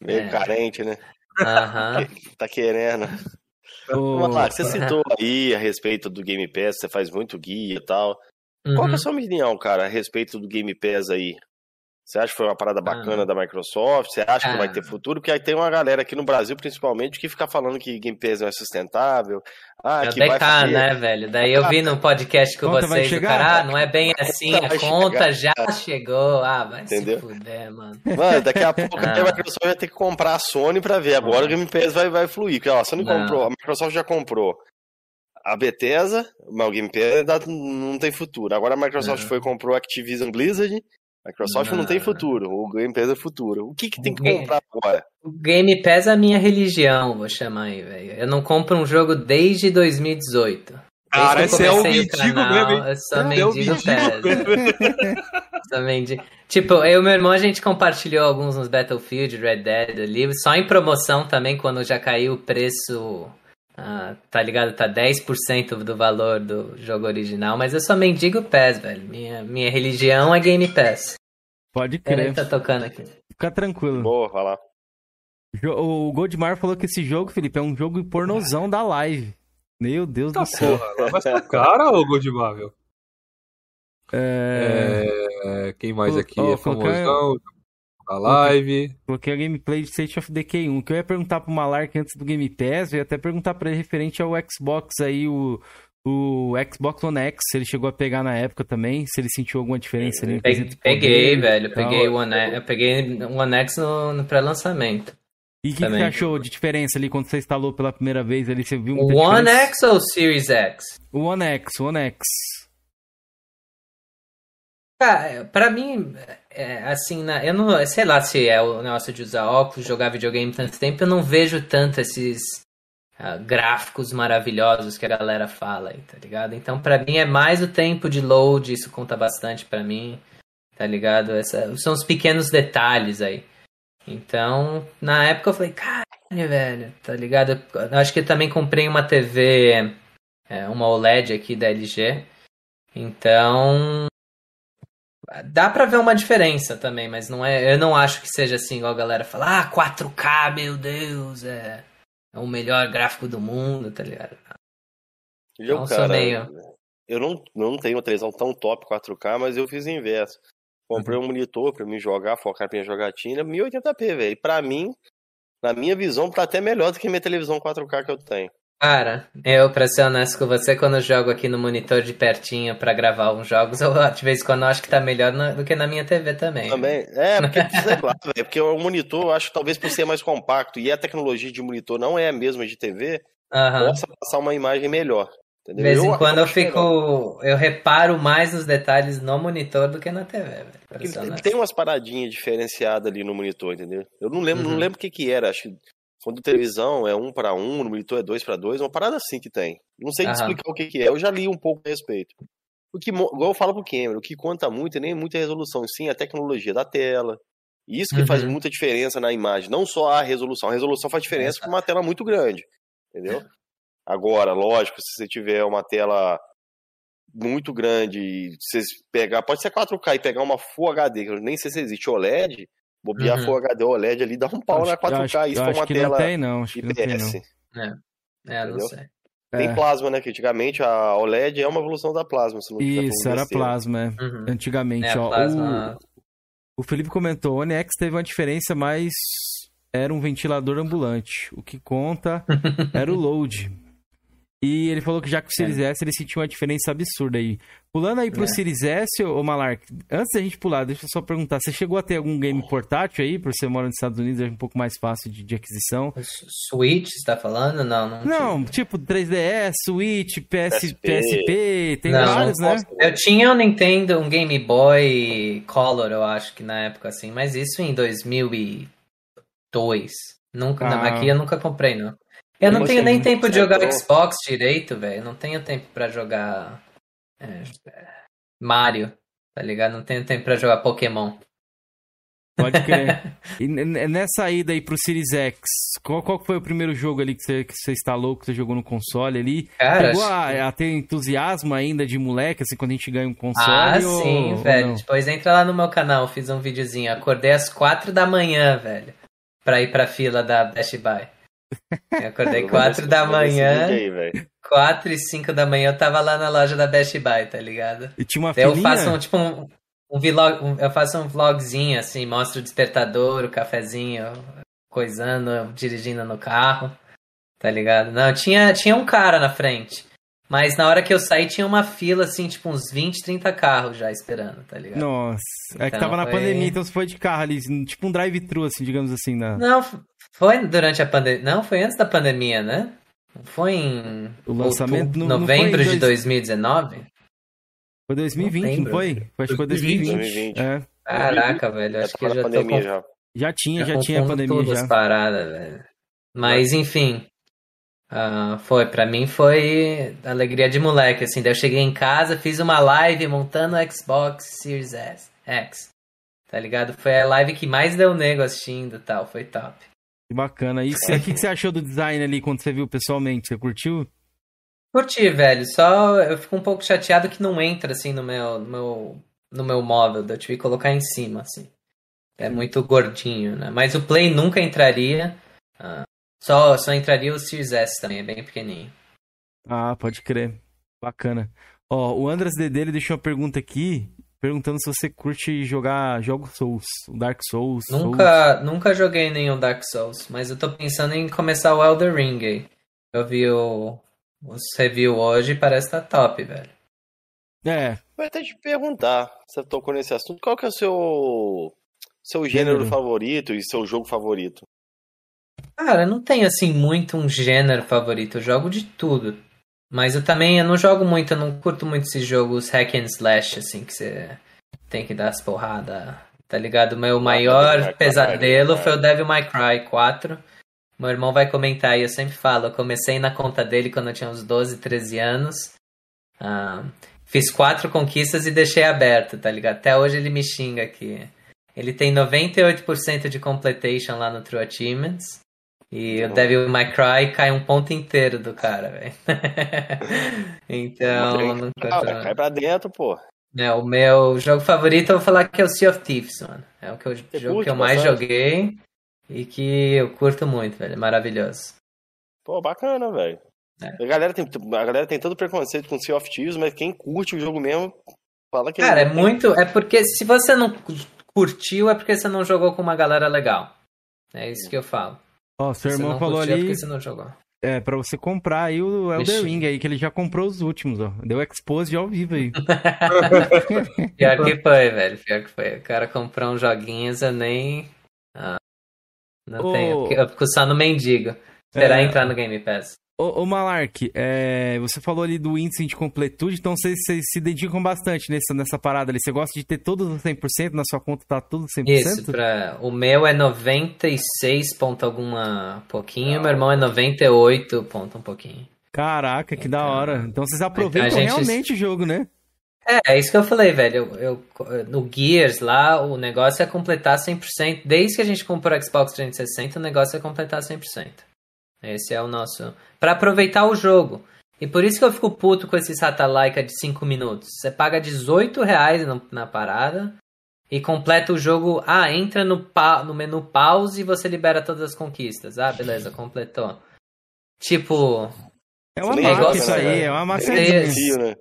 Meio é. carente, né? Aham. tá querendo. Oh. Lá, você citou aí a respeito do Game Pass, você faz muito guia e tal. Uhum. Qual que é a uhum. sua opinião, cara, a respeito do Game Pass aí? Você acha que foi uma parada bacana ah. da Microsoft? Você acha ah. que vai ter ah. futuro? Porque aí tem uma galera aqui no Brasil, principalmente, que fica falando que Game Pass não é sustentável. Ah, é que vai né, velho? Daí eu vi no podcast com vocês, o cara, ah, não é bem assim, a conta já chegou. Ah, vai Entendeu? se fuder, mano. Mano, daqui a pouco ah. a Microsoft vai ter que comprar a Sony pra ver. Agora o Game Pass vai, vai fluir. Porque, ó, a Sony não. comprou, a Microsoft já comprou a Bethesda, mas o Game Pass não tem futuro. Agora a Microsoft uhum. foi comprou a Activision Blizzard. A Microsoft não. não tem futuro, o Game Pass é futuro. O que, que tem que comprar agora? O Game Pass é a minha religião, vou chamar aí, velho. Eu não compro um jogo desde 2018. Cara, esse é o mendigo mesmo, hein? Eu sou é mendigo mendigo. Tipo, eu e meu irmão, a gente compartilhou alguns nos Battlefield, Red Dead ali, só em promoção também, quando já caiu o preço ah, tá ligado? Tá 10% do valor do jogo original, mas eu só mendigo PES, velho. Minha, minha religião é Game Pass. Pode crer. tá tocando aqui. Fica tranquilo. Boa, vai lá. O Goldmar falou que esse jogo, Felipe, é um jogo pornozão da live. Meu Deus tá do céu. Porra, vai ser cara, ô Goldmar, é... é... Quem mais aqui oh, é famosão? A live. Coloquei a gameplay de State of Decay 1. Que eu ia perguntar pro Malark antes do Game Pass, eu ia até perguntar pra ele referente ao Xbox aí, o, o Xbox One X, ele chegou a pegar na época também, se ele sentiu alguma diferença ali. Peguei, peguei velho, peguei o One eu peguei o One X no, no pré-lançamento. E o que, que, você achou de diferença ali quando você instalou pela primeira vez ali? Você viu O One diferença? X ou o Series X? O One X, o One X. Cara, pra mim, é, assim, eu não sei lá se é o negócio de usar óculos, jogar videogame tanto tempo, eu não vejo tanto esses uh, gráficos maravilhosos que a galera fala aí, tá ligado? Então, pra mim, é mais o tempo de load, isso conta bastante pra mim, tá ligado? Essa, são os pequenos detalhes aí. Então, na época eu falei, caralho, velho, tá ligado? Eu acho que eu também comprei uma TV, é, uma OLED aqui da LG. Então, dá pra ver uma diferença também, mas não é, eu não acho que seja assim, igual a galera fala, ah, 4K, meu Deus, é, é o melhor gráfico do mundo, tá ligado? Eu, não, cara, meio... eu não, não tenho uma televisão tão top 4K, mas eu fiz o inverso. Comprei um monitor pra mim jogar, focar pra minha jogatina, 1080p, velho. Pra mim, na minha visão, tá até melhor do que minha televisão 4K que eu tenho. Cara, eu, pra ser honesto com você, quando eu jogo aqui no monitor de pertinho pra gravar uns jogos, eu de vez em quando acho que tá melhor do que na minha TV também. Também, é, porque, sei lá, véio, porque o monitor, eu acho que talvez por ser mais compacto e a tecnologia de monitor não é a mesma de TV, uhum. possa passar uma imagem melhor. Entendeu? De vez em eu, quando eu, fico. Eu reparo mais nos detalhes no monitor do que na TV, velho. Tem umas paradinhas diferenciadas ali no monitor, entendeu? Eu não lembro, uhum. não lembro o que, que era. Acho que quando televisão é um para um, no monitor é dois para dois, uma parada assim que tem. Não sei uhum. explicar o que, que é. Eu já li um pouco a respeito. O que, igual eu falo pro Cameron, o que conta muito é nem muita resolução, sim a tecnologia da tela. Isso que uhum. faz muita diferença na imagem, não só a resolução. A resolução faz diferença com uma tela muito grande, entendeu? Agora, lógico, se você tiver uma tela muito grande você pegar, pode ser 4K e pegar uma Full HD, que eu nem sei se existe OLED, bobear uhum. Full HD OLED ali, dá um pau acho, na 4K, acho, isso for uma tela não tem, não. Acho IPS. Que não tem, não. É, é não sei. Tem é. plasma, né? Que antigamente a OLED é uma evolução da plasma. Se não Isso, era plasma, é. Uhum. Antigamente, é, ó. Plasma... O, o Felipe comentou, o One X teve uma diferença, mas era um ventilador ambulante. O que conta era o load. E ele falou que já que o Series é. S ele sentiu uma diferença absurda aí. Pulando aí pro é. Series S, ô Malark, antes da gente pular, deixa eu só perguntar, você chegou a ter algum game portátil aí, por você mora nos Estados Unidos, é um pouco mais fácil de, de aquisição? Switch, você tá falando? Não, não. Não, tipo 3DS, Switch, PS, PSP, PSP tem não, vários, não né? Eu tinha um Nintendo, um Game Boy Color, eu acho que na época assim, mas isso em 2002. Nunca, ah. aqui eu nunca comprei, não. Eu não tenho nem tempo de jogar Xbox direito, velho. Não tenho tempo para jogar é, Mario, tá ligado? Não tenho tempo para jogar Pokémon. Pode crer. e nessa ida aí pro Series X, qual, qual foi o primeiro jogo ali que você, que você instalou, que você jogou no console ali? Cara, Chegou a, a, ter entusiasmo ainda de moleque, assim, quando a gente ganha um console? Ah, ou, sim, velho. Não? Depois entra lá no meu canal, fiz um videozinho. Acordei às quatro da manhã, velho, pra ir pra fila da Best Buy. Eu acordei 4 da manhã. Aí, 4 e 5 da manhã eu tava lá na loja da Best Buy, tá ligado? E tinha uma Eu faço um, tipo um, um vlog, um, eu faço um vlogzinho assim, mostro o despertador, o cafezinho, coisando, dirigindo no carro, tá ligado? Não, tinha, tinha um cara na frente. Mas na hora que eu saí tinha uma fila, assim, tipo uns 20, 30 carros já esperando, tá ligado? Nossa, então, é que então tava foi... na pandemia, então você foi de carro ali, tipo um drive-thru, assim, digamos assim, na... Não, foi durante a pandemia. Não, foi antes da pandemia, né? Foi em. O lançamento no, novembro dois... de 2019? Foi 2020, novembro. não foi? Foi, acho que foi 2020. 2020. É. Caraca, velho. Acho que já tô com... já. Já tinha, já, já tinha a pandemia todas já. paradas, velho. Mas enfim. Uh, foi, para mim foi alegria de moleque, assim. Daí eu cheguei em casa, fiz uma live montando o Xbox Series S, X. Tá ligado? Foi a live que mais deu nego assistindo e tal, foi top. Que bacana. E o que, que você achou do design ali quando você viu pessoalmente? Você curtiu? Curti, velho. Só eu fico um pouco chateado que não entra assim no meu, no meu, no meu móvel. Eu tive que colocar em cima, assim. É muito gordinho, né? Mas o Play nunca entraria. Ah, só, só entraria o Series S também, é bem pequenininho. Ah, pode crer. Bacana. Ó, o Andras Dede deixou uma pergunta aqui perguntando se você curte jogar jogos Souls, Dark Souls. Nunca, Souls. nunca joguei nenhum Dark Souls, mas eu tô pensando em começar o Elder Ring. Eu vi o os reviews hoje parece estar tá top, velho. É. Vou até te perguntar, você tocou nesse assunto, qual que é o seu, seu gênero, gênero favorito e seu jogo favorito? Cara, não tem assim muito um gênero favorito, eu jogo de tudo. Mas eu também eu não jogo muito, eu não curto muito esses jogos hack and slash, assim, que você tem que dar as porradas, tá ligado? Meu maior pesadelo foi o Devil May Cry 4. Meu irmão vai comentar aí, eu sempre falo, eu comecei na conta dele quando eu tinha uns 12, 13 anos. Uh, fiz quatro conquistas e deixei aberto, tá ligado? Até hoje ele me xinga aqui. Ele tem 98% de completation lá no True Achievements. E o Devil May Cry cai um ponto inteiro do cara, velho. então, não Cai pra dentro, pô. É, o meu jogo favorito eu vou falar que é o Sea of Thieves, mano. É o que eu, jogo que eu mais joguei e que eu curto muito, velho. É maravilhoso. Pô, bacana, velho. É. A, galera tem, a galera tem todo preconceito com Sea of Thieves, mas quem curte o jogo mesmo fala que... Cara, é, é muito... É porque se você não curtiu, é porque você não jogou com uma galera legal. É isso que eu falo. Ó, seu irmão falou ali. Você não jogou. É, pra você comprar aí o Elder Ring aí, que ele já comprou os últimos, ó. Deu expose ao vivo aí. Pior que foi, velho. Pior que foi. O cara comprou uns joguinhos, eu nem. Ah, não oh. tenho. Eu fico só no mendigo. Esperar é... entrar no Game Pass. Ô, ô Malark, é, você falou ali do índice de completude, então vocês, vocês se dedicam bastante nessa, nessa parada ali. Você gosta de ter tudo 100%, na sua conta tá tudo 100%? Isso, pra, o meu é 96 ponto alguma pouquinho, ah. meu irmão é 98 ponto um pouquinho. Caraca, que então, da hora. Então vocês aproveitam gente... realmente o jogo, né? É, é isso que eu falei, velho. Eu, eu, no Gears lá, o negócio é completar 100%. Desde que a gente comprou o Xbox 360, o negócio é completar 100%. Esse é o nosso. para aproveitar o jogo. E por isso que eu fico puto com esse Satalaika de 5 minutos. Você paga 18 reais na parada e completa o jogo. Ah, entra no, pa... no menu pause e você libera todas as conquistas. Ah, beleza, completou. Tipo. É uma máquina isso aí, é uma máquina. Você,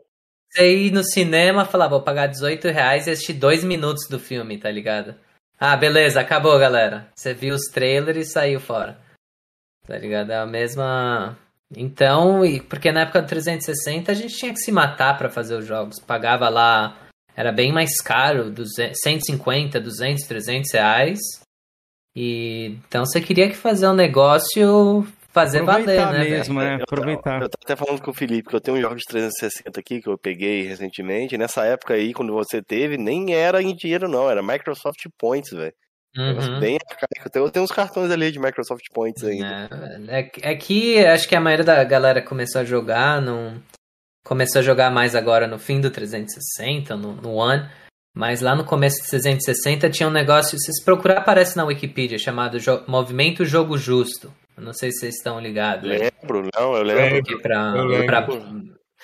você ir no cinema e falar, vou pagar 18 reais e assistir 2 minutos do filme, tá ligado? Ah, beleza, acabou, galera. Você viu os trailers e saiu fora. Tá ligado? É a mesma. Então, e porque na época do 360 a gente tinha que se matar para fazer os jogos. Pagava lá. Era bem mais caro, 200, 150, 200, 300 reais. E então você queria que fazer um negócio fazer Aproveitar valer, né? mesmo, né? Aproveitar. Eu, eu tava até falando com o Felipe que eu tenho um jogo de 360 aqui que eu peguei recentemente. Nessa época aí, quando você teve, nem era em dinheiro, não. Era Microsoft Points, velho. Uhum. Bem arcaico. Tem, tem uns cartões ali de Microsoft Points ainda. É, é, é que acho que a maioria da galera começou a jogar, não começou a jogar mais agora no fim do 360, no, no One. Mas lá no começo do 360 tinha um negócio, se procurar, aparece na Wikipedia, chamado jo Movimento Jogo Justo. Eu não sei se vocês estão ligados. Lembro, não, eu lembro. Pra, eu lembro. Pra,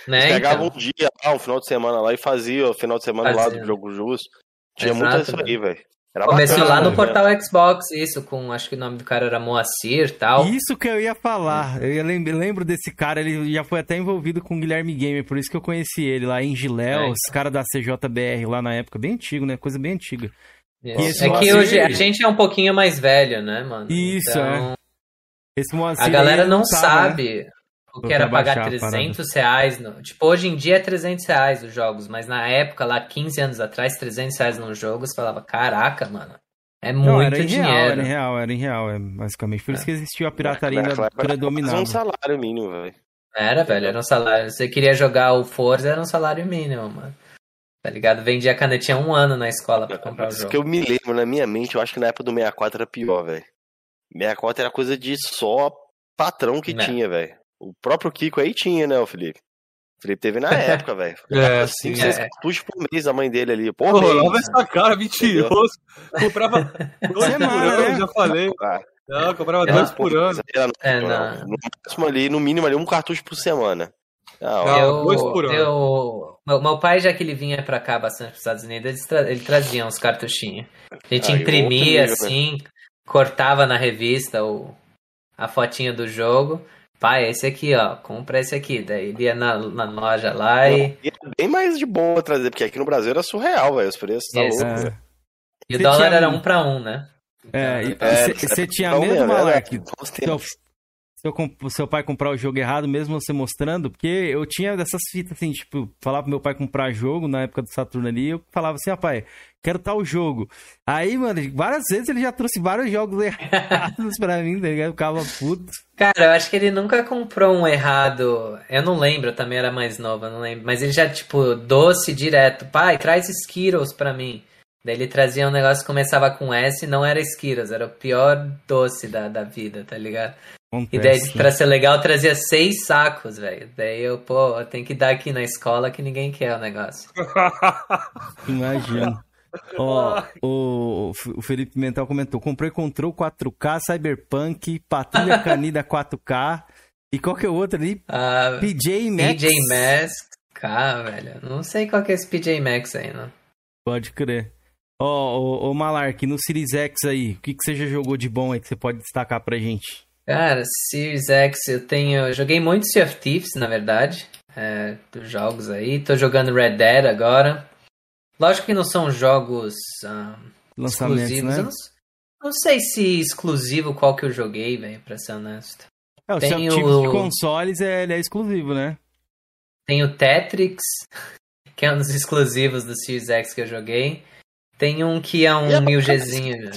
né, pegava então... um dia lá, um final de semana lá e fazia o final de semana fazia. lá do Jogo Justo. Tinha Exato, muito isso aí, velho. Era Começou bacana, lá no né? portal Xbox, isso, com acho que o nome do cara era Moacir tal. Isso que eu ia falar. Eu lembro, lembro desse cara, ele já foi até envolvido com o Guilherme Gamer, por isso que eu conheci ele lá em Giléu, é, os caras da CJBR lá na época, bem antigo, né? Coisa bem antiga. Yes. É que hoje a gente é um pouquinho mais velho, né, mano? Isso, então, é. Esse Moacir a galera não, não né? sabe. Né? O que era pagar 300 reais. No... Tipo, hoje em dia é 300 reais os jogos, mas na época, lá 15 anos atrás, 300 reais nos jogos, falava, caraca, mano. É muito Não, era dinheiro. Real, era em real, era em real, é, basicamente. Por é. isso que existiu a pirataria ainda predominante. Era um salário mínimo, velho. Era, velho, era um salário. Você queria jogar o Forza, era um salário mínimo, mano. Tá ligado? Vendia canetinha um ano na escola pra comprar o jogo. Isso que eu me lembro, na minha mente, eu acho que na época do 64 era pior, velho. 64 era coisa de só patrão que Não. tinha, velho. O próprio Kiko aí tinha, né, o Felipe? O Felipe teve na época, velho. É, assim, seis é. cartuchos por mês a mãe dele ali. Pô, Pô essa cara, mentiroso. Comprava dois por ano, né? já falei. Ah. Não, comprava dois por ano. É, no, no máximo ali, no mínimo ali, um cartucho por semana. Não, eu, dois por ano. Eu, meu, meu, pai, já que ele vinha pra cá bastante pros Estados Unidos, ele, tra ele trazia uns cartuchinhos. A gente ah, imprimia né? assim, né? cortava na revista o, a fotinha do jogo pai, esse aqui, ó, compra esse aqui. Daí ele ia na, na loja lá e. E é bem mais de boa trazer, porque aqui no Brasil era surreal, velho, os preços, tá louco. É. E o dólar tinha... era um pra um, né? É, você é, tinha medo, Malek? seu, seu pai comprar o jogo errado, mesmo você mostrando, porque eu tinha dessas fitas assim, tipo, falar pro meu pai comprar jogo na época do Saturno ali, eu falava assim, ah, quero tal jogo. Aí, mano, várias vezes ele já trouxe vários jogos errados pra mim, tá ligado? Eu ficava puto. Cara, eu acho que ele nunca comprou um errado. Eu não lembro, eu também era mais nova, não lembro. Mas ele já, tipo, doce direto. Pai, traz Skittles pra mim. Daí ele trazia um negócio que começava com S e não era Skittles, era o pior doce da, da vida, tá ligado? Acontece. E daí, pra ser legal, trazia seis sacos, velho. Daí eu, pô, tenho que dar aqui na escola que ninguém quer o negócio. Imagina. Ó, o, o Felipe Mental comentou: comprei Control 4K, Cyberpunk, Patrulha Canida 4K. E qual que é o outro ali? Uh, PJ Max. PJ Max K, velho. Não sei qual que é esse PJ Max aí, não. Pode crer. Ó, oh, oh, Malark, no Series X aí, o que, que você já jogou de bom aí que você pode destacar pra gente? Cara, Series X eu tenho. Eu joguei muito Sea of Thieves, na verdade. É, dos jogos aí. Tô jogando Red Dead agora. Lógico que não são jogos ah, exclusivos. Né? Não, não, sei se exclusivo qual que eu joguei, velho, pra ser honesto. É, o Tem tipo de consoles é, ele é exclusivo, né? Tem o Tetrix, que é um dos exclusivos do Series X que eu joguei. Tem um que é um 1000Gzinho.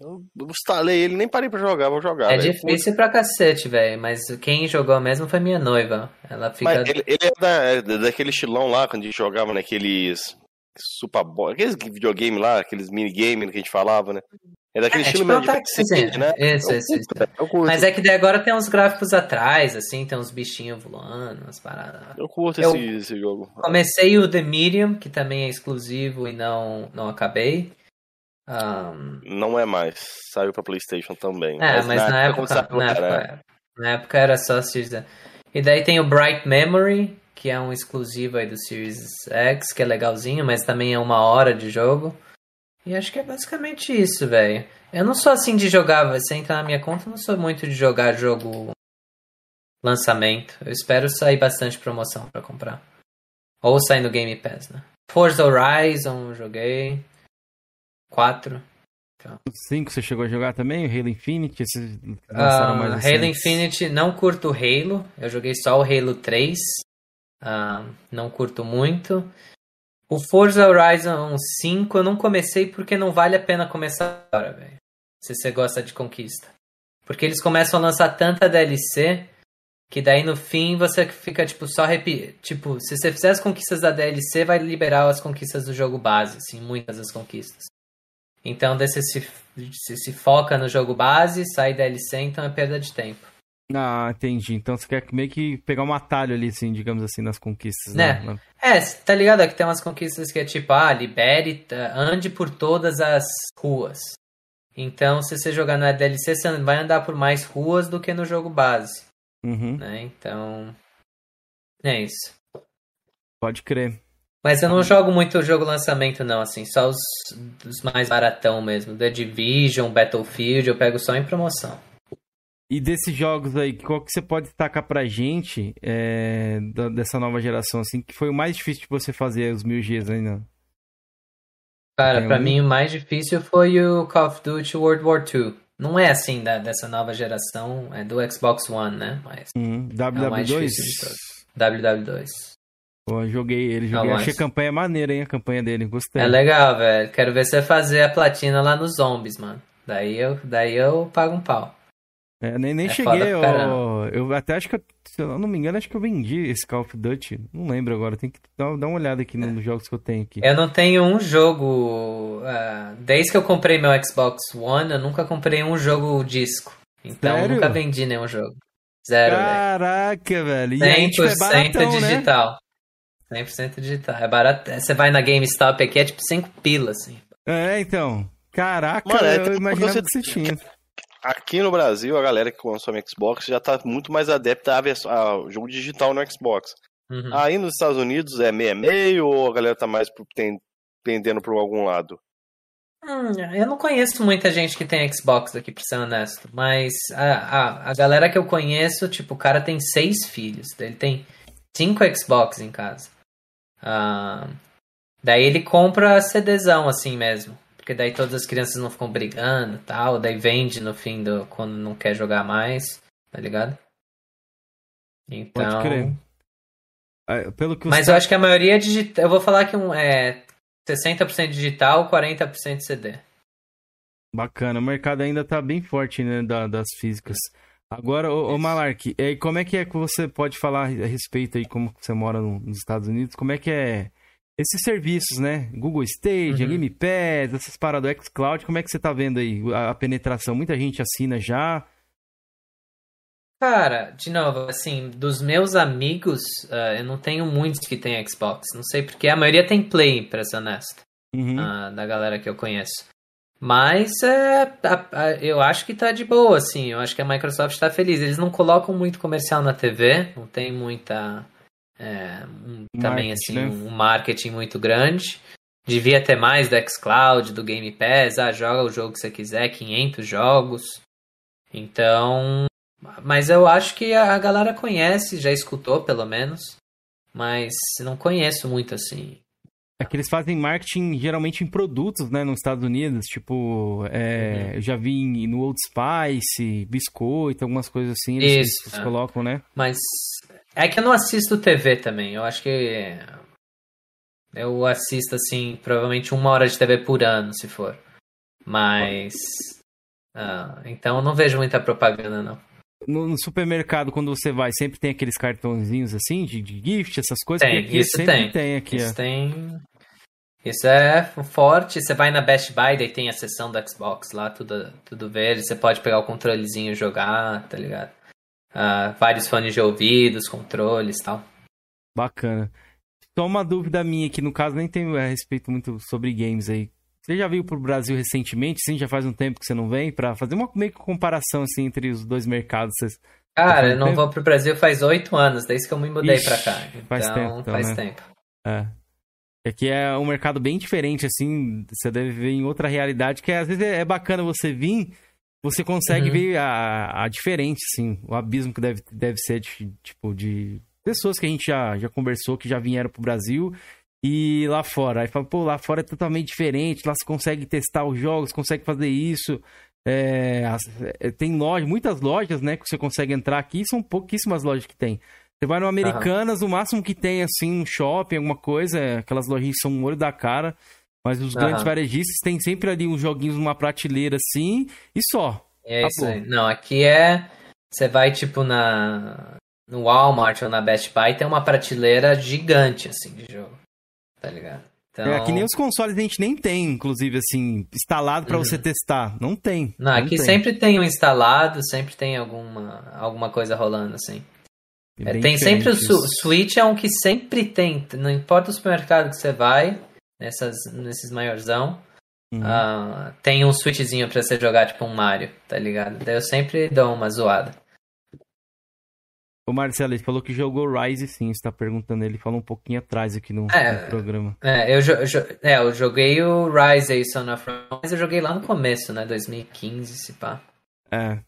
Eu instalei ele, nem parei pra jogar, vou jogar. É véio. difícil pra cacete, velho. Mas quem jogou mesmo foi minha noiva. Ela fica. Mas ele, ele é, da, é daquele estilão lá, quando a gente jogava naqueles. Super aqueles videogame lá, aqueles minigame que a gente falava, né? É daquele é, estilo tipo mesmo de assim, né? Isso, isso, isso. Mas é que daí agora tem uns gráficos atrás, assim, tem uns bichinhos voando, umas paradas. Eu curto eu esse, esse jogo. Comecei o The Medium, que também é exclusivo e não, não acabei. Um... Não é mais. Saiu pra Playstation também. É, mas, mas na, época, época, na, época era. na época era só Series E daí tem o Bright Memory, que é um exclusivo aí do Series X, que é legalzinho, mas também é uma hora de jogo. E acho que é basicamente isso, velho. Eu não sou assim de jogar, você entra na minha conta, eu não sou muito de jogar jogo lançamento. Eu espero sair bastante promoção para comprar. Ou sair no Game Pass, né? Forza Horizon, joguei. 4. Então. 5 você chegou a jogar também? Halo Infinite? Esses uh, Halo Infinite, não curto Halo. Eu joguei só o Halo 3. Uh, ah, não curto muito. O Forza Horizon 5 eu não comecei porque não vale a pena começar agora, velho. Se você gosta de conquista. Porque eles começam a lançar tanta DLC que daí no fim você fica tipo só repetir. Tipo, se você fizer as conquistas da DLC, vai liberar as conquistas do jogo base, assim, muitas das conquistas. Então, se, você se foca no jogo base, sai DLC, então é perda de tempo. Ah, entendi. Então você quer meio que pegar um atalho ali, assim, digamos assim, nas conquistas, né? né? É, tá ligado? Que tem umas conquistas que é tipo, ah, libere, ande por todas as ruas. Então, se você jogar na DLC, você vai andar por mais ruas do que no jogo base. Uhum. Né? Então, é isso. Pode crer. Mas eu não jogo muito o jogo lançamento, não, assim, só os, os mais baratão mesmo. The Division, Battlefield, eu pego só em promoção. E desses jogos aí, qual que você pode destacar pra gente é, da, dessa nova geração, assim, que foi o mais difícil de você fazer os mil Gs ainda? Cara, Tem pra um... mim o mais difícil foi o Call of Duty World War II. Não é assim da, dessa nova geração, é do Xbox One, né? Mas uhum. WW2? É WW2. Pô, joguei ele, joguei. Não, Achei a campanha maneira, hein? A campanha dele, gostei. É legal, velho. Quero ver você fazer a platina lá nos zombies, mano. Daí eu, daí eu pago um pau. É, nem nem é cheguei, eu, eu até acho que, eu, se eu não me engano, acho que eu vendi esse Call of Duty. Não lembro agora, tem que dar, dar uma olhada aqui nos jogos que eu tenho aqui. Eu não tenho um jogo. Uh, desde que eu comprei meu Xbox One, eu nunca comprei um jogo disco. Então Sério? eu nunca vendi nenhum jogo. Zero, Caraca, velho. E 100% aí, tipo, é baratão, né? digital. Né? 100% digital. É barato. Você vai na GameStop aqui, é tipo 5 pilas, assim. É, então. Caraca, Mano, é, eu imaginava você... que você tinha. Aqui no Brasil, a galera que consome Xbox já tá muito mais adepta ao jogo digital no Xbox. Uhum. Aí nos Estados Unidos é meio meio ou a galera tá mais pendendo por algum lado? Hum, eu não conheço muita gente que tem Xbox aqui, pra ser honesto. Mas a, a, a galera que eu conheço, tipo, o cara tem seis filhos. Ele tem cinco Xbox em casa. Ah, daí ele compra CDzão assim mesmo. Porque daí todas as crianças não ficam brigando tal. Daí vende no fim do quando não quer jogar mais. tá ligado? Então. Pode crer. É, pelo que Mas eu acho que a maioria é digital. Eu vou falar que um, é 60% digital, 40% CD. Bacana, o mercado ainda tá bem forte, né, da, das físicas. Agora, ô, ô Malark, e como é que é que você pode falar a respeito aí, como você mora no, nos Estados Unidos, como é que é esses serviços, né? Google Stage, uhum. Game Pass, essas paradas do xCloud, como é que você tá vendo aí a, a penetração? Muita gente assina já? Cara, de novo, assim, dos meus amigos, uh, eu não tenho muitos que têm Xbox. Não sei porque a maioria tem Play, pra ser honesto. Uhum. Uh, da galera que eu conheço. Mas é, a, a, eu acho que tá de boa, assim. Eu acho que a Microsoft tá feliz. Eles não colocam muito comercial na TV, não tem muita. É, um, também, assim, né? um marketing muito grande. Devia ter mais do xCloud, do Game Pass. Ah, joga o jogo que você quiser, 500 jogos. Então, mas eu acho que a galera conhece, já escutou pelo menos. Mas não conheço muito assim. É que eles fazem marketing geralmente em produtos, né, nos Estados Unidos. Tipo, é, uhum. eu já vi no Old Spice, biscoito, algumas coisas assim. Eles, Isso, eles é. colocam, né? Mas é que eu não assisto TV também. Eu acho que eu assisto, assim, provavelmente uma hora de TV por ano, se for. Mas. Ah, então eu não vejo muita propaganda, não no, no, supermercado, quando você vai, sempre tem aqueles cartãozinhos assim, de, de gift, essas coisas? Tem, isso tem. tem aqui, isso tem. Isso é forte. Você vai na Best Buy, daí tem a seção do Xbox lá, tudo, tudo verde. Você pode pegar o controlezinho e jogar, tá ligado? Uh, vários fones de ouvidos, controles e tal. Bacana. Só uma dúvida minha aqui, no caso, nem tenho a respeito muito sobre games aí. Você já veio pro Brasil recentemente? Sim, já faz um tempo que você não vem para fazer uma meio que comparação assim entre os dois mercados. Você... Cara, eu não tempo? vou pro Brasil faz oito anos, desde que eu me mudei Ixi, pra cá. Então, faz tempo. Então, faz né? tempo. É. Aqui é um mercado bem diferente, assim. Você deve ver em outra realidade, que às vezes é bacana você vir, você consegue uhum. ver a, a diferença, assim, o abismo que deve, deve ser, de, tipo, de pessoas que a gente já, já conversou, que já vieram pro Brasil e lá fora. Aí fala, pô, lá fora é totalmente diferente, lá você consegue testar os jogos, consegue fazer isso. É, é, tem lojas, muitas lojas, né, que você consegue entrar aqui, são pouquíssimas lojas que tem. Você vai no Americanas, uhum. o máximo que tem, assim, um shopping, alguma coisa, aquelas lojinhas são um olho da cara. Mas os uhum. grandes varejistas têm sempre ali uns joguinhos numa prateleira assim e só. É isso aí. Não, aqui é. Você vai, tipo, na. No Walmart ou na Best Buy, tem uma prateleira gigante, assim, de jogo tá ligado? Então... É, que nem os consoles a gente nem tem, inclusive, assim, instalado para uhum. você testar. Não tem. Não, não aqui tem. sempre tem um instalado, sempre tem alguma, alguma coisa rolando, assim. É, tem sempre o su Switch, é um que sempre tem, não importa o supermercado que você vai, nessas, nesses maiorzão, uhum. uh, tem um Switchzinho pra você jogar, tipo um Mario, tá ligado? Daí eu sempre dou uma zoada. O Marcelo, ele falou que jogou Rise sim, você tá perguntando, ele falou um pouquinho atrás aqui no, é, no programa. É eu, é, eu joguei o Rise aí, Son of Rome, mas eu joguei lá no começo, né, 2015, se pá. É.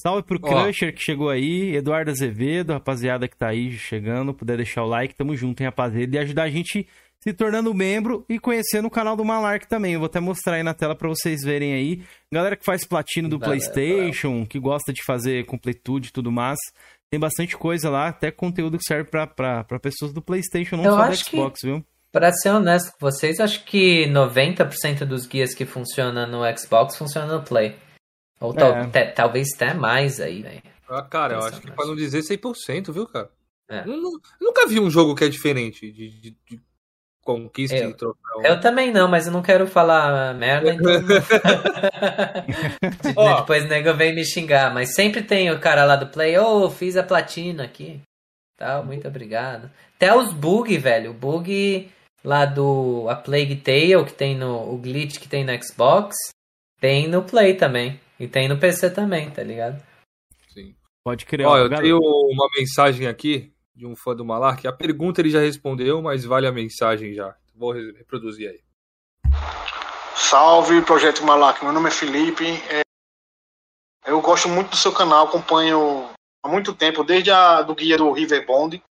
Salve pro oh. Crusher que chegou aí, Eduardo Azevedo, rapaziada que tá aí chegando, puder deixar o like, tamo junto, hein, rapaziada, e ajudar a gente se tornando membro e conhecendo o canal do Malark também. Eu vou até mostrar aí na tela para vocês verem aí. Galera que faz platino do Valeu, PlayStation, que gosta de fazer completude e tudo mais. Tem bastante coisa lá, até conteúdo que serve para pessoas do PlayStation, não eu só do Xbox, que, viu? Pra ser honesto com vocês, acho que 90% dos guias que funcionam no Xbox funcionam no Play. Ou é. tal, talvez até mais aí, velho. Ah, cara, eu acho que pra não dizer 100%, viu, cara? É. Eu, eu, nunca vi um jogo que é diferente de, de, de conquista eu, e troféu. Eu também não, mas eu não quero falar merda, então. Depois o nego vem me xingar. Mas sempre tem o cara lá do Play, ô, oh, fiz a platina aqui. Tal, muito obrigado. Até os bug, velho. O bug lá do a Plague Tale, que tem no. O glitch que tem no Xbox, tem no Play também. E tem no PC também, tá ligado? Sim. Pode criar. Ó, eu tenho uma mensagem aqui de um fã do Malark. A pergunta ele já respondeu, mas vale a mensagem já. Vou reproduzir aí. Salve, Projeto Malark. Meu nome é Felipe. É... Eu gosto muito do seu canal, acompanho há muito tempo, desde a do guia do River Bond.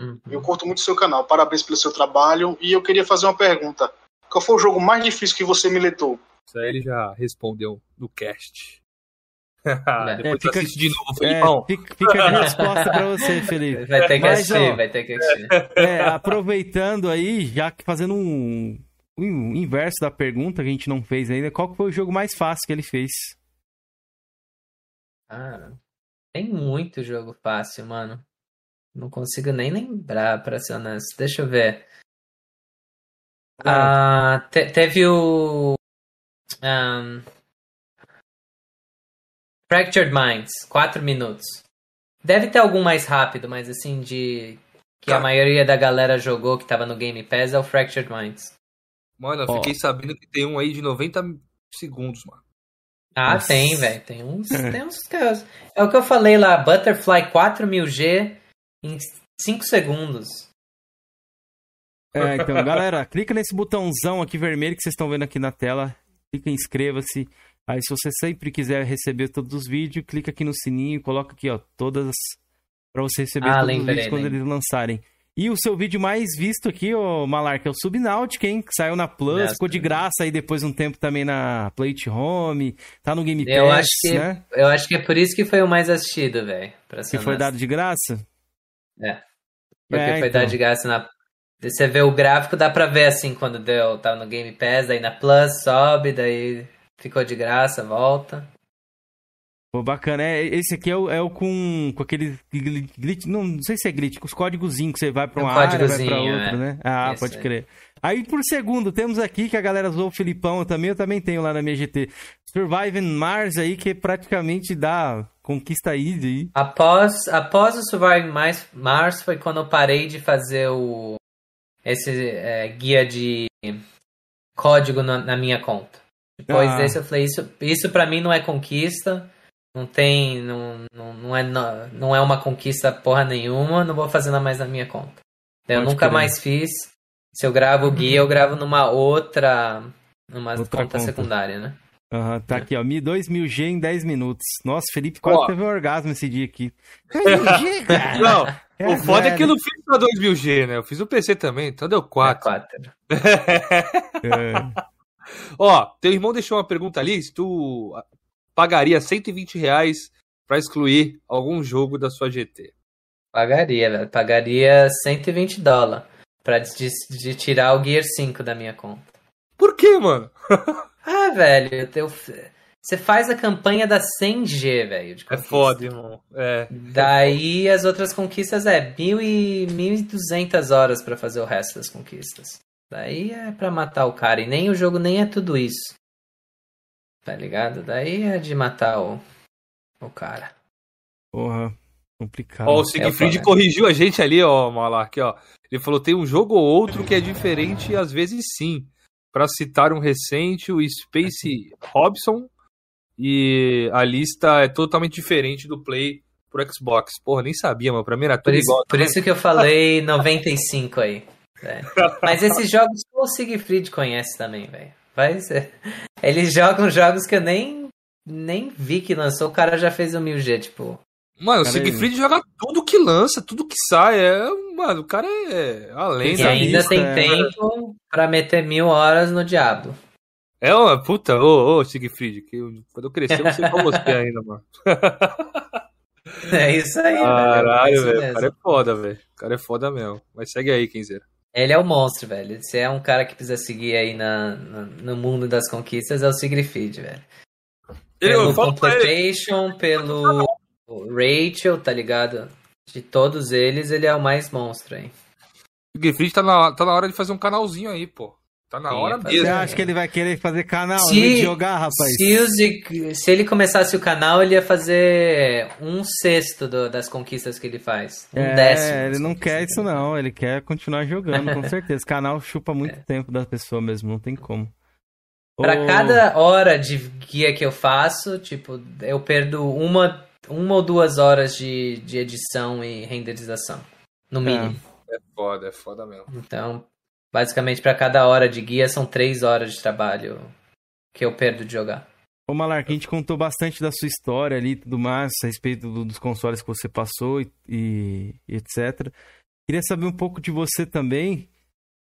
Uhum. Eu curto muito o seu canal. Parabéns pelo seu trabalho. E eu queria fazer uma pergunta. Qual foi o jogo mais difícil que você militou? Isso aí ele já respondeu no cast. Depois é, fica, assiste de novo, Felipão. É, fica, fica a resposta pra você, Felipe. Vai ter que Mas, assistir, ó, vai ter que assistir. É, aproveitando aí, já que fazendo um, um inverso da pergunta que a gente não fez ainda, qual foi o jogo mais fácil que ele fez? Ah, tem muito jogo fácil, mano. Não consigo nem lembrar, pra ser honesto. Deixa eu ver. Ah, te, teve o. Um, Fractured Minds, 4 minutos. Deve ter algum mais rápido, mas assim, de. Que a maioria da galera jogou que tava no Game Pass é o Fractured Minds. Mano, eu fiquei sabendo que tem um aí de 90 segundos, mano. Ah, Nossa. tem, velho. Tem uns, tem uns casos. É o que eu falei lá, Butterfly 4000G em 5 segundos. É, então, galera, clica nesse botãozão aqui vermelho que vocês estão vendo aqui na tela. Clica em inscreva-se. Aí, se você sempre quiser receber todos os vídeos, clica aqui no sininho, coloca aqui, ó, todas para você receber ah, todos lembrei, os vídeos quando eles lançarem. E o seu vídeo mais visto aqui, ô Malarca, é o Subnautica, hein? Que saiu na Plus, ficou de graça aí depois um tempo também na Play Home, tá no Game Pass, eu acho que, né? Eu acho que é por isso que foi o mais assistido, velho. Que foi dado de graça? É. Porque é, foi então. dado de graça na... Você vê o gráfico, dá pra ver assim, quando deu, tava no Game Pass, daí na Plus sobe, daí ficou de graça, volta. Pô, bacana. É, esse aqui é o, é o com, com aquele glitch, não, não sei se é glitch, com os códigozinhos que você vai pra uma um área, vai pra outra, é. né? Ah, Isso pode é. crer. Aí, por segundo, temos aqui que a galera usou o Filipão também, eu também tenho lá na minha GT. Surviving Mars aí, que praticamente dá conquista easy aí. Após, após o Surviving Mars, Mars foi quando eu parei de fazer o esse é, guia de código na, na minha conta. Depois ah. desse eu falei, isso, isso para mim não é conquista não tem. Não, não, não, é, não é uma conquista porra nenhuma, não vou fazer nada mais na minha conta. Eu nunca querer. mais fiz. Se eu gravo o guia, eu gravo numa outra. numa outra conta, conta, secundária, né? Aham, uhum, tá é. aqui, ó. 2000G em 10 minutos. Nossa, Felipe quase teve um orgasmo esse dia aqui. 2000G, cara! Não, é, o foda é que eu não fiz só 2000G, né? Eu fiz o PC também, então deu 4. É 4. é. Ó, teu irmão deixou uma pergunta ali, se tu pagaria 120 reais para excluir algum jogo da sua GT? Pagaria, velho. Pagaria 120 dólares pra de, de, tirar o Gear 5 da minha conta. Por quê, mano? ah, velho, eu, você faz a campanha da 100G, velho. É foda, irmão. É. Daí as outras conquistas é 1.200 horas para fazer o resto das conquistas. Daí é pra matar o cara. E nem o jogo nem é tudo isso. Tá ligado? Daí é de matar o, o cara. Porra, complicado. Ó, o Siegfried é corrigiu a gente ali, ó, Malark, ó. Ele falou: tem um jogo ou outro que é diferente e às vezes sim. Para citar um recente, o Space Robson. E a lista é totalmente diferente do Play pro Xbox. Porra, nem sabia, mano. Pra mim era tudo por isso, igual. Por isso que eu falei 95 aí. É. Mas esses jogos o Siegfried conhece também, velho. Faz. Eles jogam jogos que eu nem, nem vi que lançou, o cara já fez o 1000G, tipo. Mano, o Siegfried joga tudo que lança, tudo que sai. É, mano, o cara é além E ainda tem é... tempo pra meter mil horas no Diablo. É uma puta, ô, ô Siegfried, que eu, quando eu crescer eu não sei com você ainda, mano. É isso aí, Caralho, velho. O cara é foda, velho. O cara é foda mesmo. Mas segue aí, Kenzeira. Ele é o monstro, velho. Se é um cara que precisa seguir aí na, na no mundo das conquistas, é o Siegfried, velho. Pelo Completation, pelo Rachel, tá ligado? De todos eles, ele é o mais monstro aí. O Siegfried tá na, tá na hora de fazer um canalzinho aí, pô. Tá na Sim, hora mesmo. Você acha que ele vai querer fazer canal se, jogar, rapaz? Se, se, ele começasse o canal, ele ia fazer um sexto do, das conquistas que ele faz. Um é, décimo. Ele não quer isso, não. Ele quer continuar jogando, com certeza. O canal chupa muito é. tempo da pessoa mesmo, não tem como. Pra oh. cada hora de guia que eu faço, tipo, eu perdo uma, uma ou duas horas de, de edição e renderização. No mínimo. É, é foda, é foda mesmo. Então, Basicamente, para cada hora de guia são três horas de trabalho que eu perdo de jogar. Ô Malark, a gente contou bastante da sua história ali e tudo mais, a respeito do, dos consoles que você passou e, e, e, etc. Queria saber um pouco de você também.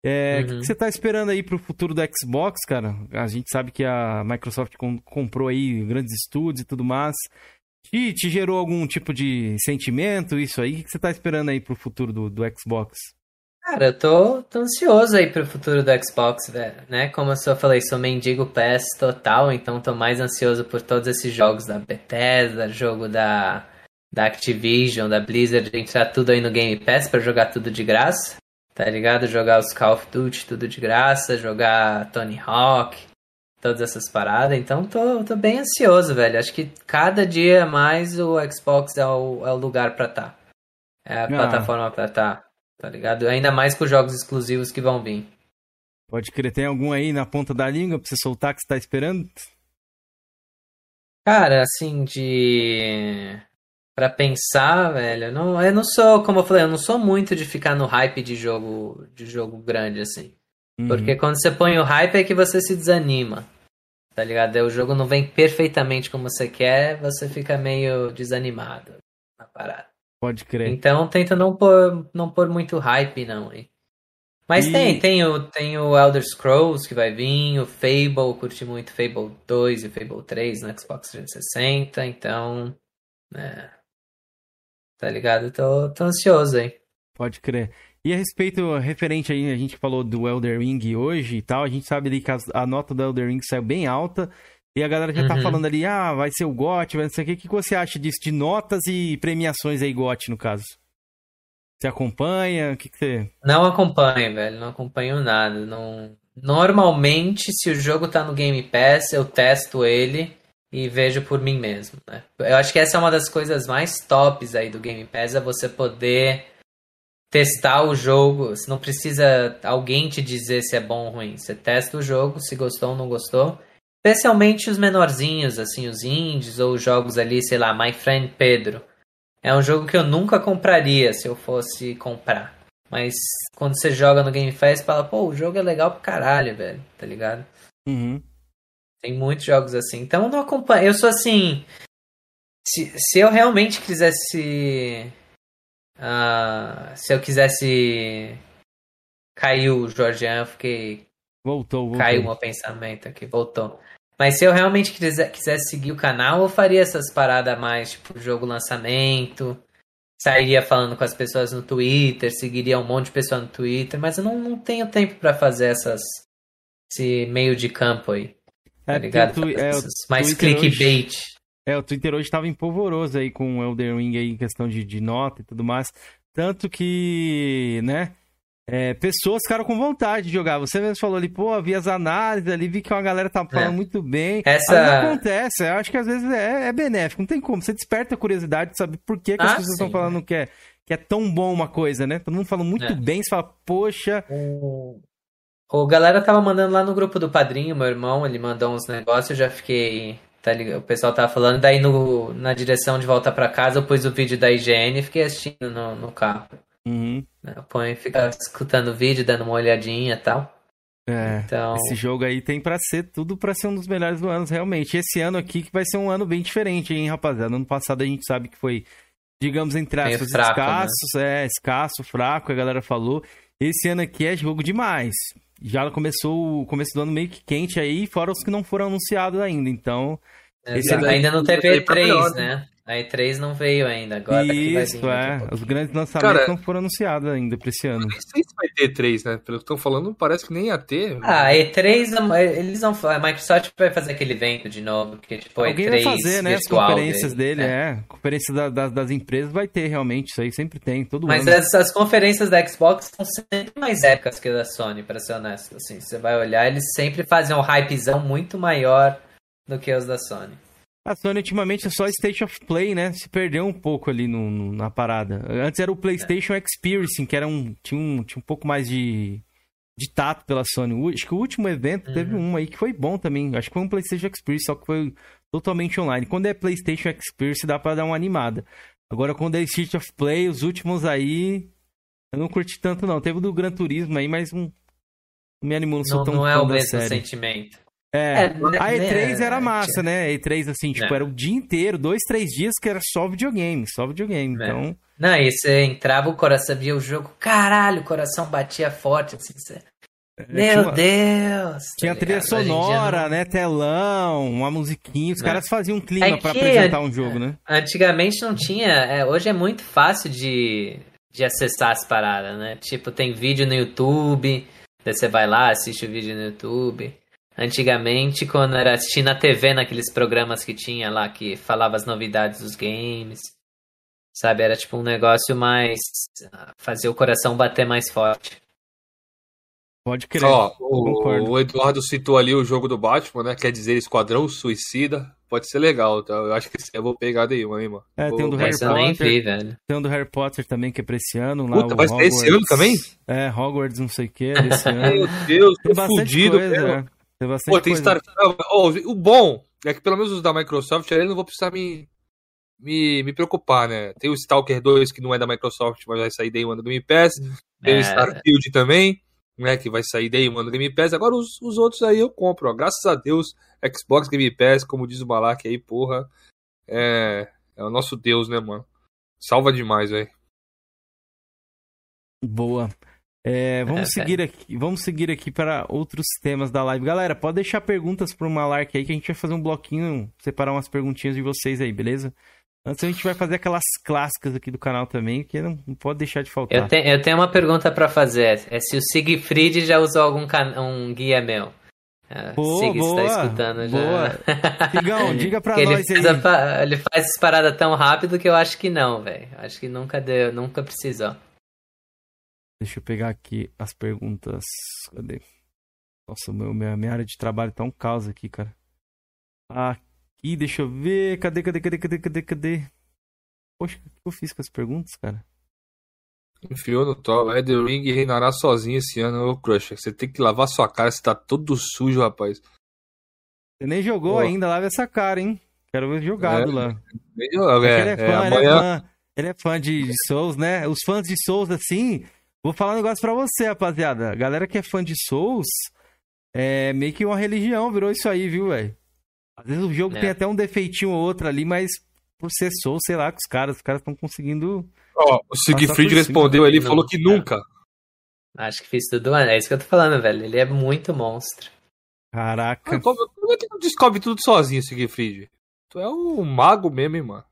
É, o uhum. que, você tá esperando aí pro futuro do Xbox, cara? A gente sabe que a Microsoft com, comprou aí grandes estúdios e tudo mais. Te, te gerou algum tipo de sentimento, isso aí? O que você tá esperando aí pro futuro do, do Xbox? Cara, eu tô, tô ansioso aí pro futuro do Xbox, velho, né? Como eu só falei, sou mendigo PS total, então tô mais ansioso por todos esses jogos da Bethesda, jogo da, da Activision, da Blizzard, entrar tudo aí no Game Pass para jogar tudo de graça tá ligado? Jogar os Call of Duty tudo de graça, jogar Tony Hawk, todas essas paradas. Então tô, tô bem ansioso, velho. Acho que cada dia mais o Xbox é o, é o lugar pra tá. É a ah. plataforma pra tá, tá ligado? Ainda mais com os jogos exclusivos que vão vir. Pode crer, tem algum aí na ponta da língua pra você soltar que você tá esperando? Cara, assim, de para pensar, velho. Eu não, eu não sou, como eu falei, eu não sou muito de ficar no hype de jogo, de jogo grande assim. Uhum. Porque quando você põe o hype é que você se desanima. Tá ligado? Aí o jogo não vem perfeitamente como você quer, você fica meio desanimado na parada. Pode crer. Então tenta não pôr, não pôr muito hype não, hein. Mas e... tem, tem o, tem o Elder Scrolls que vai vir, o Fable, curti muito Fable 2 e Fable 3 no Xbox 360, então. É, Tá ligado? Tô, tô ansioso aí. Pode crer. E a respeito, referente aí, a gente falou do Elder Ring hoje e tal, a gente sabe ali que a, a nota do Elder Ring saiu bem alta. E a galera já tá uhum. tá falando ali, ah, vai ser o GOT, vai não sei o que. O que você acha disso? De notas e premiações aí, GOT, no caso? Você acompanha? O que, que você. Não acompanho, velho. Não acompanho nada. Não... Normalmente, se o jogo tá no Game Pass, eu testo ele e vejo por mim mesmo, né? Eu acho que essa é uma das coisas mais tops aí do Game Pass, é você poder testar o jogo, você não precisa alguém te dizer se é bom ou ruim. Você testa o jogo, se gostou ou não gostou. Especialmente os menorzinhos, assim, os indies ou os jogos ali, sei lá, My Friend Pedro. É um jogo que eu nunca compraria se eu fosse comprar. Mas quando você joga no Game Pass, fala, pô, o jogo é legal pra caralho, velho, tá ligado? Uhum. Tem muitos jogos assim. Então eu não acompanho. Eu sou assim. Se, se eu realmente quisesse. Uh, se eu quisesse. Caiu o Jorgean, eu fiquei. Voltou, voltou. Caiu o meu pensamento aqui, voltou. Mas se eu realmente quisesse seguir o canal, eu faria essas paradas mais, tipo, jogo lançamento. Sairia falando com as pessoas no Twitter, seguiria um monte de pessoa no Twitter, mas eu não, não tenho tempo para fazer essas. Esse meio de campo aí. É, tá ligado? Tu, é, mais clickbait. Hoje, é, o Twitter hoje tava empolvoroso aí com o Elden Ring aí, em questão de, de nota e tudo mais. Tanto que, né, é, pessoas ficaram com vontade de jogar. Você mesmo falou ali, pô, vi as análises ali, vi que uma galera tá falando é. muito bem. Essa... acontece, eu acho que às vezes é, é, benéfico, não tem como. Você desperta a curiosidade de saber por que, que ah, as pessoas estão falando que é, que é tão bom uma coisa, né? Todo mundo fala muito é. bem, você fala, poxa. O galera tava mandando lá no grupo do padrinho, meu irmão, ele mandou uns negócios, eu já fiquei. Tá ligado? O pessoal tava falando, daí no, na direção de volta para casa eu pus o vídeo da IGN e fiquei assistindo no, no carro. Uhum. Eu ponho, fica escutando o vídeo, dando uma olhadinha e tal. É, então... esse jogo aí tem para ser tudo para ser um dos melhores do ano, realmente. Esse ano aqui que vai ser um ano bem diferente, hein, rapaziada. Ano passado a gente sabe que foi, digamos, entre aspas, fraco, né? escassos, né? é, escasso, fraco, a galera falou. Esse ano aqui é jogo demais já começou o começo do ano meio que quente aí, fora os que não foram anunciados ainda. Então. É, ainda não teve E3, né? A E3 não veio ainda, agora Isso, é. Os grandes lançamentos Cara, não foram anunciados ainda pra esse ano. Eu nem sei se vai ter E3, né? Pelo que estão falando, parece que nem ia ter. Ah, E3, eles vão A Microsoft vai fazer aquele evento de novo, que tipo, Alguém E3 vai fazer, né? As conferências dele, dele é. é. Conferência da, da, das empresas vai ter, realmente. Isso aí sempre tem, todo Mas ano. Mas as, conferências da Xbox são sempre mais épicas que a da Sony, pra ser honesto. Assim, você vai olhar, eles sempre fazem um hypezão muito maior do que os da Sony. A Sony ultimamente é só State of Play, né? Se perdeu um pouco ali no, no, na parada. Antes era o PlayStation é. Experience, que era um tinha, um tinha um pouco mais de, de tato pela Sony. O, acho que o último evento uhum. teve um aí que foi bom também. Acho que foi um PlayStation Experience, só que foi totalmente online. Quando é PlayStation Experience dá para dar uma animada. Agora quando é State of Play, os últimos aí eu não curti tanto não. Teve o do Gran Turismo aí, mas um, não me animou, não sou não, tão Não é o mesmo série. sentimento. É, é a E3 era massa, né? A E3, assim, tipo, é. era o dia inteiro, dois, três dias que era só videogame, só videogame. É. Então. Não, e você entrava, o coração via o jogo, caralho, o coração batia forte, assim, você. É, Meu tinha, Deus! Tinha tá trilha sonora, não... né? Telão, uma musiquinha. Os é. caras faziam um clima é para apresentar um jogo, né? Antigamente não tinha. É, hoje é muito fácil de, de acessar as paradas, né? Tipo, tem vídeo no YouTube, daí você vai lá, assiste o vídeo no YouTube. Antigamente, quando era assistir na TV, naqueles programas que tinha lá, que falava as novidades dos games. Sabe, era tipo um negócio mais. fazer o coração bater mais forte. Pode crer. Ó, o, o, Eduardo citou ali o jogo do Batman, né? Quer dizer, Esquadrão Suicida. Pode ser legal, tá? Eu acho que eu vou pegar daí, hein, mano. É, tem um do Harry Potter. Vi, velho. Tem um do Harry Potter também, que é pra esse ano. Lá, Puta, vai ser esse ano também? É, Hogwarts, não sei o que, desse ano. Meu Deus, tô fudido, coisa, é. Tem bastante Pô, tem coisa. Starfield. Oh, o bom é que pelo menos os da Microsoft, aí eu não vou precisar me, me, me preocupar, né? Tem o Stalker 2, que não é da Microsoft, mas vai sair daí um ano do Game Pass. Tem é. o Starfield também né, que vai sair daí, mano, Game Pass. Agora os, os outros aí eu compro, ó. Graças a Deus, Xbox Game Pass, como diz o Malak aí, porra, é, é o nosso Deus, né, mano? Salva demais, velho. Boa. É, vamos seguir aqui, vamos seguir aqui para outros temas da live. Galera, pode deixar perguntas pro Malark aí que a gente vai fazer um bloquinho, separar umas perguntinhas de vocês aí, beleza? Antes a gente vai fazer aquelas clássicas aqui do canal também, que não, não pode deixar de faltar. Eu, te, eu tenho uma pergunta para fazer. É se o Siegfried já usou algum can, um guia meu. É, boa, Sig boa, está escutando já. Boa. Sigão, diga pra nós ele aí. A, ele faz essa parada tão rápido que eu acho que não, velho. Acho que nunca deu, nunca precisou. Deixa eu pegar aqui as perguntas. Cadê? Nossa, meu, minha, minha área de trabalho tá um caos aqui, cara. Aqui deixa eu ver. Cadê, cadê, cadê, cadê, cadê, cadê? Poxa, o que eu fiz com as perguntas, cara? Enfiou no top. Elden Ring reinará sozinho esse ano, ô Crush. Você tem que lavar sua cara, você tá todo sujo, rapaz. Você nem jogou ainda, lava essa cara, hein? Quero ver jogado é, lá. É, ele, é fã, é, ele, é fã, ele é fã de Souls, né? Os fãs de Souls, assim. Vou falar um negócio pra você, rapaziada. A galera que é fã de Souls, é meio que uma religião, virou isso aí, viu, velho? Às vezes o jogo é. tem até um defeitinho ou outro ali, mas por ser Soul, sei lá, que os caras, os caras estão conseguindo. Ó, oh, o Siegfried respondeu ele falou que nunca. Acho que fiz tudo antes. É isso que eu tô falando, velho. Ele é muito monstro. Caraca. Como, como é que tu descobre tudo sozinho, Siegfried? Tu é um mago mesmo, hein, mano.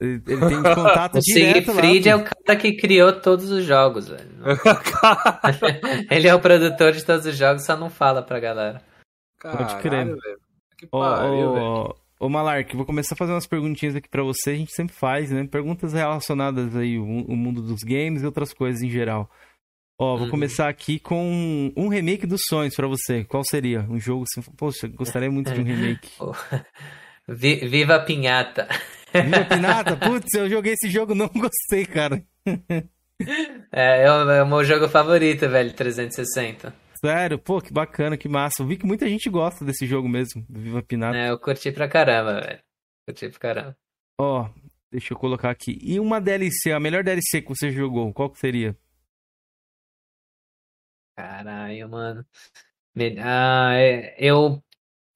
Ele, tem contato o direto Siegfried lá, é o cara que criou todos os jogos, velho. ele é o produtor de todos os jogos, só não fala pra galera. Caralho, Pode crer. Velho. Que pariu, ô, ô, Malark, vou começar a fazer umas perguntinhas aqui para você. A gente sempre faz, né? Perguntas relacionadas aí o, o mundo dos games e outras coisas em geral. Ó, vou uhum. começar aqui com um remake dos sonhos para você. Qual seria? Um jogo assim, poxa, gostaria muito de um remake. Viva a Pinhata. Viva a Pinhata? Putz, eu joguei esse jogo, não gostei, cara. É, é o, é meu jogo favorito, velho, 360. Sério, pô, que bacana, que massa. Eu vi que muita gente gosta desse jogo mesmo, Viva Pinata. É, eu curti pra caramba, velho. Curti pra caramba. Ó, oh, deixa eu colocar aqui. E uma DLC, a melhor DLC que você jogou, qual que seria? Caralho, mano. Ah, é, eu.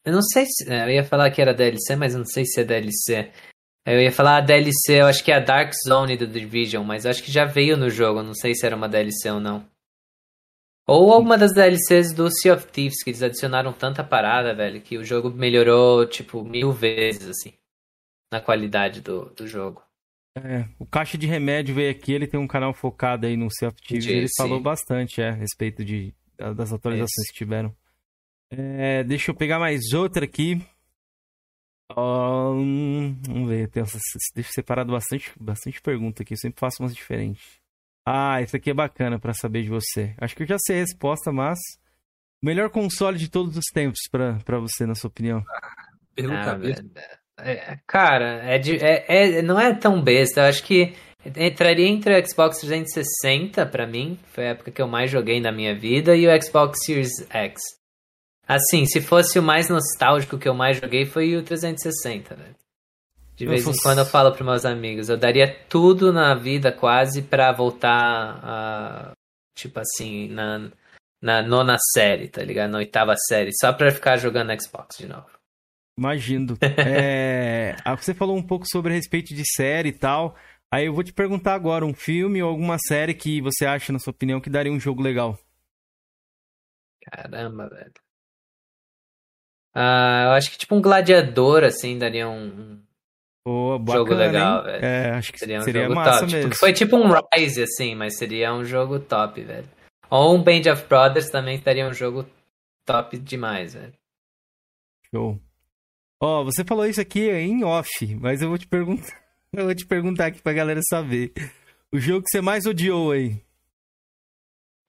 Eu não sei se. É, eu ia falar que era DLC, mas eu não sei se é DLC. Eu ia falar a DLC, eu acho que é a Dark Zone do Division, mas acho que já veio no jogo, não sei se era uma DLC ou não. Ou alguma das DLCs do Sea of Thieves, que eles adicionaram tanta parada, velho, que o jogo melhorou, tipo, mil vezes, assim, na qualidade do, do jogo. É, o Caixa de Remédio veio aqui, ele tem um canal focado aí no Sea of Thieves, e ele falou bastante, é, a respeito de, das atualizações Esse. que tiveram. É, deixa eu pegar mais outra aqui. Um, vamos ver, tem, deixa separado bastante, bastante pergunta aqui, eu sempre faço umas diferentes. Ah, isso aqui é bacana para saber de você. Acho que eu já sei a resposta, mas. Melhor console de todos os tempos para você, na sua opinião? Pergunta ah, é, cara, é, de, é, é, não é tão besta. Eu acho que entraria entre o Xbox 360 para mim. Foi a época que eu mais joguei na minha vida. E o Xbox Series X. Assim, se fosse o mais nostálgico que eu mais joguei, foi o 360, velho. De vez fosse... em quando eu falo para meus amigos, eu daria tudo na vida quase para voltar a, tipo assim, na, na nona série, tá ligado? Na oitava série, só pra ficar jogando Xbox de novo. Imagino. é... Você falou um pouco sobre a respeito de série e tal. Aí eu vou te perguntar agora, um filme ou alguma série que você acha, na sua opinião, que daria um jogo legal? Caramba, velho. Ah, eu acho que tipo um gladiador, assim, daria um, Pô, bacana, jogo legal, hein? velho. É, acho que seria, um seria massa top. mesmo. Tipo, foi tipo um Rise, assim, mas seria um jogo top, velho. Ou um Band of Brothers também estaria um jogo top demais, velho. Show. Ó, oh, você falou isso aqui em off, mas eu vou te perguntar. Eu vou te perguntar aqui pra galera saber. O jogo que você mais odiou aí?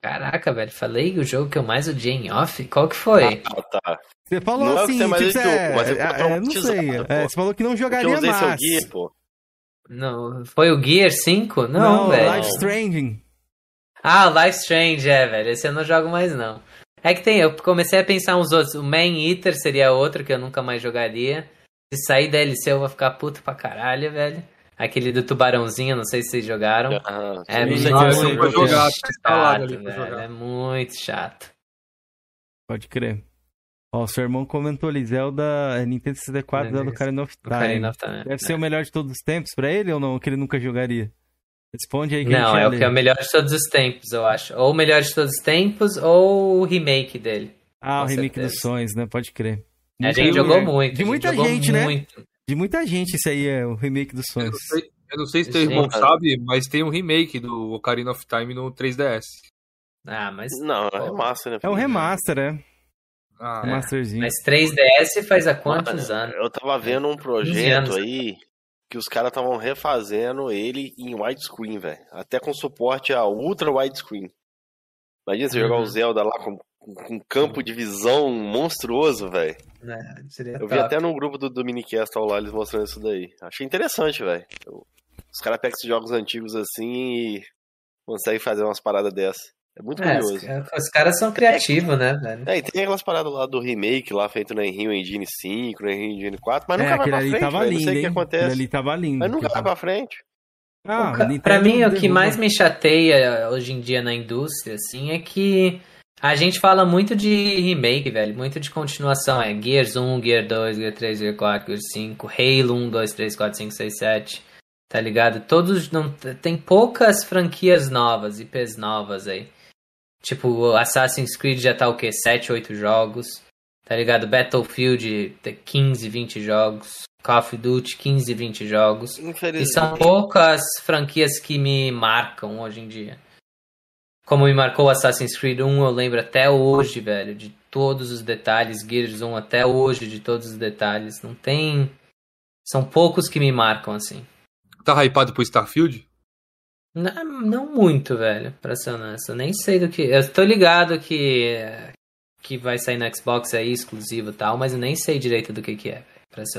Caraca, velho, falei o jogo que eu mais odiei em off? Qual que foi? Ah, tá. Você falou não assim, é tipo, você, é, é, é, não sei. É, você falou que não jogaria mais. Gear, pô. Não, foi o Gear 5? Não, não velho. Life Stranding. Ah, Life Strange, é, velho. Esse eu não jogo mais, não. É que tem, eu comecei a pensar uns outros. O Man Eater seria outro que eu nunca mais jogaria. Se sair DLC eu vou ficar puto pra caralho, velho. Aquele do tubarãozinho, não sei se vocês jogaram. Ah, é muito jogar, chato, velho. É muito chato. Pode crer. Ó, o seu irmão comentou ali, Zelda Nintendo 64, Zelda Ocarina of Time. of Time. Deve é. ser o melhor de todos os tempos pra ele ou não? Que ele nunca jogaria? Responde aí. Não, é o que é o melhor de todos os tempos, eu acho. Ou o melhor de todos os tempos, ou o remake dele. Ah, o remake certeza. dos sonhos, né? Pode crer. a gente jogou muito. De muita gente, né? Muito. De muita gente, isso aí é o remake dos sonhos. Eu não sei, eu não sei se teu irmão sabe, mas tem um remake do Ocarina of Time no 3DS. Ah, mas. Não, é remaster, né? É um remaster, é. Ah, Remasterzinho. Mas 3DS faz há quantos Mano, anos? Eu tava vendo um projeto aí que os caras estavam refazendo ele em widescreen, velho. Até com suporte a ultra widescreen. Imagina você uhum. jogar o Zelda lá com um campo de visão monstruoso, velho. É, eu vi top. até no grupo do Dominicast lá eles mostrando isso daí. Achei interessante, velho. Os caras pegam esses jogos antigos assim e conseguem fazer umas paradas dessas. É muito é, curioso. Os, os, caras são criativos, né, velho? É, e tem aquelas paradas lá do remake lá feito na Unreal Engine 5, na Unreal Engine 4, mas nunca é, vai pra frente, tava lindo, não sei o que acontece. Aquele ali tava lindo. Mas nunca vai pra frente. Ah, o, pra mim, o que mais me chateia hoje em dia na indústria, assim, é que a gente fala muito de remake, velho, muito de continuação. É Gears 1, Gear 2, Gear 3, Gear 4, Gear 5, Halo 1, 2, 3, 4, 5, 6, 7. Tá ligado? Todos. Não, tem poucas franquias novas, IPs novas aí. Tipo, Assassin's Creed já tá o quê? 7, 8 jogos. Tá ligado? Battlefield 15, 20 jogos. Call of Duty 15, 20 jogos. E são poucas franquias que me marcam hoje em dia. Como me marcou Assassin's Creed 1, eu lembro até hoje, velho, de todos os detalhes. Gears 1 até hoje, de todos os detalhes. Não tem. São poucos que me marcam assim. Tá hypado pro Starfield? Não, não muito, velho, pra ser honesto. Eu nem sei do que. Eu tô ligado que. que vai sair no Xbox aí, exclusivo e tal, mas eu nem sei direito do que, que é,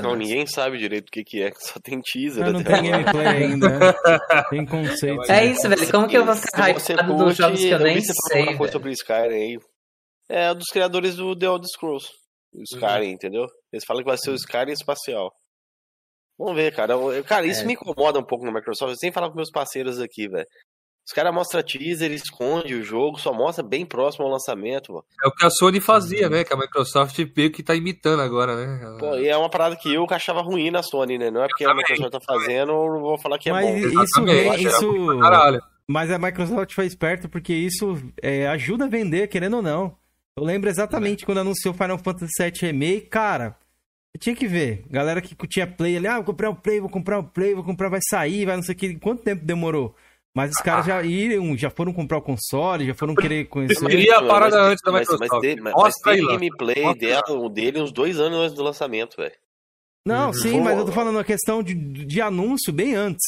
Não, ninguém sabe direito o que, que é, só tem teaser. Não, não tem gameplay ainda. tem conceito. É isso, velho. Como que eu vou ficar hypado dos jogos que eu, eu nem sei? Uma coisa sobre o Skyrim aí. É dos criadores do The Elder Scrolls. O Skyrim, uhum. entendeu? Eles falam que vai ser o Skyrim espacial. Vamos ver, cara. Cara, isso é. me incomoda um pouco na Microsoft. Eu sempre falo com meus parceiros aqui, velho. Os caras mostram teaser, esconde o jogo, só mostra bem próximo ao lançamento. Mano. É o que a Sony fazia, uhum. né? Que a Microsoft meio que tá imitando agora, né? Pô, e é uma parada que eu achava ruim na Sony, né? Não é porque a Microsoft tá fazendo, eu não vou falar que é Mas bom. Isso, vem, isso... Caralho. Mas a Microsoft foi esperto porque isso é, ajuda a vender, querendo ou não. Eu lembro exatamente é. quando anunciou Final Fantasy VII Remake, cara tinha que ver. Galera que tinha play ali, ah, vou comprar um play, vou comprar um play, vou comprar, vai sair, vai não sei o que. Quanto tempo demorou? Mas os caras já iram, já foram comprar o console, já foram querer conhecer. Eu queria a parada mas, antes da Microsoft. Mas, mas, mas teve gameplay dela, dele uns dois anos antes do lançamento, velho. Não, uhum. sim, mas eu tô falando a questão de, de anúncio bem antes.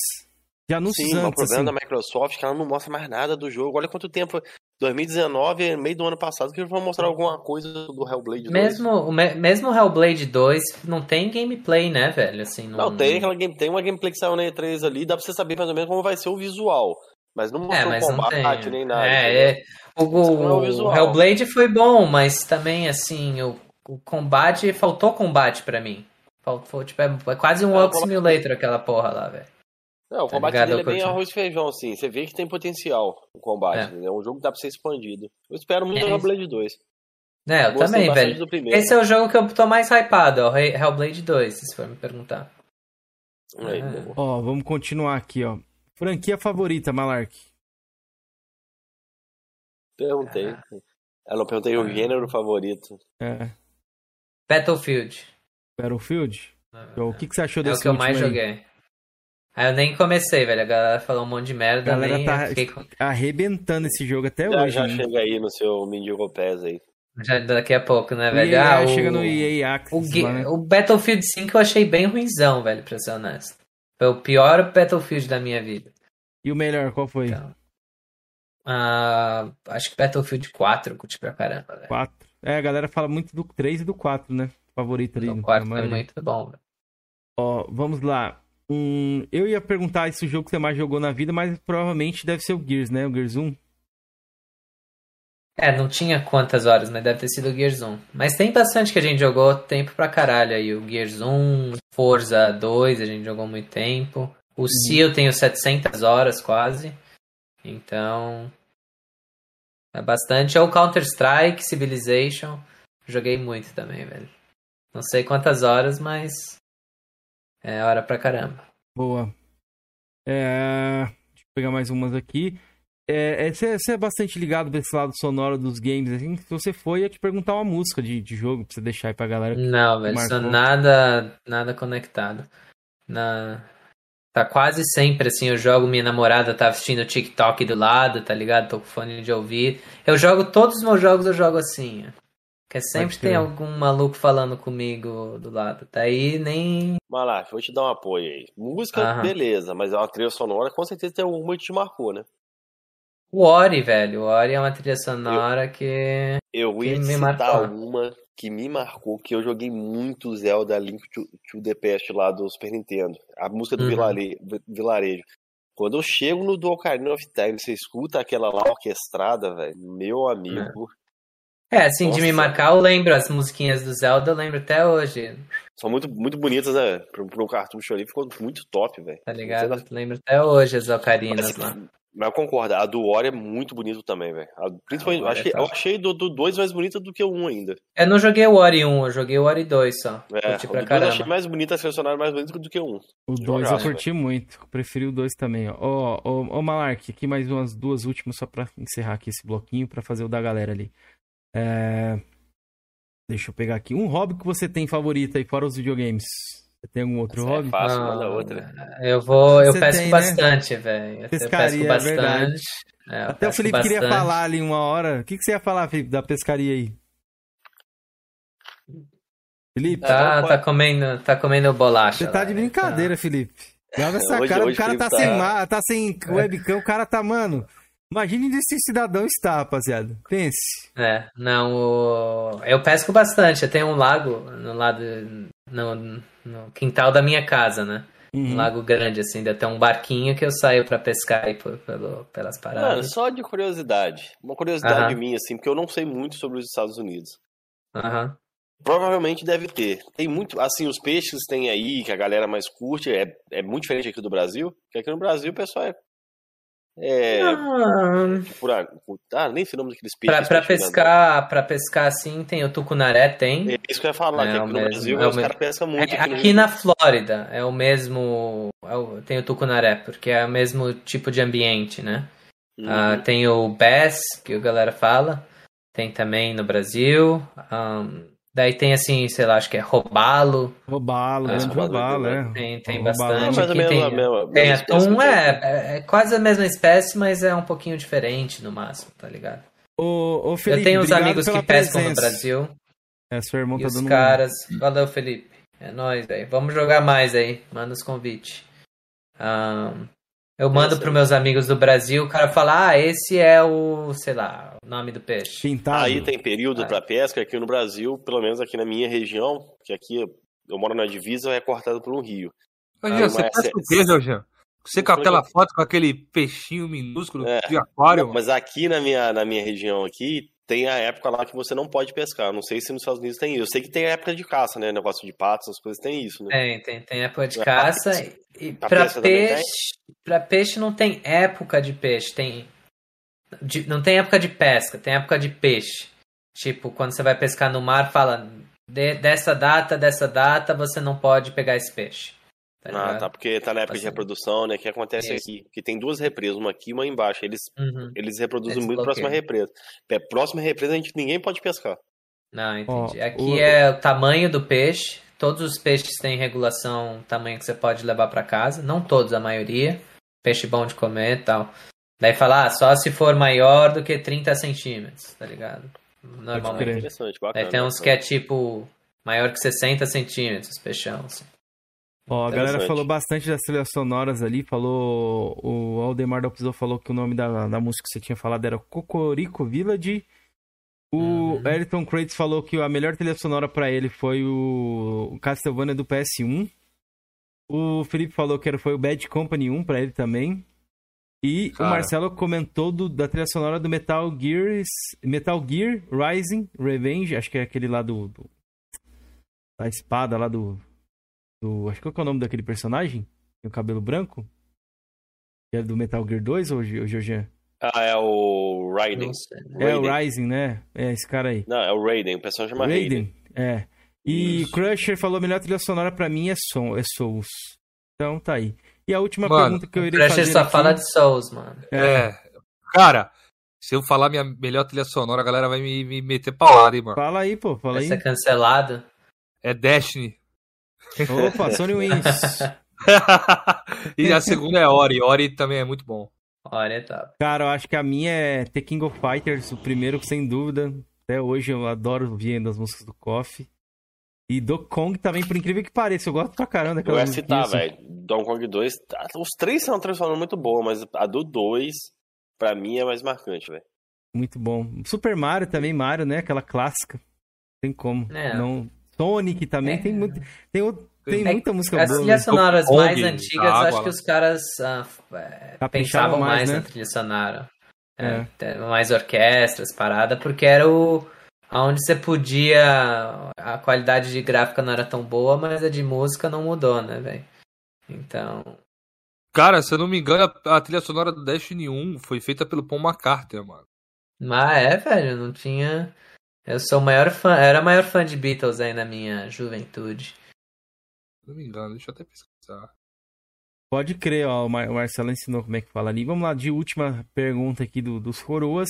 De anúncios sim, antes. o problema assim. da Microsoft é que ela não mostra mais nada do jogo. Olha quanto tempo. 2019, meio do ano passado, que eles vão mostrar alguma coisa do Hellblade 2. Mesmo, me, mesmo o Hellblade 2 não tem gameplay, né, velho? Assim, não, não tem, aquela game, tem uma gameplay que saiu na E3 ali, dá pra você saber mais ou menos como vai ser o visual. Mas não mostrou é, combate nem nada. É, é o, o, o, Hellblade foi bom, mas também, assim, o, o combate, faltou combate para mim. Faltou, tipo, é, é quase um é, Walk Simulator aquela porra lá, velho. Não, o tá combate dele é bem arroz e feijão, assim. Você vê que tem potencial o combate. É, é um jogo que dá pra ser expandido. Eu espero muito é. Hellblade 2. É, eu, eu também, velho. Esse é o jogo que eu tô mais hypado, ó. Hellblade 2, se for me perguntar. Aí, ah. Ó, vamos continuar aqui, ó. Franquia favorita, Malark? Perguntei. Ah. Ela perguntei o gênero favorito. É. Battlefield. Battlefield? Ah, o que, que você achou desse É o que eu mais aí? joguei. Ah, eu nem comecei, velho. A galera falou um monte de merda. A galera nem tá fiquei... arrebentando esse jogo até já, hoje. Já chega aí no seu Mendigo Pés aí. Já daqui a pouco, né, velho? EA, ah, chega no EA Access, o, lá, né? o Battlefield 5 eu achei bem ruimzão, velho, pra ser honesto. Foi o pior Battlefield da minha vida. E o melhor, qual foi? Então, uh, acho que Battlefield 4 curti pra caramba, velho. 4. É, a galera fala muito do 3 e do 4, né? Favorito ali. O 4 é muito bom, velho. Ó, vamos lá. Hum, eu ia perguntar se o jogo que você mais jogou na vida, mas provavelmente deve ser o Gears, né? O Gears 1. É, não tinha quantas horas, mas deve ter sido o Gears 1. Mas tem bastante que a gente jogou tempo pra caralho aí. O Gears 1, Forza 2, a gente jogou muito tempo. O uhum. Seal eu tenho 700 horas quase. Então. É bastante. Ou Counter-Strike, Civilization. Joguei muito também, velho. Não sei quantas horas, mas. É hora pra caramba. Boa. É... Deixa eu pegar mais umas aqui. É, é, você, é bastante ligado pra esse lado sonoro dos games, assim, se você for, ia te perguntar uma música de, de jogo pra você deixar aí pra galera. Não, velho, sou nada, nada conectado. Na... Tá quase sempre assim, eu jogo, minha namorada tá assistindo o TikTok do lado, tá ligado? Tô com fone de ouvir. Eu jogo todos os meus jogos, eu jogo assim. Que sempre tem algum maluco falando comigo do lado. Daí nem. Malaf, vou te dar um apoio aí. Música, Aham. beleza, mas é uma trilha sonora, com certeza tem alguma que te marcou, né? O Ori, velho. O Ori é uma trilha sonora eu, que. Eu ia me citar marcou. uma que me marcou, que eu joguei muito Zelda Link to, to the Past lá do Super Nintendo. A música do uhum. vilarejo, vilarejo. Quando eu chego no do Ocarina of Time, você escuta aquela lá orquestrada, velho. Meu amigo. É, assim, Nossa. de me marcar, eu lembro as musiquinhas do Zelda, eu lembro até hoje. São muito, muito bonitas, né? Pro, pro cartucho ali ficou muito top, velho. Tá ligado? Eu lembro até hoje as ocarinas lá. Mas eu concordo, a do Ori é muito bonito também, velho. Principalmente, acho que, é eu achei do 2 mais bonita do que o 1 um ainda. Eu não joguei o Ori 1, eu joguei o Ori 2 só. É, o 2 eu achei mais bonita, selecionada mais bonita do que o 1. Um. O 2 eu curti véio. muito, preferi o 2 também, ó. Ó, ó, ó Malark, aqui mais umas duas últimas só pra encerrar aqui esse bloquinho, pra fazer o da galera ali. É... Deixa eu pegar aqui. Um hobby que você tem favorito aí, fora os videogames? Você tem algum outro Essa é hobby? É fácil, manda outra. Eu vou, eu pesco tem, né? bastante, né? velho. Pescaria, eu pesco é bastante. É, Até o Felipe bastante. queria falar ali uma hora. O que, que você ia falar, Felipe, da pescaria aí? Felipe? Tá, tá, comendo, tá comendo bolacha. Você tá de brincadeira, tá. Felipe. Grava essa hoje, cara, hoje o cara tá, tá, sem, tá sem webcam, o cara tá, mano. Imagine onde esse cidadão está, rapaziada. Pense. É, não, o... eu pesco bastante. Eu tenho um lago no lado. No, no quintal da minha casa, né? Uhum. Um lago grande, assim, até um barquinho que eu saio para pescar aí por, pelo, pelas paradas. Mano, só de curiosidade. Uma curiosidade uhum. minha, assim, porque eu não sei muito sobre os Estados Unidos. Uhum. Provavelmente deve ter. Tem muito. Assim, os peixes tem aí, que a galera mais curte, é, é muito diferente aqui do Brasil. Porque aqui no Brasil o pessoal é é. Ah, por, ah, nem sei o nome daqueles peixes. Pra, pra pescar, pra pescar assim, tem o tucunaré, tem. É isso que eu ia falar, é, que aqui no mesmo, Brasil é os caras pescam muito. É, aqui, aqui na Flórida é o mesmo. É o, tem o tucunaré, porque é o mesmo tipo de ambiente, né? Uhum. Uh, tem o bass, que a galera fala. Tem também no Brasil. Um, Daí tem assim, sei lá, acho que é robalo. Robalo, é, grande robalo, é. Tem, tem bastante. É tem, a mesma, tem atum, é, é, é, quase a mesma espécie, mas é um pouquinho diferente no máximo, tá ligado? Ô, ô Felipe, Eu tenho uns amigos que pescam no Brasil. É, sua irmã tá e os caras. Valeu, Felipe. É nóis, velho. Vamos jogar mais aí. Manda os convites. Um, eu mando para meus amigos do Brasil, o cara fala, ah, esse é o, sei lá, o nome do peixe. Pintado. Aí tem período ah. para pesca aqui no Brasil, pelo menos aqui na minha região, que aqui eu moro na divisa, é cortado por um rio. Ô, Jean, você pesca o quê, Jean? Você com aquela foto com aquele peixinho minúsculo é, de aquário? Mas aqui na minha, na minha região aqui, tem a época lá que você não pode pescar. Não sei se nos Estados Unidos tem isso. Eu sei que tem a época de caça, né? Negócio de patos, essas coisas tem isso, né? Tem, tem, tem época de caça. E pra peixe, pra peixe não tem época de peixe, tem. De, não tem época de pesca, tem época de peixe. Tipo, quando você vai pescar no mar, fala de, dessa data, dessa data, você não pode pegar esse peixe. Tá ah, tá, porque tá na época assim. de reprodução, né? que acontece Isso. aqui? Que tem duas represas, uma aqui e uma embaixo. Eles, uhum. eles reproduzem eles muito próxima represa. Próxima represa a gente ninguém pode pescar. Não, entendi. Oh, aqui o... é o tamanho do peixe. Todos os peixes têm regulação, tamanho que você pode levar para casa. Não todos, a maioria. Peixe bom de comer e tal. Daí falar, ah, só se for maior do que 30 centímetros, tá ligado? Normalmente. Interessante, bacana, Daí tem uns que é tipo maior que 60 centímetros, peixão, assim. Ó, a galera falou bastante das trilhas sonoras ali, falou. O Aldemar da falou que o nome da, da música que você tinha falado era Cocorico Village. O uhum. Ayrton Crates falou que a melhor trilha sonora para ele foi o Castlevania do PS1. O Felipe falou que foi o Bad Company 1 para ele também. E Cara. o Marcelo comentou do, da trilha sonora do Metal Gear, Metal Gear Rising Revenge, acho que é aquele lá do, do da espada lá do do. Acho que qual é o nome daquele personagem? Tem o cabelo branco? Que é do Metal Gear 2 ou, ou Georgian? Ah, é o Raiden. É o Rising, né? É esse cara aí. Não, é o Raiden, o personagem chama Raiden. Raiden. É. E Isso. Crusher falou: a melhor trilha sonora pra mim é, som, é Souls. Então tá aí. E a última mano, pergunta que eu iria fazer. Crusher só aqui... fala de Souls, mano. É. é. Cara, se eu falar minha melhor trilha sonora, a galera vai me, me meter paulada, hein, mano. Fala aí, pô. Fala vai aí. ser cancelado. É Destiny. Opa, Sony Wins. e a segunda é Ori. Ori também é muito bom. Ori é top. Cara, eu acho que a minha é The King of Fighters, o primeiro, sem dúvida. Até hoje eu adoro ouvir as músicas do KOF. E do Kong também, por incrível que pareça, eu gosto pra caramba daquela música. Eu ia citar, velho. Donkey Kong 2, os três são transformando muito boa, mas a do 2, pra mim, é mais marcante, velho. Muito bom. Super Mario também, Mario, né? Aquela clássica. Tem como. É. Não, Sonic também, é. tem, muito, tem, tem é, muita música as boa. As trilhas né? sonoras mais antigas, acho que os caras ah, é, pensavam mais, mais né? na trilha sonora. É, é. Mais orquestras, parada, porque era o onde você podia. A qualidade de gráfica não era tão boa, mas a de música não mudou, né, velho? Então. Cara, se eu não me engano, a trilha sonora do Destiny 1 foi feita pelo Paul McCartney, mano. Mas é, velho, não tinha. Eu sou o maior fã, era o maior fã de Beatles aí na minha juventude. Não me engano, deixa eu até pesquisar. Pode crer, ó, o Marcelo ensinou como é que fala ali. Vamos lá, de última pergunta aqui do, dos coroas.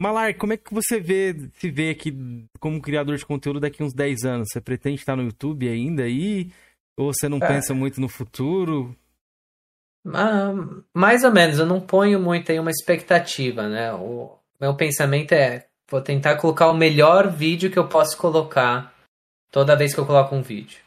Malar, como é que você vê, se vê aqui como criador de conteúdo daqui uns 10 anos? Você pretende estar no YouTube ainda aí? Ou você não é. pensa muito no futuro? Ah, mais ou menos, eu não ponho muito aí uma expectativa, né? O meu pensamento é Vou tentar colocar o melhor vídeo que eu posso colocar toda vez que eu coloco um vídeo.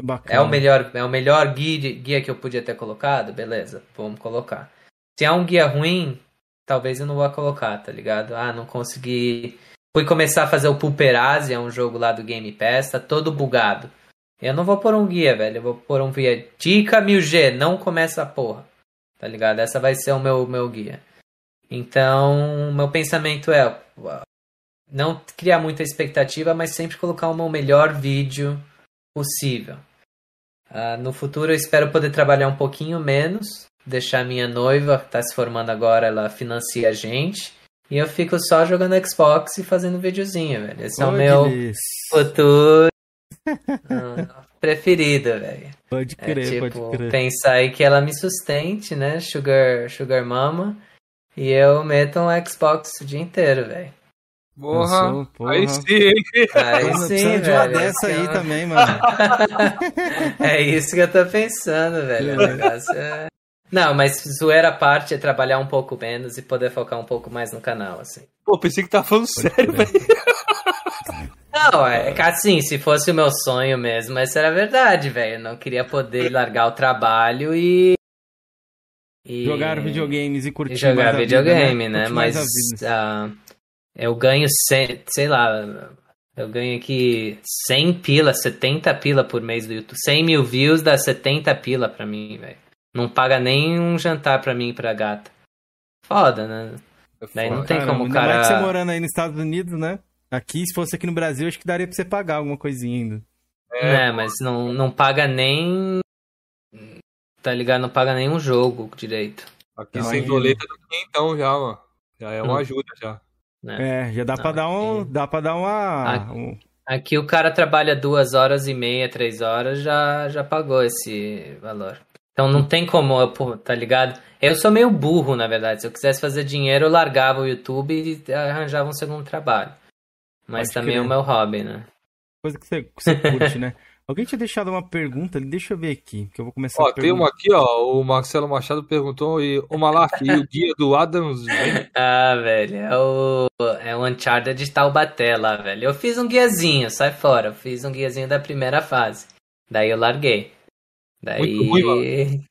Bacana. É o melhor, é o melhor guia, guia que eu podia ter colocado? Beleza, vamos colocar. Se é um guia ruim, talvez eu não vá colocar, tá ligado? Ah, não consegui. Fui começar a fazer o Pulperazzi, é um jogo lá do Game Pass, tá todo bugado. Eu não vou pôr um guia, velho. Eu vou pôr um guia. Dica 1000G, não começa a porra. Tá ligado? Essa vai ser o meu, meu guia. Então, meu pensamento é: não criar muita expectativa, mas sempre colocar o meu melhor vídeo possível. Uh, no futuro eu espero poder trabalhar um pouquinho menos, deixar minha noiva, que está se formando agora, ela financia a gente. E eu fico só jogando Xbox e fazendo videozinho, velho. Esse é o meu futuro uh, preferido, velho. Pode é, crer, é, tipo, pode crer. Pensar aí que ela me sustente, né? Sugar, sugar mama. E eu meto um Xbox o dia inteiro, velho. Porra, porra. Aí sim, hein? Aí sim, de uma dessa aí também, mano. é isso que eu tô pensando, velho. O negócio é... Não, mas zoeira à parte é trabalhar um pouco menos e poder focar um pouco mais no canal, assim. Pô, pensei que tá falando sério, velho. Não, é que assim, se fosse o meu sonho mesmo, essa era a verdade, velho. Eu não queria poder largar o trabalho e. e... Jogar videogames e curtir. E jogar videogame, vida, né? né? Mas. Eu ganho, 100, sei lá, eu ganho aqui 100 pila, 70 pila por mês do YouTube. 100 mil views dá 70 pila pra mim, velho. Não paga nem um jantar pra mim e pra gata. Foda, né? É Daí não tem Caramba, como o cara. Mais que você morando aí nos Estados Unidos, né? Aqui, se fosse aqui no Brasil, acho que daria pra você pagar alguma coisinha ainda. É, é mas não, não paga nem. Tá ligado? Não paga nenhum jogo direito. Aqui sem doleta do então já, mano. Já é uma hum. ajuda já. É, é já dá pra dar um. Dá pra dar uma. Aqui, um... aqui o cara trabalha duas horas e meia, três horas, já, já pagou esse valor. Então não tem como, tá ligado? Eu sou meio burro, na verdade. Se eu quisesse fazer dinheiro, eu largava o YouTube e arranjava um segundo trabalho. Mas Pode também crer. é o meu hobby, né? Coisa que você, que você curte, né? Alguém tinha deixado uma pergunta, deixa eu ver aqui, que eu vou começar ó, Tem uma aqui, ó, o Marcelo Machado perguntou, e o Malak, e o guia do Adams... ah, velho, é o, é o Uncharted de Taubaté lá, velho. Eu fiz um guiazinho, sai fora, eu fiz um guiazinho da primeira fase. Daí eu larguei. Daí... Muito ruim,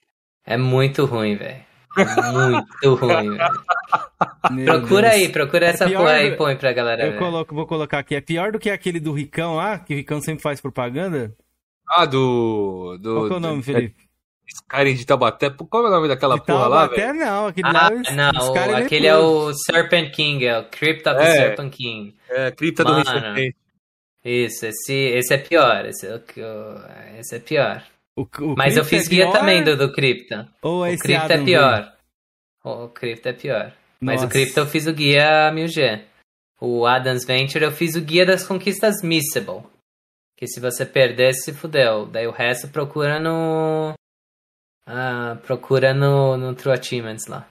é muito ruim, velho. Muito ruim, velho. Procura Deus. aí, procura é essa é porra aí põe pra galera. Eu coloco, vou colocar aqui. É pior do que aquele do Ricão lá, que o Ricão sempre faz propaganda? Ah, do. do Qual é o nome, Felipe? Skyrim de Taubaté. Qual é o nome daquela de porra lá, velho? não. Aquele, ah, lá, não, Skyrim é aquele é, é, o Serpent King, é o Crypt of é, the Serpent King. É, Cripta do Serpente. Isso, esse, esse é pior. Esse, é esse é pior. O, o Mas eu fiz é guia pior? também do, do Cripta. Ou o Cripta é pior. O Cripta é pior. Mas o Cripta eu fiz o guia 1000G. O Adams Venture eu fiz o guia das conquistas Missable. Que se você perder, se fudeu. Daí o resto procura no. Ah, procura no, no True Achievements lá.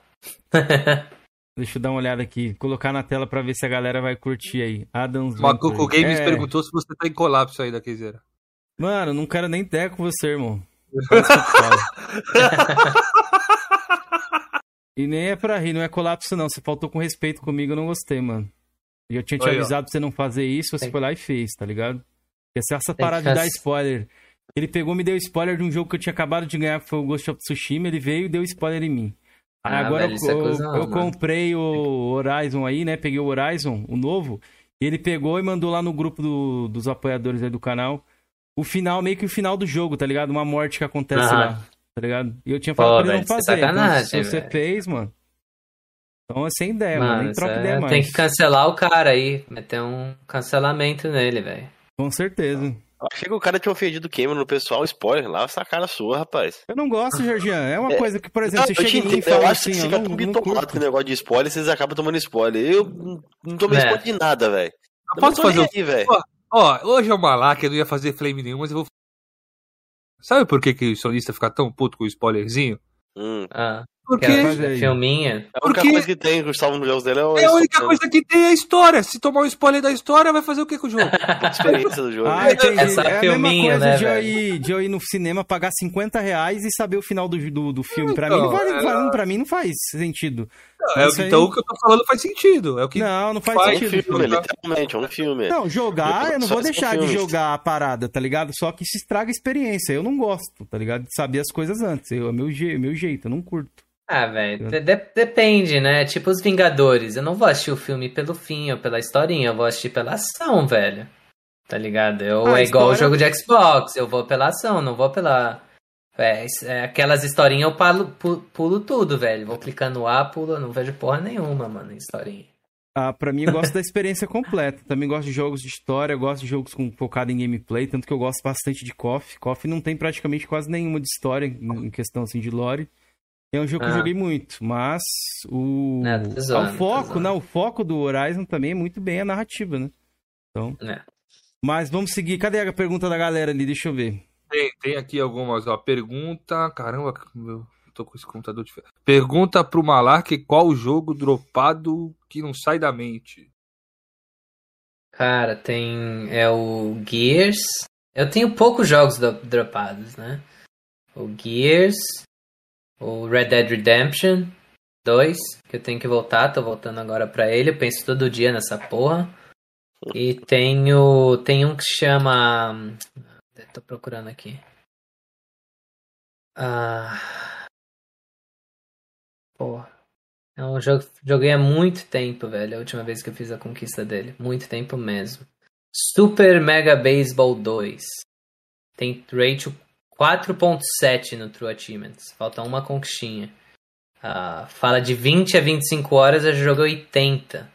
Deixa eu dar uma olhada aqui. Colocar na tela pra ver se a galera vai curtir aí. Adams Macuco Games é... perguntou se você tá em colapso aí da Keizeira. Mano, não quero nem ideia com você, irmão. e nem é pra rir, não é colapso, não. Você faltou com respeito comigo, eu não gostei, mano. E eu tinha te Oi, avisado ó. pra você não fazer isso, você Tem... foi lá e fez, tá ligado? Essa, essa parada de dar spoiler. Ele pegou me deu spoiler de um jogo que eu tinha acabado de ganhar, que foi o Ghost of Tsushima, ele veio e deu spoiler em mim. Aí ah, agora velho, eu, é eu, eu comprei o Horizon aí, né? Peguei o Horizon, o novo, e ele pegou e mandou lá no grupo do, dos apoiadores aí do canal o final, meio que o final do jogo, tá ligado? Uma morte que acontece lá, tá ligado? E eu tinha falado Pô, pra ele não fazer. Então, se você véio. fez, mano. Então é sem ideia, mano. Nem troca ideia é... mais. Tem que cancelar o cara aí. Meter um cancelamento nele, velho. Com certeza. Achei que o cara tinha ofendido o Cameron no pessoal, spoiler lá, essa cara sua, rapaz. Eu não gosto, Georgian. É uma é, coisa que, por exemplo, não, você chega em mim e fala eu acho assim, que você fica tão bitolado com o negócio de spoiler, vocês acabam tomando spoiler. Eu não tomei é. spoiler de nada, velho. Posso fazer velho. Ó, hoje é uma lá que eu não ia fazer flame nenhum, mas eu vou. Sabe por que, que o sonista fica tão puto com o spoilerzinho? Hum. Ah. Porque filminha. A única Porque... coisa que tem salvos jogos dele é o. É a única coisa que tem é a história. Se tomar um spoiler da história, vai fazer o que com o jogo? a experiência do jogo. Ah, entendi. Essa é filminha, a mesma coisa né, de, eu ir, de eu ir no cinema, pagar 50 reais e saber o final do, do, do filme. Então, pra, mim não faz, é... pra mim não faz sentido. Não, é, então aí... o que eu tô falando faz sentido. É o que não, não faz, faz sentido. Filme, literalmente, é um filme. Não, jogar, eu não vou deixar de jogar a parada, tá ligado? Só que se estraga a experiência. Eu não gosto, tá ligado? De saber as coisas antes. Eu, é meu, meu jeito, eu não curto. Ah, velho, de depende, né? Tipo os Vingadores. Eu não vou assistir o filme pelo fim ou pela historinha, eu vou assistir pela ação, velho. Tá ligado? Eu, ah, é igual o jogo de Xbox, eu vou pela ação, não vou pela. É, é, aquelas historinhas eu pulo, pulo, pulo, tudo, velho. Vou clicando A, pulo, não vejo porra nenhuma, mano, em historinha. Ah, pra mim eu gosto da experiência completa. Também gosto de jogos de história, gosto de jogos com, focado em gameplay, tanto que eu gosto bastante de KOF. KOF não tem praticamente quase nenhuma de história em questão assim de lore. É um jogo ah. que eu ah. joguei muito, mas o, é, zoando, o foco, não, o foco do Horizon também é muito bem a narrativa, né? Então. É. Mas vamos seguir. Cadê a pergunta da galera ali? Deixa eu ver. Tem, tem aqui algumas, ó. Pergunta. Caramba, eu tô com esse computador diferente. Pergunta pro Malark qual o jogo dropado que não sai da mente. Cara, tem. É o Gears. Eu tenho poucos jogos dropados, né? O Gears, o Red Dead Redemption 2, que eu tenho que voltar, tô voltando agora pra ele, eu penso todo dia nessa porra. E tenho. Tem um que chama. Tô procurando aqui. Ah. Porra. É um jogo joguei há muito tempo, velho. A última vez que eu fiz a conquista dele. Muito tempo mesmo. Super Mega Baseball 2. Tem rate 4.7 no True Achievements. Falta uma conquistinha. Uh, fala de 20 a 25 horas, eu jogo 80.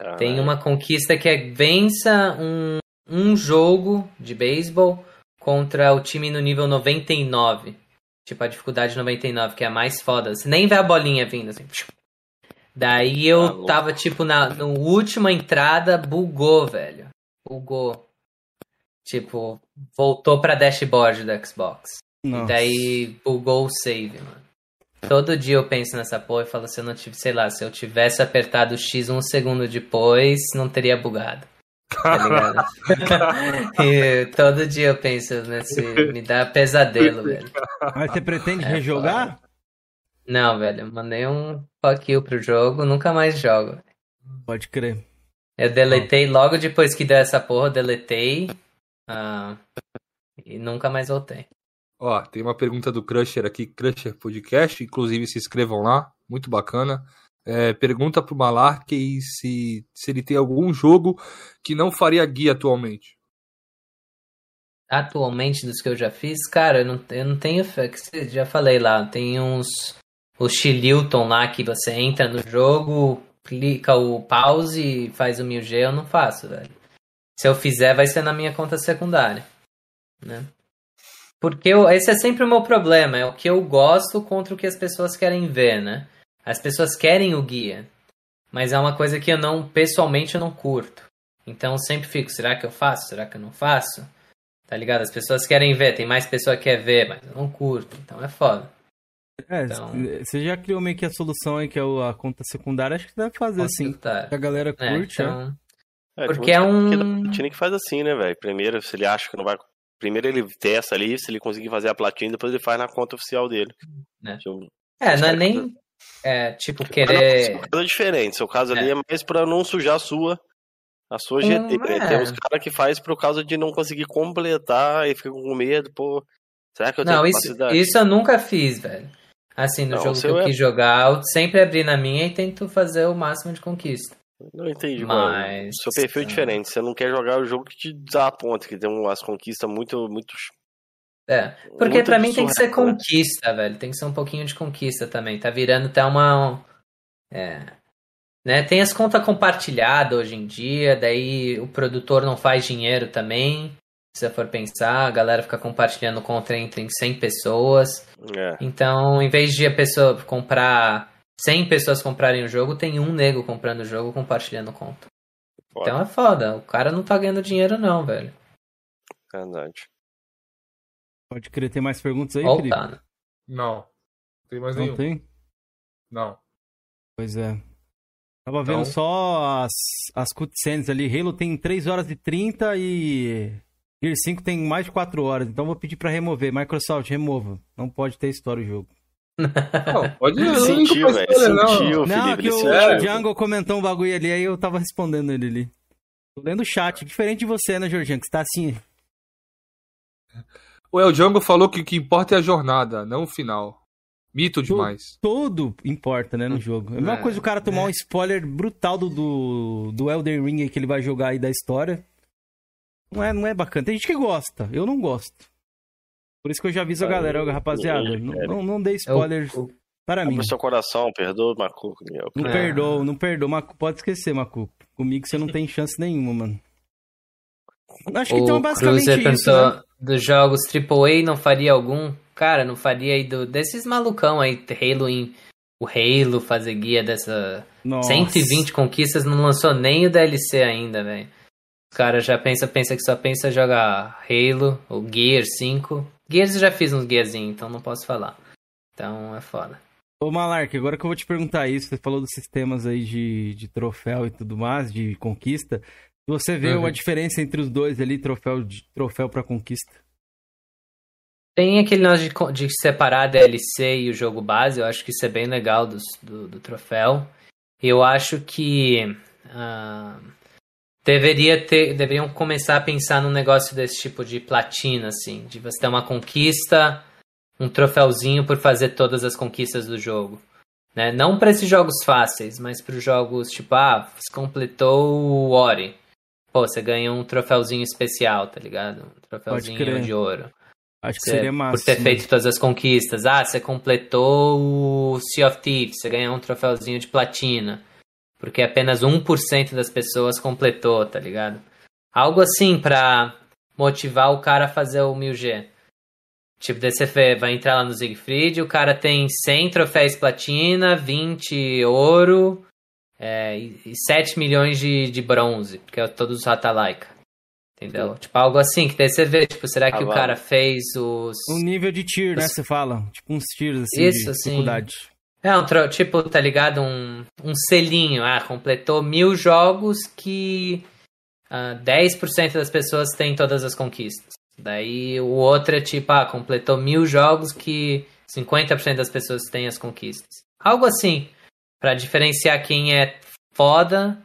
Ah, Tem uma conquista que é vença um, um jogo de beisebol contra o time no nível 99. Tipo, a dificuldade 99, que é a mais foda. Você nem vê a bolinha vindo, assim. Daí eu tá tava, tipo, na no última entrada, bugou, velho. Bugou. Tipo, voltou pra dashboard do Xbox. Nossa. E daí bugou o save, mano. Todo dia eu penso nessa porra e falo, se eu não tive, sei lá, se eu tivesse apertado o X um segundo depois, não teria bugado. Tá ligado? e todo dia eu penso nesse. Me dá pesadelo, velho. Mas você pretende é, rejogar? Foda. Não, velho. Eu mandei um fuck you pro jogo, nunca mais jogo. Pode crer. Eu deletei logo depois que deu essa porra, deletei. Uh, e nunca mais voltei. Ó, tem uma pergunta do Crusher aqui, Crusher Podcast, inclusive se inscrevam lá, muito bacana. É, pergunta pro Malark se, se ele tem algum jogo que não faria guia atualmente. Atualmente, dos que eu já fiz, cara, eu não, eu não tenho. Já falei lá, tem uns. O Chililton lá que você entra no jogo, clica o pause e faz o 1000G, eu não faço, velho. Se eu fizer, vai ser na minha conta secundária. Né? Porque eu, esse é sempre o meu problema, é o que eu gosto contra o que as pessoas querem ver, né? As pessoas querem o guia, mas é uma coisa que eu não, pessoalmente, eu não curto. Então eu sempre fico, será que eu faço? Será que eu não faço? Tá ligado? As pessoas querem ver, tem mais pessoa que quer ver, mas eu não curto, então é foda. É, então... você já criou meio que a solução aí, que é a conta secundária, acho que deve fazer assim. A galera é, curte, é. Então... É, porque é um. Tinha que faz assim, né, velho? Primeiro, se ele acha que não vai Primeiro ele testa ali, se ele conseguir fazer a platina, depois ele faz na conta oficial dele. É, tipo, é não é nem. É, tipo, querer. Não, coisa diferente. Seu caso é. ali é mais pra não sujar a sua. A sua GT, hum, né? Tem uns caras que faz por causa de não conseguir completar e fica com medo, pô. Será que eu tenho não? Isso, isso eu nunca fiz, velho. Assim, no não, jogo que eu é... quis jogar, eu sempre abri na minha e tento fazer o máximo de conquista. Não entendi, mas... mano. Seu perfil é diferente. Você não quer jogar o jogo que te dá a ponta, que tem umas conquistas muito, muito. É, porque para mim tem que ser né? conquista, velho. Tem que ser um pouquinho de conquista também. Tá virando até uma. É. Né? Tem as contas compartilhadas hoje em dia, daí o produtor não faz dinheiro também. Se você for pensar, a galera fica compartilhando conta entre 100 pessoas. É. Então, em vez de a pessoa comprar 100 pessoas comprarem o jogo, tem um nego comprando o jogo compartilhando conta. Foda. Então é foda. O cara não tá ganhando dinheiro, não, velho. Verdade. Pode querer ter mais perguntas aí, Felipe? Tá, né? Não. Tem mais não nenhum. tem? Não. Pois é. Tava vendo então... só as, as cutscenes ali. Halo tem 3 horas e 30 e Gear 5 tem mais de 4 horas. Então vou pedir pra remover. Microsoft, remova. Não pode ter história o jogo. Não, pode Sentiu, velho. Sentiu, não, Felipe. que o é. Django comentou um bagulho ali, aí eu tava respondendo ele ali. Tô lendo o chat. Diferente de você, né, Jorginho? Que você tá assim. O El Django falou que o que importa é a jornada, não o final. Mito demais. Todo, importa, né, no hum. jogo. É a mesma é, coisa o cara tomar é. um spoiler brutal do, do, do Elden Ring que ele vai jogar aí da história. Não é, não é bacana. Tem gente que gosta, eu não gosto. Por isso que eu já aviso a galera, rapaziada, não, não, não dê spoilers eu, eu, para mim. seu coração, perdoa, Macuco. Meu. Não é. perdoa, não perdoa, Macuco. Pode esquecer, Macuco. Comigo você não tem chance nenhuma, mano. Acho que o então basicamente Cruiser isso, pensou, né? dos jogos AAA não faria algum? Cara, não faria aí do, desses malucão aí, Halo em... O Halo fazer guia dessa... Nossa. 120 conquistas, não lançou nem o DLC ainda, velho. Os caras já pensa, pensa que só pensa jogar Halo, o Gear 5. Gears eu já fiz uns guiazinhos, então não posso falar. Então é foda. Ô Malark, agora que eu vou te perguntar isso, você falou dos sistemas aí de, de troféu e tudo mais, de conquista. Você vê uhum. uma diferença entre os dois ali, troféu de troféu para conquista? Tem aquele negócio de, de, separar a DLC e o jogo base, eu acho que isso é bem legal do, do, do troféu. Eu acho que uh, deveria ter, deveriam começar a pensar num negócio desse tipo de platina, assim, de você ter uma conquista, um troféuzinho por fazer todas as conquistas do jogo. Né? Não para esses jogos fáceis, mas para os jogos tipo, ah, você completou o Ori. Pô, você ganha um troféuzinho especial, tá ligado? Um troféuzinho de ouro. Acho que seria massa. Por ter feito todas as conquistas. Ah, você completou o Sea of Thieves, você ganhou um troféuzinho de platina. Porque apenas 1% das pessoas completou, tá ligado? Algo assim pra motivar o cara a fazer o 1000G. Tipo, daí você vai entrar lá no Siegfried, o cara tem 100 troféus platina, 20 ouro é, e 7 milhões de, de bronze, porque é todos os Ratalaika. Entendeu? Tipo, algo assim, que daí você vê, tipo, será que ah, o cara fez os... Um nível de tier, né, você fala? Tipo, uns tiers, assim, Isso, de assim. dificuldade. É, um, tipo, tá ligado? Um, um selinho. Ah, completou mil jogos que uh, ah, 10% das pessoas têm todas as conquistas. Daí o outro é tipo, ah, completou mil jogos que 50% das pessoas têm as conquistas. Algo assim, para diferenciar quem é foda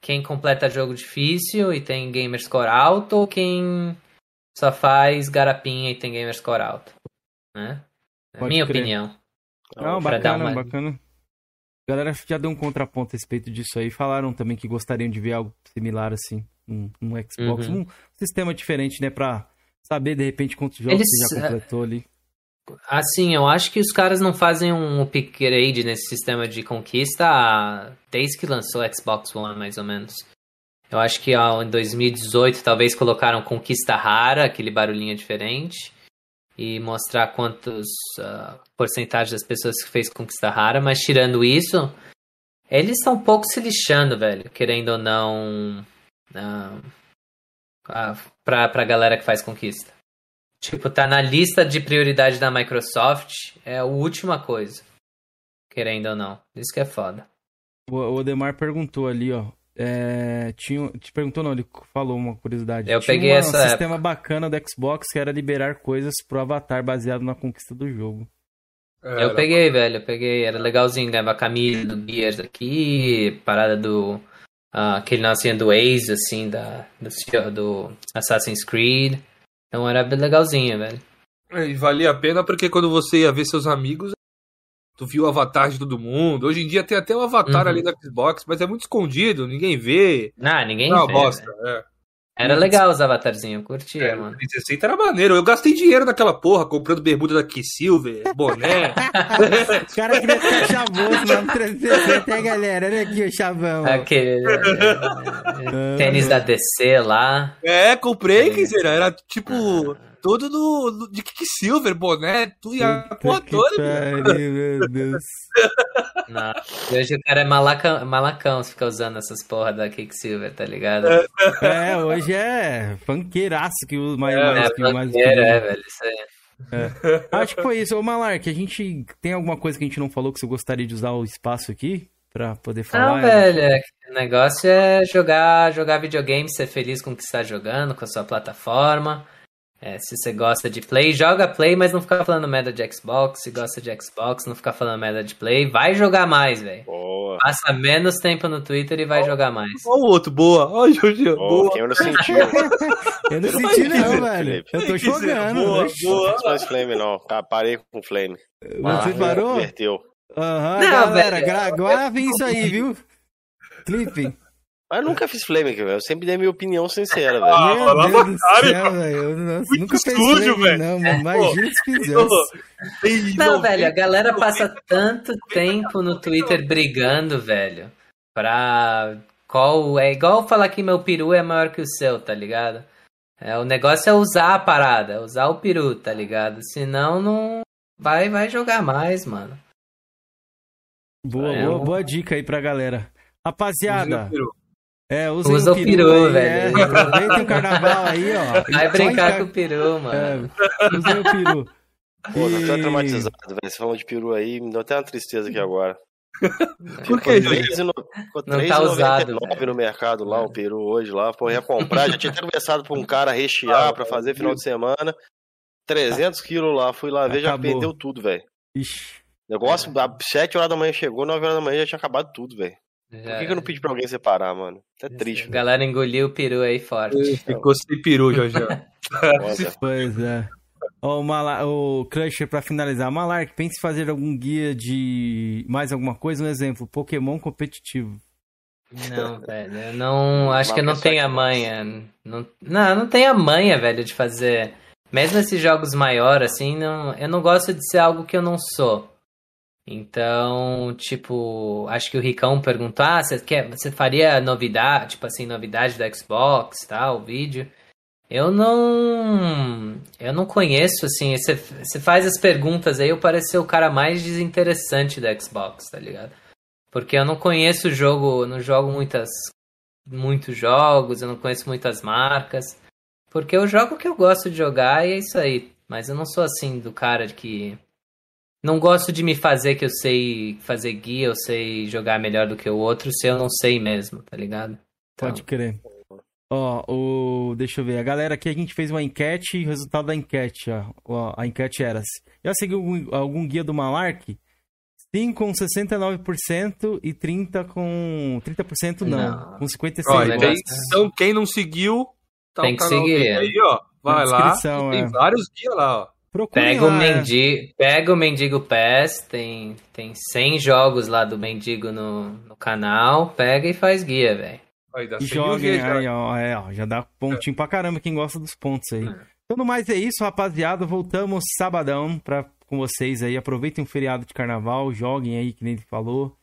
quem completa jogo difícil e tem gamer score alto ou quem só faz garapinha e tem gamer score alto. Né? É minha crer. opinião. Não, bacana, uma... bacana. A galera já deu um contraponto a respeito disso aí. Falaram também que gostariam de ver algo similar assim um, um Xbox. Uhum. Um sistema diferente, né? Pra saber de repente quantos jogos Eles... você já completou ali. Assim, eu acho que os caras não fazem um upgrade nesse sistema de conquista desde que lançou o Xbox One, mais ou menos. Eu acho que ó, em 2018 talvez colocaram conquista rara, aquele barulhinho diferente, e mostrar quantos uh, porcentagem das pessoas que fez conquista rara, mas tirando isso, eles estão um pouco se lixando, velho, querendo ou não, uh, uh, pra, pra galera que faz conquista. Tipo, tá na lista de prioridade da Microsoft, é a última coisa. Querendo ou não. Isso que é foda. O Odemar perguntou ali, ó. É, tinha, te perguntou não, ele falou uma curiosidade. Eu tinha peguei uma, essa. Um sistema bacana do Xbox que era liberar coisas pro Avatar baseado na conquista do jogo. É, eu peguei, velho, eu peguei, era legalzinho, ganhava camisa do Gears aqui, parada do. Uh, aquele nocinho do Ace, assim, da, do, do Assassin's Creed. Então era bem legalzinha, velho. É, e valia a pena porque quando você ia ver seus amigos, tu viu o avatar de todo mundo. Hoje em dia tem até o avatar uhum. ali da Xbox, mas é muito escondido, ninguém vê. Ah, ninguém Não, vê. bosta, é. Era legal os avatarzinhos, eu curtia, é, mano. 360 era maneiro. Eu gastei dinheiro naquela porra, comprando bermuda da Silver, boné. Os caras queriam ficar chavoso lá no 360, hein, galera? Olha aqui o chavão. Aquele. É, tênis da DC lá. É, comprei, quer dizer, era tipo. Todo do, de Silver, boné, tu e a porra toda. Pariu, meu Deus. Não. Hoje o cara é malacão, malacão se fica usando essas porra da Silver, tá ligado? É, hoje é funkeiraço que usa mais, é, mais, é, que, mais é, velho, isso aí. É. Acho que foi isso. Ô, Malark, a gente tem alguma coisa que a gente não falou que você gostaria de usar o espaço aqui pra poder falar? Não, velho, é o negócio é jogar, jogar videogame, ser feliz com o que está jogando, com a sua plataforma. É, se você gosta de Play, joga Play, mas não fica falando merda de Xbox. Se gosta de Xbox, não fica falando merda de Play. Vai jogar mais, velho. Passa menos tempo no Twitter e vai jogar mais. Olha o outro, boa. Olha o Jorginho, boa. Quem eu não senti. eu não senti não, velho. Eu tô jogando. Boa, boa. Não mais Flame não. Tá, parei com Flame. Você ah, parou? Inverteu. Aham, uhum, galera, gra grave isso aí, viu? Clipe. Mas eu nunca fiz flame, velho. Eu sempre dei minha opinião sincera, velho. Ah, Meu Deus do céu, velho. Nunca fiz flame, velho. não, mano. Imagina se fizesse. Não, velho, a galera passa tanto tempo no Twitter brigando, velho. Pra... Qual... É igual falar que meu peru é maior que o seu, tá ligado? É, o negócio é usar a parada, usar o peru, tá ligado? Senão não... Vai, vai jogar mais, mano. Boa, é, boa, boa dica aí pra galera. Rapaziada, é, usa o peru, peru velho. É, aproveita o carnaval aí, ó. Vai brincar com o peru, mano. É, usa o peru. Pô, e... tô traumatizado, velho. Você falou de peru aí, me deu até uma tristeza aqui agora. Por que, gente? No... Não tá usado. no mercado lá, o peru hoje lá. Pô, ia comprar. Já tinha até conversado pra um cara rechear pra fazer final de semana. 300 quilos lá. Fui lá ver, Acabou. já perdeu tudo, velho. Negócio, às 7 horas da manhã chegou, 9 horas da manhã já tinha acabado tudo, velho. Já... Por que, que, eu não pedi pra alguém separar, mano? É triste. A galera engoliu o peru aí forte. Ficou sem peru, Jorge. pois é. Ó, o, Mala... o Crusher, pra finalizar. Malark, pense em fazer algum guia de mais alguma coisa? Um exemplo, Pokémon competitivo. Não, velho. Eu não. Acho que eu não tenho a manha. Não, não, não tenho a manha, velho, de fazer mesmo esses jogos maiores, assim, não, eu não gosto de ser algo que eu não sou. Então, tipo, acho que o Ricão perguntou, ah, você, quer, você faria novidade, tipo assim, novidade do Xbox, tal, vídeo. Eu não. Eu não conheço, assim. Você, você faz as perguntas aí, eu pareço ser o cara mais desinteressante do Xbox, tá ligado? Porque eu não conheço o jogo, não jogo muitas. Muitos jogos, eu não conheço muitas marcas. Porque eu jogo o que eu gosto de jogar e é isso aí. Mas eu não sou assim do cara que. Não gosto de me fazer que eu sei fazer guia, eu sei jogar melhor do que o outro, se eu não sei mesmo, tá ligado? Então... Pode crer. Ó, o. Deixa eu ver. A galera aqui a gente fez uma enquete e o resultado da enquete, ó. ó a enquete era: já seguiu algum, algum guia do Malark? Sim, com 69% e 30% com. 30% não, não. com 56%. Olha, então, quem não seguiu, tá Tem que seguir. Aí, ó. Vai lá. Tem é. vários guias lá, ó. Pega, lá, o é. mendigo, pega o Mendigo Pass, tem, tem 100 jogos lá do Mendigo no, no canal, pega e faz guia, velho. E joguem aí, ó, é, ó, já dá pontinho é. pra caramba quem gosta dos pontos aí. É. Então, no mais é isso, rapaziada. Voltamos sabadão pra, com vocês aí. Aproveitem o feriado de carnaval, joguem aí, que nem ele falou.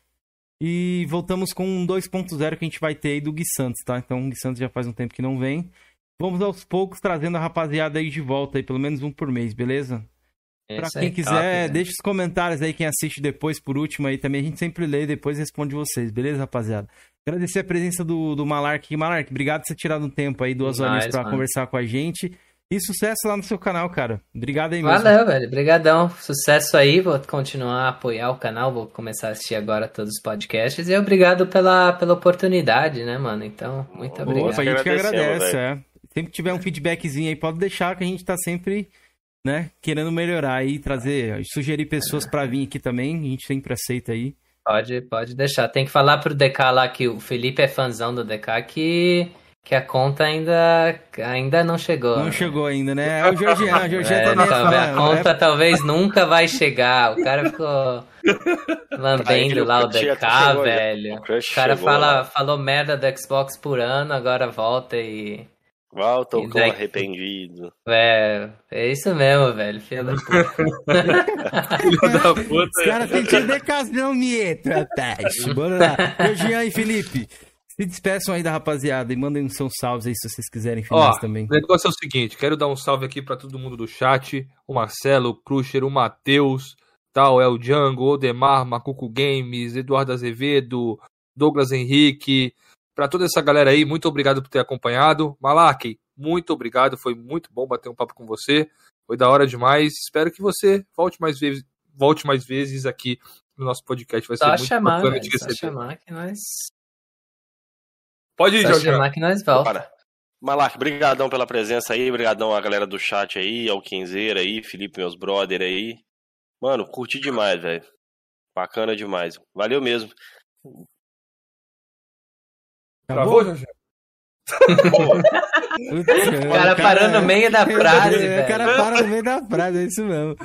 E voltamos com um 2.0 que a gente vai ter aí do Gui Santos, tá? Então o Gui Santos já faz um tempo que não vem. Vamos aos poucos trazendo a rapaziada aí de volta aí, pelo menos um por mês, beleza? Esse pra quem quiser, top, né? deixa os comentários aí, quem assiste depois, por último aí também. A gente sempre lê e depois responde vocês, beleza, rapaziada? Agradecer a presença do, do Malark. Malark, obrigado por ter tirado um tempo aí, duas horas para conversar com a gente. E sucesso lá no seu canal, cara. Obrigado aí mesmo. Valeu, velho. Obrigadão. Sucesso aí. Vou continuar a apoiar o canal. Vou começar a assistir agora todos os podcasts. E obrigado pela, pela oportunidade, né, mano? Então, muito obrigado. Opa, a gente que agradece, é. Sempre que tiver um feedbackzinho aí, pode deixar que a gente tá sempre, né, querendo melhorar aí, trazer, sugerir pessoas para vir aqui também. A gente sempre aceita aí. Pode, pode deixar. Tem que falar pro DK lá que o Felipe é fãzão do DK que, que a conta ainda, ainda não chegou. Não né? chegou ainda, né? É o Georgian, o Georgian é, também talvez, A conta é... talvez nunca vai chegar. O cara ficou lambendo lá o DK, velho. O cara fala, falou merda do Xbox por ano, agora volta e Volta o cão arrependido. É, é isso mesmo, velho. Filho da puta. Filho da puta. Os caras sentindo decasão, Mieto, rapaz. Bora lá. Ô, Jean e Felipe, se despeçam aí da rapaziada e mandem uns seus salves aí se vocês quiserem finais também. O negócio é o seguinte: quero dar um salve aqui pra todo mundo do chat. O Marcelo, o Crusher, o Matheus, tal, é o Django, o Odemar, Macuco Games, Eduardo Azevedo, Douglas Henrique. Para toda essa galera aí, muito obrigado por ter acompanhado. Malak, muito obrigado, foi muito bom bater um papo com você. Foi da hora demais. Espero que você volte mais vezes, volte mais vezes aqui no nosso podcast. Vai só ser muito chamar, bacana de receber. Só chamar que nós... Pode ir, Só Jorge. chamar que nós volta. Malak, brigadão pela presença aí, brigadão a galera do chat aí, ao Quinzeira aí, Felipe, meus brother aí. Mano, curti demais, velho. Bacana demais. Valeu mesmo. Acabou, Jorge? o cara parou no meio da frase. O cara para no meio da frase, é isso mesmo.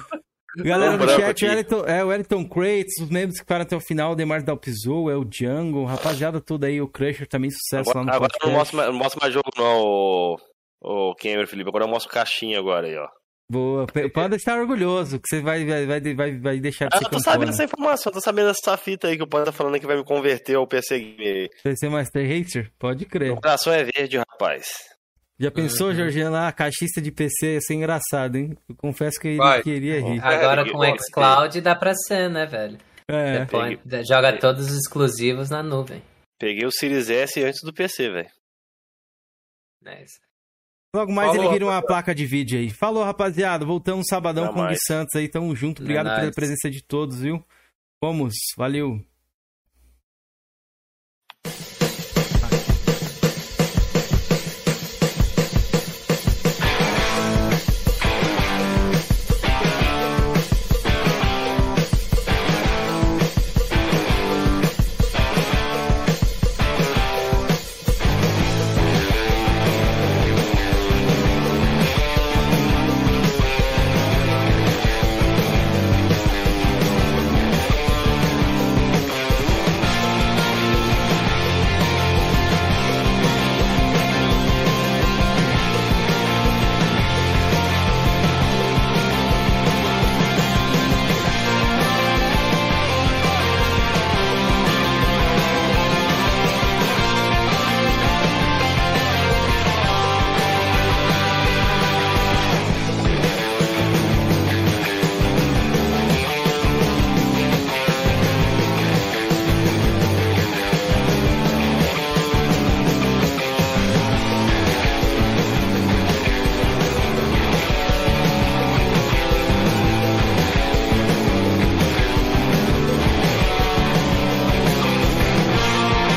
Galera do chat, Wellington, é o Wellington Crates, os membros que ficaram até o final, o Demar Dalpizou, é o Django, rapaziada toda aí, o Crusher também, sucesso agora, lá no Agora podcast. não mostro, não mostro mais jogo não, o, o Cameron, Felipe, agora eu mostro caixinha agora aí, ó. Boa, pode estar orgulhoso, que você vai, vai, vai, vai, deixar de ah, ser Eu tô sabendo essa informação, tô sabendo essa fita aí que o Panda tá falando que vai me converter ao PC Gamer. PC Master Racer? Pode crer. O coração é verde, rapaz. Já pensou, uhum. Jorginho, lá, caixista de PC ia ser engraçado, hein? Eu confesso que ele vai. queria rir. Agora com o xCloud dá pra ser, né, velho? É. Depois, joga todos os exclusivos na nuvem. Peguei o Series S antes do PC, velho. Nice. Logo mais Falou, ele vira uma placa de vídeo aí. Falou, rapaziada. Voltamos sabadão Não com o Gui Santos aí. Tamo junto. Obrigado é pela presença de todos, viu? Vamos. Valeu.